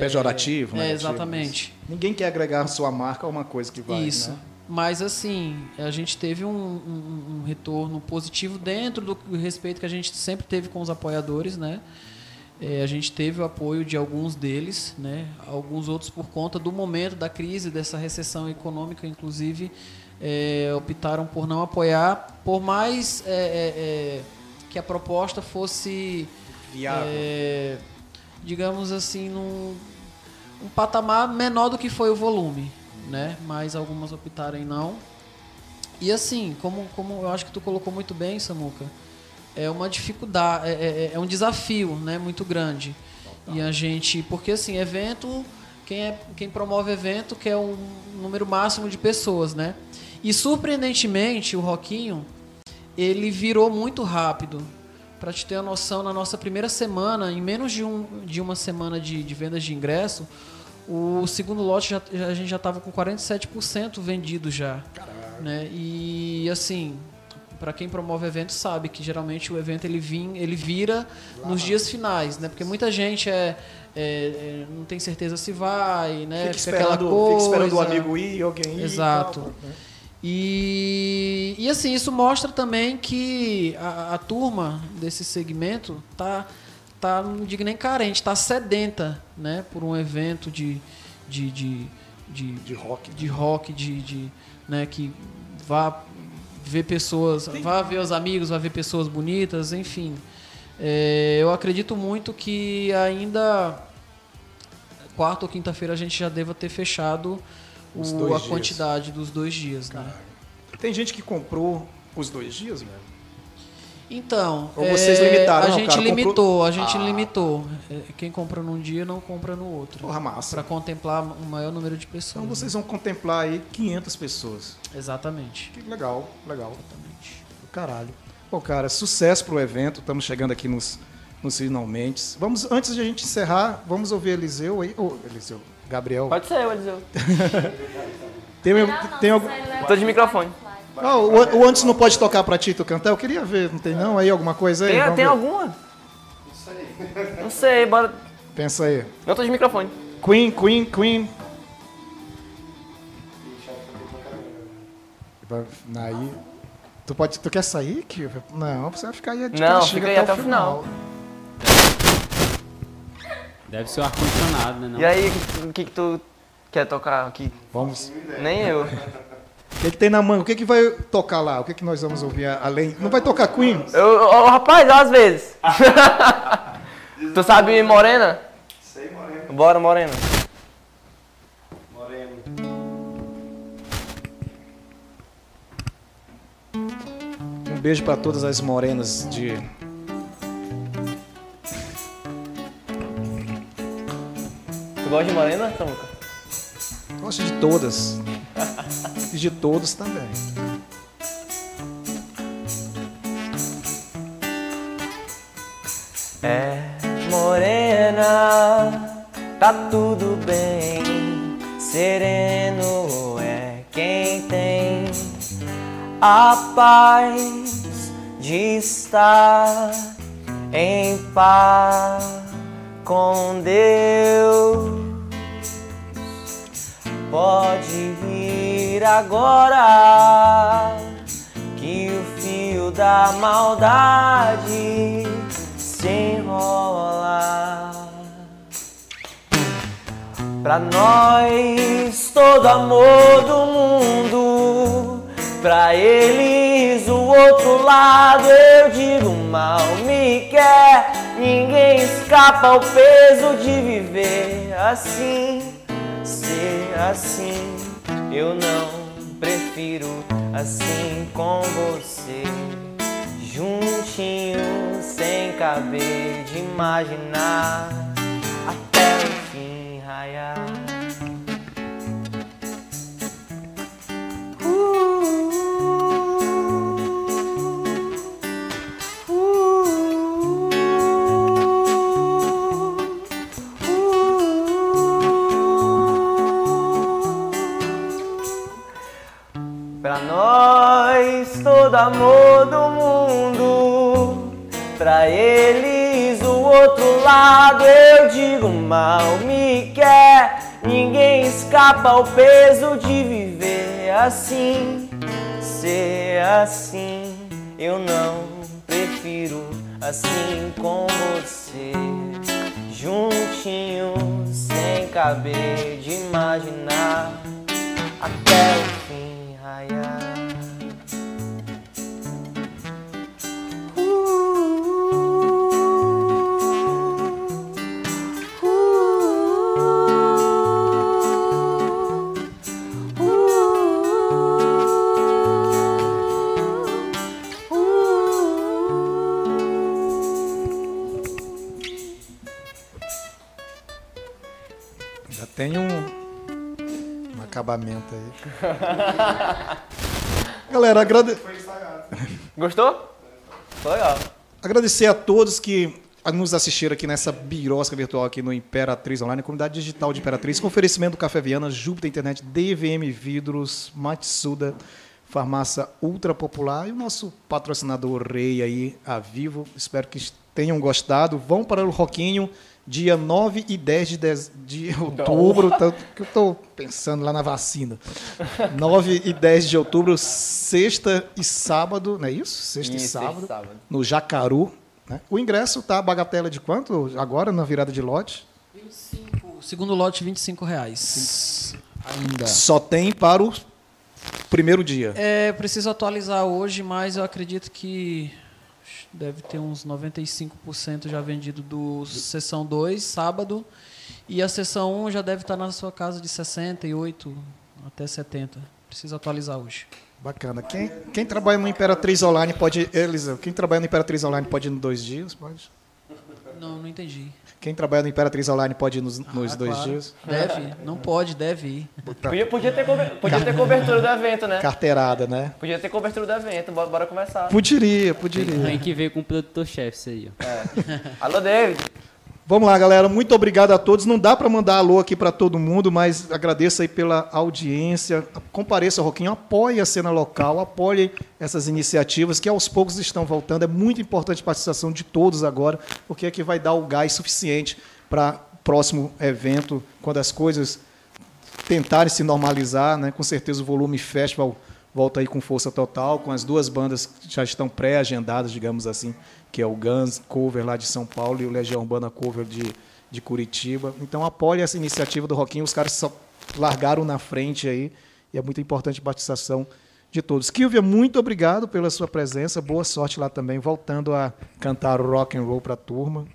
Pejorativo, é, né? exatamente. Ninguém quer agregar sua marca a uma coisa que vai. Isso. né? Mas assim, a gente teve um, um- um retorno positivo dentro do respeito que a gente sempre teve com os apoiadores, né? É, a gente teve o apoio de alguns deles, né? Alguns outros por conta do momento da crise, dessa recessão econômica, inclusive, é, optaram por não apoiar, por mais é, é, é, que a proposta fosse Viável. é, digamos assim, num um patamar menor do que foi o volume, né? Mas algumas optaram em não. E assim, como, como eu acho que tu colocou muito bem, Samuca, é uma dificuldade, é, é- é um desafio, né? Muito grande. E a gente, porque assim, evento quem, é, quem promove evento quer um número máximo de pessoas, né? E surpreendentemente, o Roquinho, ele virou muito rápido. Para te ter uma noção, na nossa primeira semana, em menos de, um, de uma semana de, de vendas de ingresso, o segundo lote já, a gente já estava com 47% vendido já. Né? E assim, para quem promove evento sabe que geralmente o evento ele, vim, ele vira nos dias finais, né? Porque muita gente é, é- é, não tem certeza se vai, né? Fica Fica aquela esperando, fica esperando o coisa. amigo ir, alguém ir. e Exato. tal, né? E, e assim, isso mostra também que a, a turma desse segmento tá, tá, não digo nem carente, tá sedenta, né? Por um evento de, de, de, de, De rock. de rock, de, de, né, que vá ver pessoas, vá ver os amigos, vá ver pessoas bonitas, enfim. É, eu acredito muito que ainda quarta ou quinta-feira a gente já deva ter fechado o- a dias. quantidade dos dois dias, né? Tem gente que comprou os dois dias, velho. Então, Ou vocês é, limitaram? A Não, gente cara, comprou- limitou, a gente Ah. limitou. É, Quem compra num dia não compra no outro. Porra, massa. Para contemplar um maior número de pessoas. Então vocês vão contemplar aí 500 pessoas. Exatamente. Que legal, legal. Do Caralho. Bom, cara, sucesso pro evento. Estamos chegando aqui nos, nos finalmente. Vamos, antes de a gente encerrar, vamos ouvir Eliseu aí. Ô, Eliseu, Gabriel. Pode ser, Eliseu. Tem, tem algum. Tô de microfone. Ah, o, o antes não pode tocar pra ti tu cantar? Eu queria ver, não tem não? Aí alguma coisa aí? Tem, Vamos tem ver. alguma? Não sei. Não sei, bora. Pensa aí. Eu tô de microfone. Queen, Queen, Queen. Aí. Tu, pode, tu quer sair, Kio? Não, você vai ficar aí de Não, fica aí até o final. Deve ser o ar-condicionado, né? Não? E aí, o que, que tu quer tocar aqui? Vamos. Nem eu. O que, que tem na mão? O que, que vai tocar lá? O que, que nós vamos ouvir além? Não vai tocar Queen? Eu, ô, rapaz, às vezes. [LAUGHS] tu sabe Morena? Sei, Moreno. Bora, Morena. Moreno. Um beijo pra todas as morenas de. Tu gosta de Morena, Samuca? Gosto de todas. E de todos também. É morena, tá tudo bem. Sereno é quem tem a paz de estar em paz com Deus. Pode vir agora que o fio da maldade se enrola. Pra nós, todo amor do mundo. Pra eles, o outro lado, eu digo mal me quer. Ninguém escapa ao peso de viver assim, ser assim. Eu não prefiro assim com você. Juntinho, sem caber de imaginar até o fim raiar. Pra todo amor do mundo. Pra eles, o outro lado, eu digo mal me quer. Ninguém escapa ao peso de viver assim, ser assim. Eu não prefiro assim com você. Juntinho, sem caber de imaginar até o fim raiar. Acabamento aí. [LAUGHS] Galera, agrade... Gostou? Foi legal. agradecer a todos que nos assistiram aqui nessa birosca virtual aqui no Imperatriz Online, comunidade digital de Imperatriz, com oferecimento do Café Viana, Júpiter Internet, DVM Vidros, Matsuda, Farmácia Ultra Popular e o nosso patrocinador Rei aí, a Vivo. Espero que tenham gostado. Vão para o Roquinho, dia 9 e 10 de, dez- de outubro. Tanto que eu estou pensando lá na vacina. 9 e 10 de outubro, sexta e sábado, não é isso? Sexta e e sábado, sábado. no Jacaru. né? O ingresso tá bagatela de quanto agora na virada de lote? O segundo lote, 25 reais. Ainda. Só tem para o primeiro dia. É, preciso atualizar hoje, mas eu acredito que deve ter uns 95% já vendido do sessão 2, sábado. E a sessão 1 já deve estar na sua casa de 68 até 70. Preciso atualizar hoje. Bacana. Quem, quem trabalha no Imperatriz Online pode. Elisa, quem trabalha no Imperatriz Online pode ir nos dois dias? Pode. Não, não entendi. Quem trabalha no Imperatriz Online pode ir nos, nos Ah, dois claro. dias? Deve, não pode, deve ir. Podia, podia, ter, podia ter cobertura do evento, né? Carteirada, né? Podia ter cobertura do evento, bora, bora conversar. Poderia, poderia. Tem que ver com o produtor-chefe isso aí, ó. Alô, David. Vamos lá, galera. Muito obrigado a todos. Não dá para mandar alô aqui para todo mundo, mas agradeço aí pela audiência. Compareça Roquinho, apoie a cena local, apoie essas iniciativas que aos poucos estão voltando. É muito importante a participação de todos agora, porque é que vai dar o gás suficiente para o próximo evento, quando as coisas tentarem se normalizar, né? Com certeza o volume festival volta aí com força total, com as duas bandas que já estão pré-agendadas, digamos assim, que é o Guns Cover lá de São Paulo e o Legião Urbana Cover de, de Curitiba. Então apoie essa iniciativa do Roquinho, os caras só largaram na frente aí e é muito importante a participação de todos. Kilvia, muito obrigado pela sua presença, boa sorte lá também, voltando a cantar rock and roll para a turma.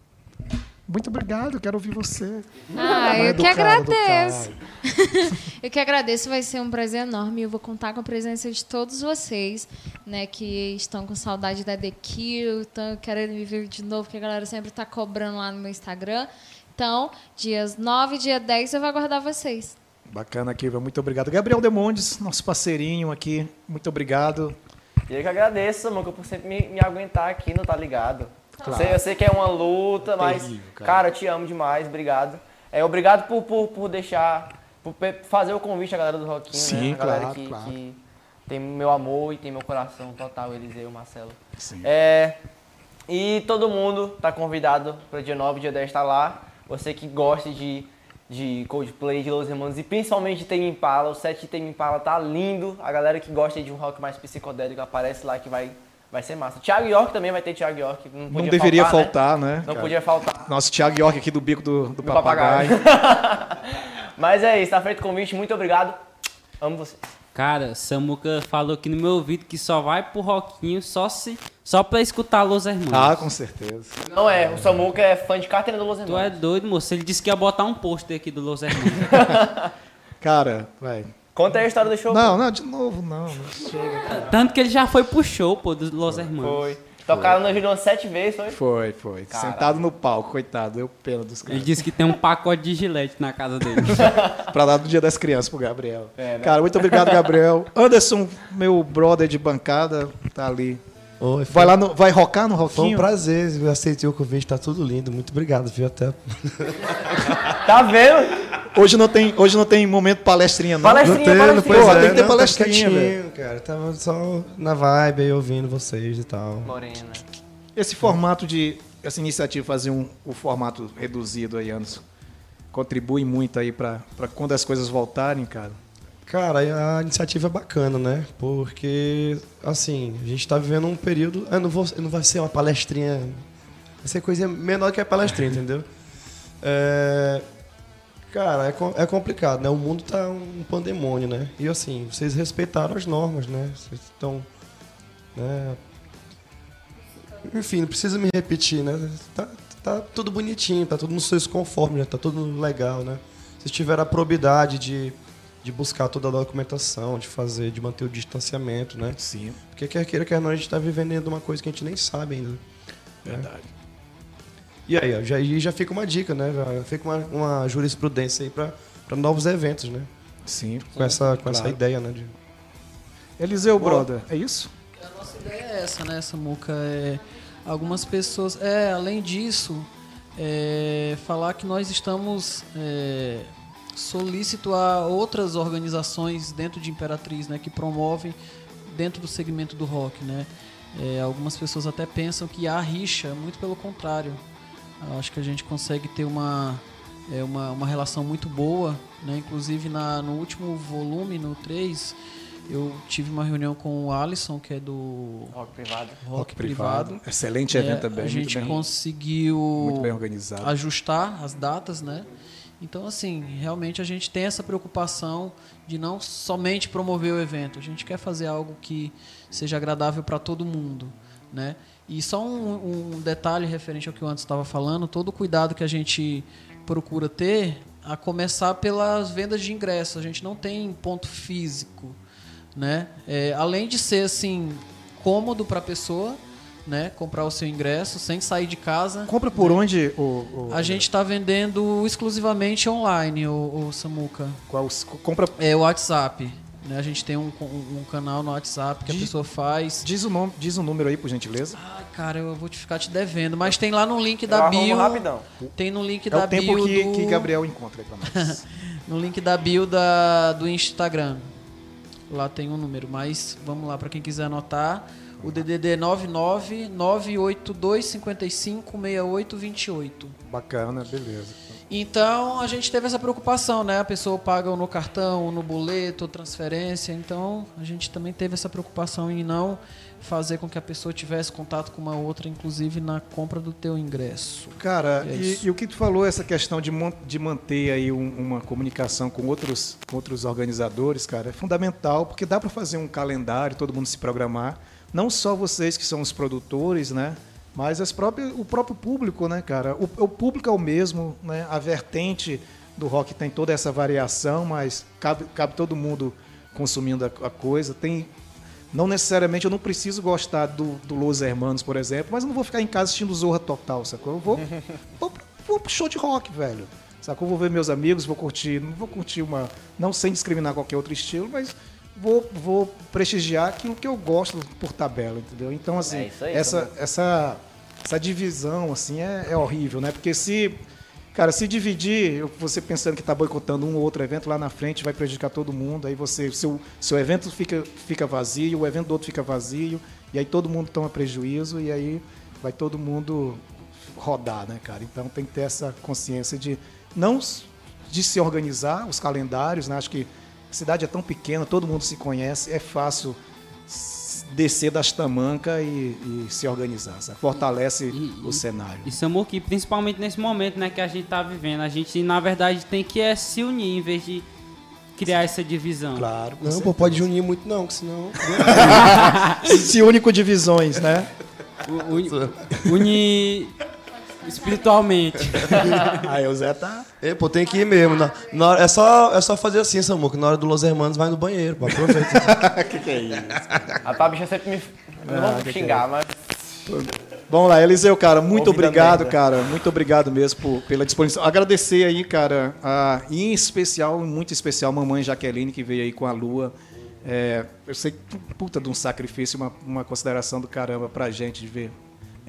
Muito obrigado, quero ouvir você. Ah, eu que Educado do agradeço. [LAUGHS] eu que agradeço, vai ser um prazer enorme. Eu vou contar com a presença de todos vocês, né, que estão com saudade da The Kill, estão querendo me ver de novo, que a galera sempre tá cobrando lá no meu Instagram. Então, dias 9 e dia 10 eu vou aguardar vocês. Bacana, Kilvia, muito obrigado. Gabriel Demondes, nosso parceirinho aqui, muito obrigado. E eu que agradeço, Samuca, por sempre me, me aguentar aqui, não tá ligado? Claro. Sei- eu sei que é uma luta, mas, Terrível, cara. cara. eu te amo demais, obrigado. É, obrigado por, por, por deixar, por fazer o convite à galera do Rockinho, Sim, né? A galera claro, que, claro. que tem meu amor e tem meu coração total, Eliseu e o Marcelo. Sim. É, e todo mundo tá convidado para dia 9, dia 10 estar lá. Você que gosta de, de Coldplay, de Los Hermanos e principalmente de Tame Impala, o set de Tame Impala tá lindo. A galera que gosta de um rock mais psicodélico aparece lá que vai, vai ser massa. Thiago York também vai ter Thiago York. Não, Não deveria faltar, faltar, né? Não cara? podia faltar. Nosso Thiago York aqui do bico do, do, Do papagaio. [LAUGHS] Mas é isso, tá feito o convite. Muito obrigado. Amo vocês. Cara, Samuca falou aqui no meu ouvido que só vai pro Roquinho só, se, só pra escutar Los Hermanos. Ah, com certeza. Não é, o Samuca é fã de carteira do Los Tu Hermanos. é doido, moço. Ele disse que ia botar um pôster aqui do Los Hermanos. [LAUGHS] [LAUGHS] Cara, vai. Conta aí a história do show. Não, não, de novo, não. não chega, cara. Tanto que ele já foi pro show, pô, dos Los Hermanos. Foi. Tocaram no Julião sete vezes, foi? Foi, foi. Caralho. Sentado no palco, coitado. Deu pena dos Ele caras. disse que tem um pacote de gilete na casa dele. [LAUGHS] pra dar do Dia das Crianças pro Gabriel. É, né? Cara, muito obrigado, Gabriel. Anderson, meu brother de bancada, tá ali. Oi, Vai lá, no, vai rocar no Foi um Roquinho? prazer, eu aceitei o convite, tá tudo lindo. Muito obrigado, viu? Até. [LAUGHS] Tá vendo? Hoje não tem, hoje não tem momento palestrinha, não. Palestrinha, teve, palestrinha. pois Pô, é, tem que ter não, palestrinha, tava quietinho, cara. Tava só na vibe aí ouvindo vocês e tal. Morena. Esse formato de. Essa iniciativa de fazer um, o formato reduzido aí, Anderson, contribui muito aí pra quando as coisas voltarem, cara. Cara, a iniciativa é bacana, né? Porque, assim, a gente tá vivendo um período. Eu não, vou, não vai ser uma palestrinha. Vai ser coisa menor que a palestrinha, entendeu? É, cara, é, é complicado, né? O mundo tá um pandemônio, né? E, assim, vocês respeitaram as normas, né? Vocês estão. Né? Enfim, não precisa me repetir, né? Tá, tá tudo bonitinho, tá tudo nos seus conformes, né? Tá tudo legal, né? Vocês tiveram a probidade de, de buscar toda a documentação, de fazer, de manter o distanciamento, né? Sim. Porque quer queira, quer não, a gente tá vivendo dentro de uma coisa que a gente nem sabe ainda. Verdade. E aí, ó, já, já fica uma dica, né? Já fica uma, uma jurisprudência aí para para novos eventos, né? Sim. Com essa, com essa Claro. ideia, né? de- Eliseu, brother, é isso? A nossa ideia é essa, né, Samuca? É, algumas pessoas. É, além disso, é, falar que nós estamos é, solícito a outras organizações dentro de Imperatriz, né, que promovem dentro do segmento do rock, né? É, algumas pessoas até pensam que há rixa, muito pelo contrário. Eu acho que a gente consegue ter uma, é, uma, uma relação muito boa, né? Inclusive na, no último volume, no 3, eu tive uma reunião com o Alisson, que é do Rock privado. Rock, Privado. Excelente É, evento também. A gente muito bem, conseguiu muito bem organizado. ajustar as datas, né? Então, assim, realmente a gente tem essa preocupação de não somente promover o evento, a gente quer fazer algo que seja agradável para todo mundo, né? E só um, um detalhe referente ao que o antes estava falando, todo o cuidado que a gente procura ter, a começar pelas vendas de ingressos, a gente não tem ponto físico, né? É, além de ser assim cômodo para a pessoa, né, comprar o seu ingresso sem sair de casa. Compra por onde, o, o- A gente está vendendo exclusivamente online, o, o Samuca. Qual, compra, É o WhatsApp. Né? A gente tem um, um- um canal no WhatsApp que a Diz- pessoa faz. diz o nome, diz o número aí, por gentileza. Ai, cara, eu vou te ficar te devendo. Mas tem lá no link Eu da arrumo bio. rapidão. Tem no link É da o tempo bio que, do... que Gabriel encontra aí pra nós. [LAUGHS] No link da bio da, do Instagram. Lá tem um número, mas vamos lá, para quem quiser anotar. O DDD é 99 982 55 6828. Bacana, beleza. Então a gente teve essa preocupação, né? A pessoa paga no cartão, ou no boleto, transferência. Então a gente também teve essa preocupação em não fazer com que a pessoa tivesse contato com uma outra, inclusive na compra do teu ingresso. Cara, É e, e o que tu falou, essa questão de, de manter aí um- uma comunicação com outros, com outros organizadores, cara, é fundamental, porque dá para fazer um calendário, todo mundo se programar. Não só vocês que são os produtores, né? Mas as próprias, o próprio público, né, cara? O, o público é o mesmo, né? A vertente do rock tem toda essa variação, mas cabe, cabe todo mundo consumindo a, a coisa. Tem não necessariamente eu não preciso gostar do, do Los Hermanos, por exemplo, mas eu não vou ficar em casa assistindo Zorra Total, sacou? Eu vou, [LAUGHS] vou, pro- vou pro show de rock, velho. Sacou? Vou ver meus amigos, vou curtir, não vou curtir uma. Não sem discriminar qualquer outro estilo, mas vou, vou prestigiar aquilo que eu gosto por tabela, entendeu? Então, assim, É aí, essa, Samuel. essa, essa divisão, assim, é, é horrível, né? Porque se. Cara, se dividir, você pensando que está boicotando um ou outro evento lá na frente, vai prejudicar todo mundo. Aí você, seu, seu evento fica, fica vazio, o evento do outro fica vazio, e aí todo mundo toma prejuízo, e aí vai todo mundo rodar, né, cara? Então tem que ter essa consciência de não de se organizar os calendários, né? Acho que a cidade é tão pequena, todo mundo se conhece, é fácil descer das tamancas e, e se organizar, sabe? Fortalece E- o e- cenário. E Samuque, principalmente nesse momento né, que a gente tá vivendo, a gente na verdade tem que é, se unir em vez de criar essa divisão. Claro. com Não, pô, pode unir muito não, que senão... [LAUGHS] Se une com divisões, né? [LAUGHS] Uni- Unir espiritualmente. [LAUGHS] Aí o Zé tá. É, pô, tem que ir mesmo. Na, na hora- é, só, é só fazer assim, Samuca. Na hora do Los Hermanos, vai no banheiro, pô. Aproveita. [LAUGHS] que que é isso? A tua bicha sempre me. Não Ah, vou que xingar, mas. Vamos lá, Eliseu, cara, muito Ouvida obrigado, merda. cara. Muito obrigado mesmo por- pela disposição. Agradecer aí, cara, a, em especial, muito especial, mamãe Jaqueline, que veio aí com a lua. É, eu sei que puta de um sacrifício, uma, uma consideração do caramba pra gente de ver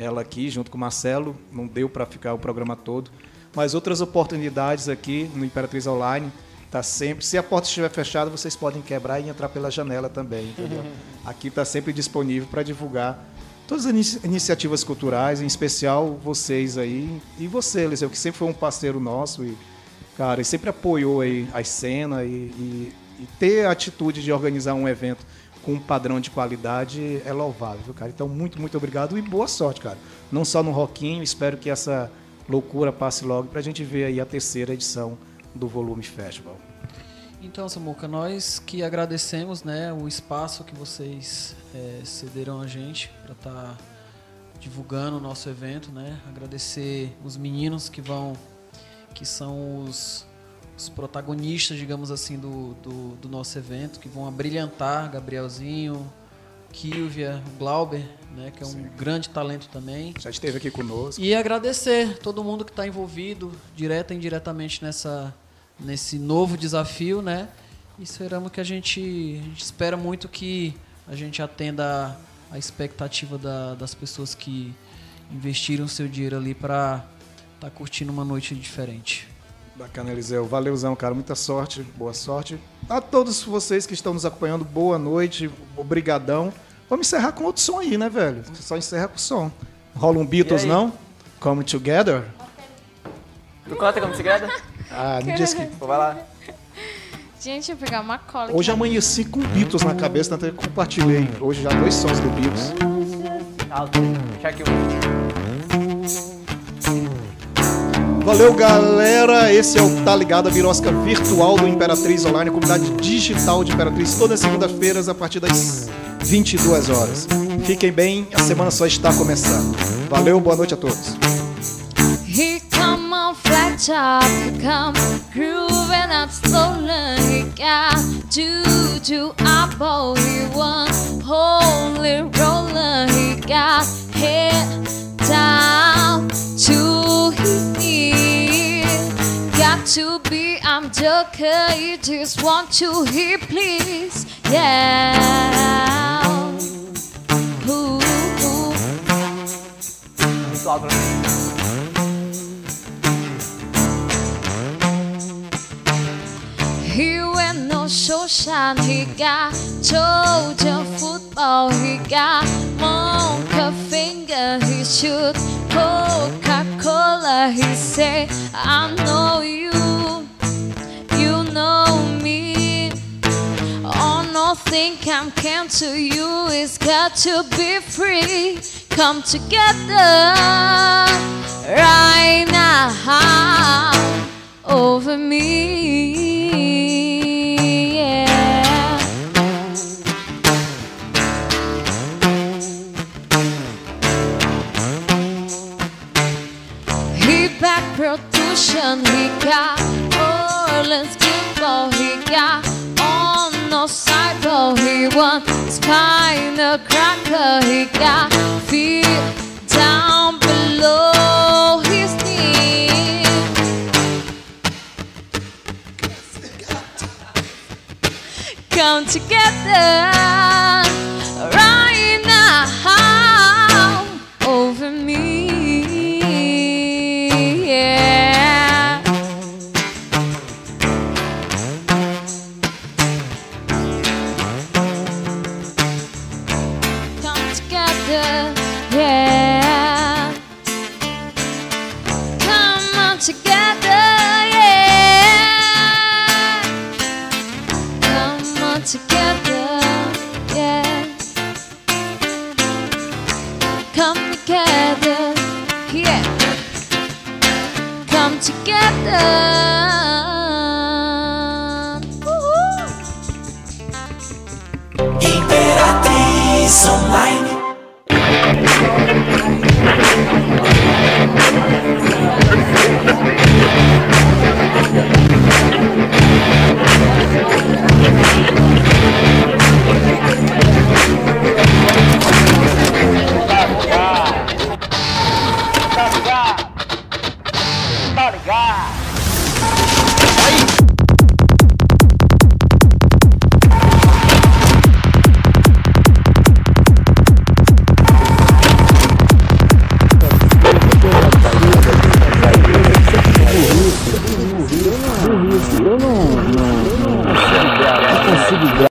ela aqui junto com o Marcelo. Não deu pra ficar o programa todo. Mas outras oportunidades aqui no Imperatriz Online. Tá sempre. Se a porta estiver fechada, vocês podem quebrar e entrar pela janela também, entendeu? Aqui está sempre disponível para divulgar todas as inici- iniciativas culturais, em especial vocês aí e você, Eliseu, que sempre foi um parceiro nosso e cara, e sempre apoiou aí a cena e, e- e ter a atitude de organizar um evento com um padrão de qualidade é louvável, cara? Então muito, muito obrigado e boa sorte, cara. Não só no Roquinho, espero que essa loucura passe logo pra gente ver aí a terceira edição do Volume Festival. Então, Samuca, nós que agradecemos né, o espaço que vocês eh, cederam a gente para estar divulgando o nosso evento, né? Agradecer os meninos que vão, que são os, os protagonistas, digamos assim, do, do, do nosso evento, que vão abrilhantar Gabrielzinho, Kilvia, Glauber, né, que é um grande talento também. Já esteve aqui conosco. E agradecer todo mundo que está envolvido, direta e indiretamente nessa, nesse novo desafio, né? E esperamos que a gente, a gente espera muito que a gente atenda a expectativa da- das pessoas que investiram seu dinheiro ali para estar curtindo uma noite diferente. Bacana, Eliseu. Valeuzão, cara. Muita sorte, boa sorte. A todos vocês que estão nos acompanhando, boa noite, obrigadão. Vamos encerrar com outro som aí, né, velho? Só encerra com som. Rola um Beatles, não? Come Together? Tu canta como segredo? Ah, não disse que... Pô, vai lá. Gente, eu vou pegar uma cola. Hoje amanheci com Beatles na cabeça, tanto que eu compartilhei hoje já dois sons do Beatles. Alto. Deixa aqui o... Valeu, galera. Esse é o Tá Ligado, a birosca virtual do Imperatriz Online, a comunidade digital de Imperatriz, todas as segundas-feiras a partir das 22 horas. Fiquem bem, a semana só está começando. Valeu, boa noite a todos. Come on flat top, come grooving slowly. He got juju eyeball, he one holy roller. He got to be, I'm joker, you just want to hear, please, yeah. Ooh, ooh. He went no shine. He got Georgia football. He got Monka finger. He shoot Coca Cola. He say, I know you know me. Oh, nothing can come to you. It's got to be free. Come together right now over me. Yeah. He back production, he got Orleans he got on no sideball, he he got feet down below his. Come together Imperatriz Online.